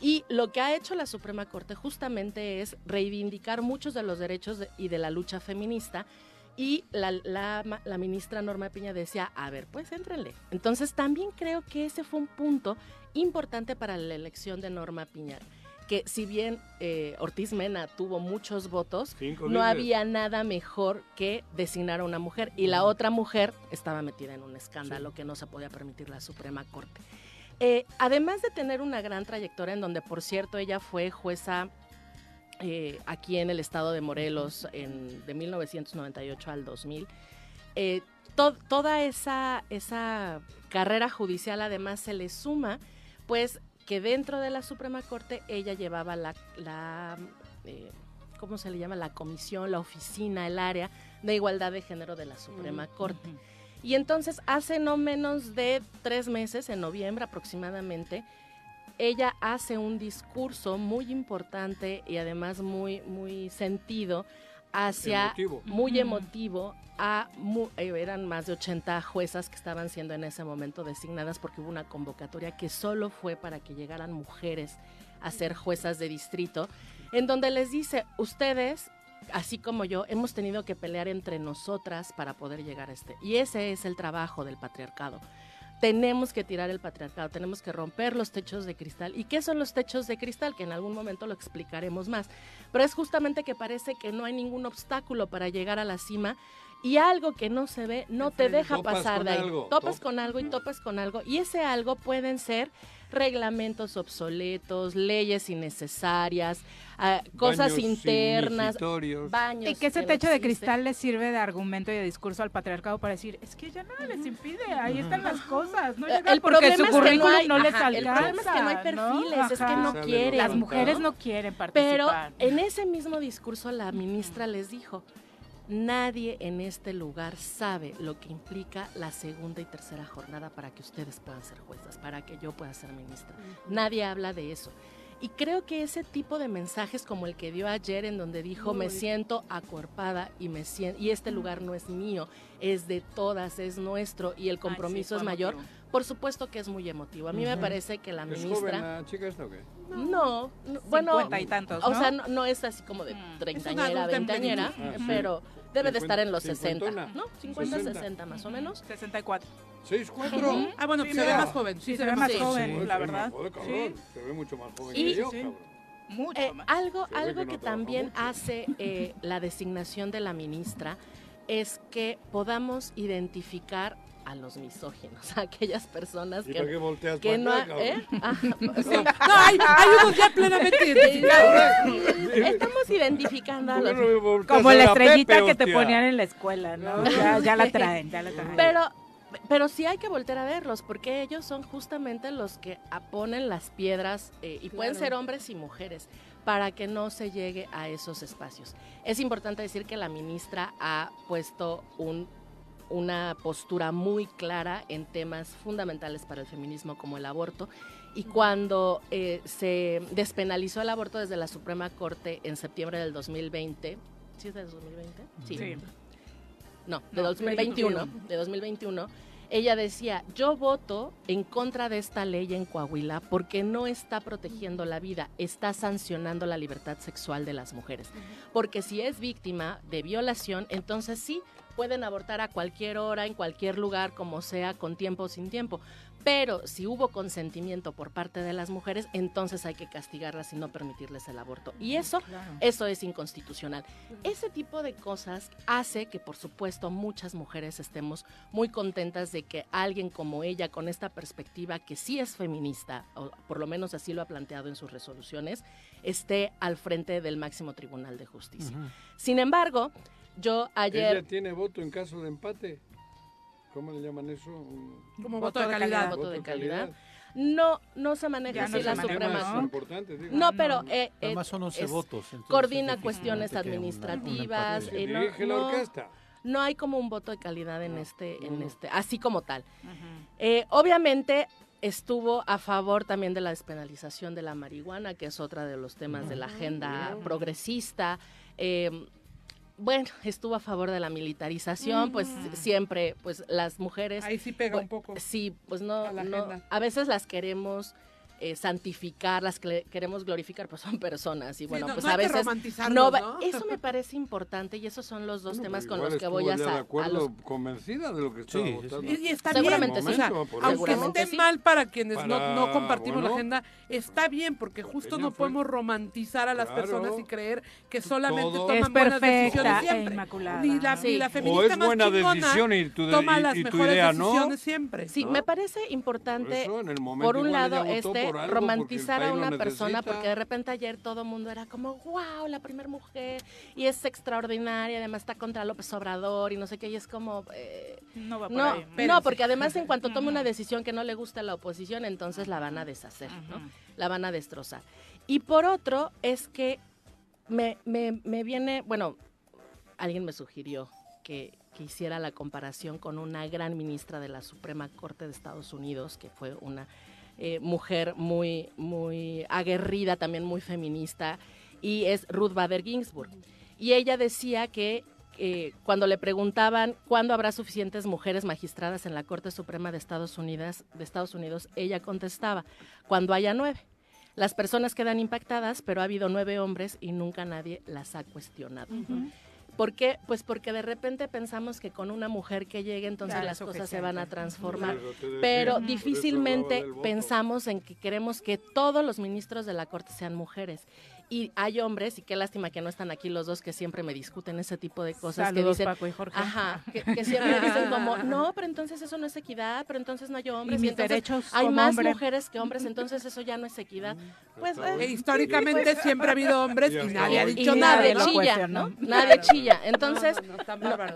[SPEAKER 12] Y lo que ha hecho la Suprema Corte justamente es reivindicar muchos de los derechos y de la lucha feminista. Y la, la, la, ministra Norma Piña decía, a ver, pues éntrenle. Entonces también creo que ese fue un punto importante para la elección de Norma Piña. que si bien eh, Ortiz Mena tuvo muchos votos, no había nada mejor que designar a una mujer y la otra mujer estaba metida en un escándalo que no se podía permitir la Suprema Corte. Eh, además de tener una gran trayectoria en donde, por cierto, ella fue jueza eh, aquí en el estado de Morelos en, de 1998 al 2000, toda esa, esa carrera judicial además se le suma, pues que dentro de la Suprema Corte ella llevaba la, la eh, ¿cómo se le llama? La comisión, la oficina, el área de igualdad de género de la Suprema mm, Corte. Y entonces hace no menos de tres meses, en noviembre aproximadamente, ella hace un discurso muy importante y además muy, muy sentido hacia muy emotivo a eh, eran más de 80 juezas que estaban siendo en ese momento designadas porque hubo una convocatoria que solo fue para que llegaran mujeres a ser juezas de distrito, en donde les dice, ustedes, así como yo, hemos tenido que pelear entre nosotras para poder llegar a este. Y ese es el trabajo del patriarcado tenemos que tirar el patriarcado, tenemos que romper los techos de cristal. ¿Y qué son los techos de cristal? Que en algún momento lo explicaremos más. Pero es justamente que parece que no hay ningún obstáculo para llegar a la cima y algo que no se ve no te deja pasar de ahí. topas con algo y topas con algo. Y ese algo pueden ser reglamentos obsoletos, leyes innecesarias, ah, cosas internas, baños.
[SPEAKER 1] Y que ese techo de cristal le sirve de argumento y de discurso al patriarcado para decir, es que ya nada les impide, ahí están las cosas, no
[SPEAKER 12] el problema es que no, hay, les El problema es que no hay perfiles, es que no quieren.
[SPEAKER 1] Las mujeres no quieren participar.
[SPEAKER 12] Pero en ese mismo discurso la ministra les dijo, Nadie en este lugar sabe lo que implica la segunda y tercera jornada para que ustedes puedan ser juezas, para que yo pueda ser ministra. Nadie habla de eso. Y creo que ese tipo de mensajes como el que dio ayer en donde dijo me siento acuerpada y me siento y este lugar no es mío, es de todas, es nuestro y el compromiso es mayor. Por supuesto que es muy emotivo. A mí me parece que la ministra. ¿Es
[SPEAKER 2] joven la chica esta o qué?
[SPEAKER 12] No, bueno.
[SPEAKER 1] y tantos.
[SPEAKER 12] O sea, no, es así como de mm. treintañera, veinteañera, pero debe de estar en los 60. ¿No? 50, 60. más o menos.
[SPEAKER 1] 64.
[SPEAKER 2] ¿64?
[SPEAKER 5] Ah, bueno, se ve más joven.
[SPEAKER 1] Sí, se, ve más joven, la verdad.
[SPEAKER 2] Sí. Se ve mucho más joven que yo, cabrón.
[SPEAKER 12] Mucho eh, algo algo que, también hace eh, la designación de la ministra es que podamos identificar a los misóginos, a aquellas personas que,
[SPEAKER 2] que
[SPEAKER 12] no,
[SPEAKER 2] ¿eh?
[SPEAKER 12] ah,
[SPEAKER 5] sí. no hay, hay, unos ya plenamente identificados.
[SPEAKER 12] Estamos identificando a los
[SPEAKER 1] como la estrellita que te ponían en la escuela, ¿no? Ya, ya la traen, ya la traen.
[SPEAKER 12] Pero pero sí hay que volver a verlos, porque ellos son justamente los que ponen las piedras, eh, y pueden ser hombres y mujeres, para que no se llegue a esos espacios. Es importante decir que la ministra ha puesto un una postura muy clara en temas fundamentales para el feminismo como el aborto. Y cuando eh, se despenalizó el aborto desde la Suprema Corte en septiembre del 2020, ¿sí es de 2020? Sí. No, de 2021, de 2021, ella decía, yo voto en contra de esta ley en Coahuila porque no está protegiendo la vida, está sancionando la libertad sexual de las mujeres. Porque si es víctima de violación, entonces sí, pueden abortar a cualquier hora, en cualquier lugar, como sea, con tiempo o sin tiempo. Pero si hubo consentimiento por parte de las mujeres, entonces hay que castigarlas y no permitirles el aborto. Y eso, eso es inconstitucional. Ese tipo de cosas hace que, por supuesto, muchas mujeres estemos muy contentas de que alguien como ella, con esta perspectiva que sí es feminista, o por lo menos así lo ha planteado en sus resoluciones, esté al frente del máximo tribunal de justicia. Sin embargo, yo ayer...
[SPEAKER 2] ¿Ella tiene voto en caso de empate? ¿Cómo le llaman eso?
[SPEAKER 5] Como voto, de calidad.
[SPEAKER 12] Voto de calidad. No, no se maneja así la Suprema.
[SPEAKER 2] ¿no?
[SPEAKER 12] pero eh,
[SPEAKER 3] Además son 11 votos.
[SPEAKER 12] Coordina cuestiones administrativas.
[SPEAKER 2] Eh, no, la orquesta.
[SPEAKER 12] no hay como un voto de calidad en este, en este, así como tal. Eh, obviamente estuvo a favor también de la despenalización de la marihuana, que es otra de los temas de la agenda progresista. Eh, bueno, estuvo a favor de la militarización, pues siempre, pues las mujeres...
[SPEAKER 5] Ahí sí pega
[SPEAKER 12] pues,
[SPEAKER 5] un poco.
[SPEAKER 12] Sí, pues no, a, no, a veces las queremos eh, santificar, las que queremos glorificar, pues son personas. Y bueno,
[SPEAKER 5] no,
[SPEAKER 12] pues
[SPEAKER 5] no
[SPEAKER 12] a veces.
[SPEAKER 5] No,
[SPEAKER 12] ¿no? Eso me parece importante y esos son los dos temas con los que voy a,
[SPEAKER 2] de acuerdo, convencida de lo que estaba votando.
[SPEAKER 5] Y, está Seguramente bien, o sea, aunque esté mal para quienes no, no, compartimos la agenda, está bien, porque justo no podemos romantizar a las personas y creer que solamente toman buenas decisiones siempre. Ni la, sí. la feminista o es más buena decisión y tu, toma y, las y mejores idea, decisiones ¿no? siempre.
[SPEAKER 12] Sí, me parece importante, por, por un lado, este romantizar a una persona, porque de repente ayer todo el mundo era como, wow, la primera mujer, y es extraordinaria, además está contra López Obrador, y no sé qué, y es como... Eh, no va por no, ahí. No, porque además en cuanto tome una decisión que no le gusta a la oposición, entonces la van a deshacer, ¿no? La van a destrozar. Y por otro, es que me, me, me viene, bueno, alguien me sugirió que, que, hiciera la comparación con una gran ministra de la Suprema Corte de Estados Unidos, que fue una eh, mujer muy, muy aguerrida, también muy feminista, y es Ruth Bader Ginsburg. Y ella decía que eh, cuando le preguntaban cuándo habrá suficientes mujeres magistradas en la Corte Suprema de Estados Unidos, de Estados Unidos ella contestaba, cuando haya nueve. Las personas quedan impactadas, pero ha habido nueve hombres y nunca nadie las ha cuestionado. ¿Por qué? Pues porque de repente pensamos que con una mujer que llegue entonces las cosas se van a transformar, pero difícilmente pensamos en que queremos que todos los ministros de la Corte sean mujeres y hay hombres, y qué lástima que no están aquí los dos que siempre me discuten ese tipo de cosas. que dicen,
[SPEAKER 1] Paco y Jorge.
[SPEAKER 12] Ajá, que, siempre dicen como, no, pero entonces eso no es equidad, pero entonces no hay hombres.
[SPEAKER 1] Y, mis derechos
[SPEAKER 12] hay más mujeres que hombres, entonces eso ya no es equidad. Pues,
[SPEAKER 5] eh, históricamente pues, siempre ha habido hombres y, nadie ha dicho
[SPEAKER 12] nada.
[SPEAKER 5] Nadie
[SPEAKER 12] chilla, ¿no? Nadie chilla. Entonces,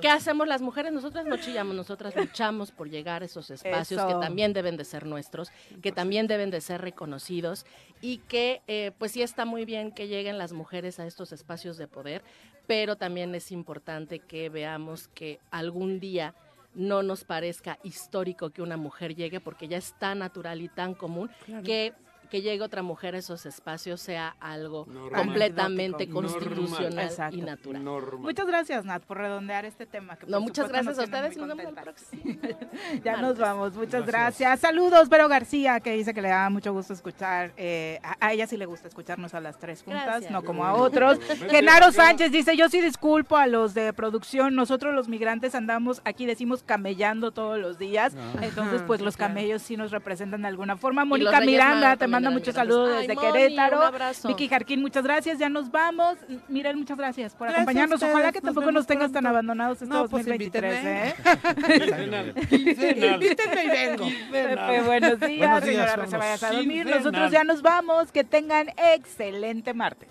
[SPEAKER 12] ¿qué hacemos las mujeres? Nosotras no chillamos, nosotras luchamos por llegar a esos espacios que también deben de ser nuestros, que también deben de ser reconocidos y que eh, pues sí está muy bien que lleguen las mujeres a estos espacios de poder, pero también es importante que veamos que algún día no nos parezca histórico que una mujer llegue porque ya es tan natural y tan común que que llegue otra mujer a esos espacios sea algo completamente constitucional y natural.
[SPEAKER 1] Muchas gracias, Nat, por redondear este tema.
[SPEAKER 12] no, muchas gracias a ustedes y nos vemos el próximo.
[SPEAKER 1] ya nos vamos, muchas gracias. Saludos, Vero García, que dice que le da mucho gusto escuchar, eh, a, ella sí le gusta escucharnos a las tres juntas, no como a otros. Genaro Sánchez dice, yo sí disculpo a los de producción, nosotros los migrantes andamos aquí, decimos camellando todos los días, entonces pues los camellos sí nos representan de alguna forma. Mónica Miranda, te mando muchos saludos desde Querétaro. Vicky Jarquín, muchas gracias. Ya nos vamos. Miren, muchas gracias por acompañarnos. Ojalá que tampoco nos tengas tan abandonados este no, 2023. Pues ¿eh?
[SPEAKER 5] Invítenme y vengo.
[SPEAKER 1] Pepe, buenos días. Buenos días se vayas a dormir. Nosotros ya nos vamos. Que tengan excelente martes.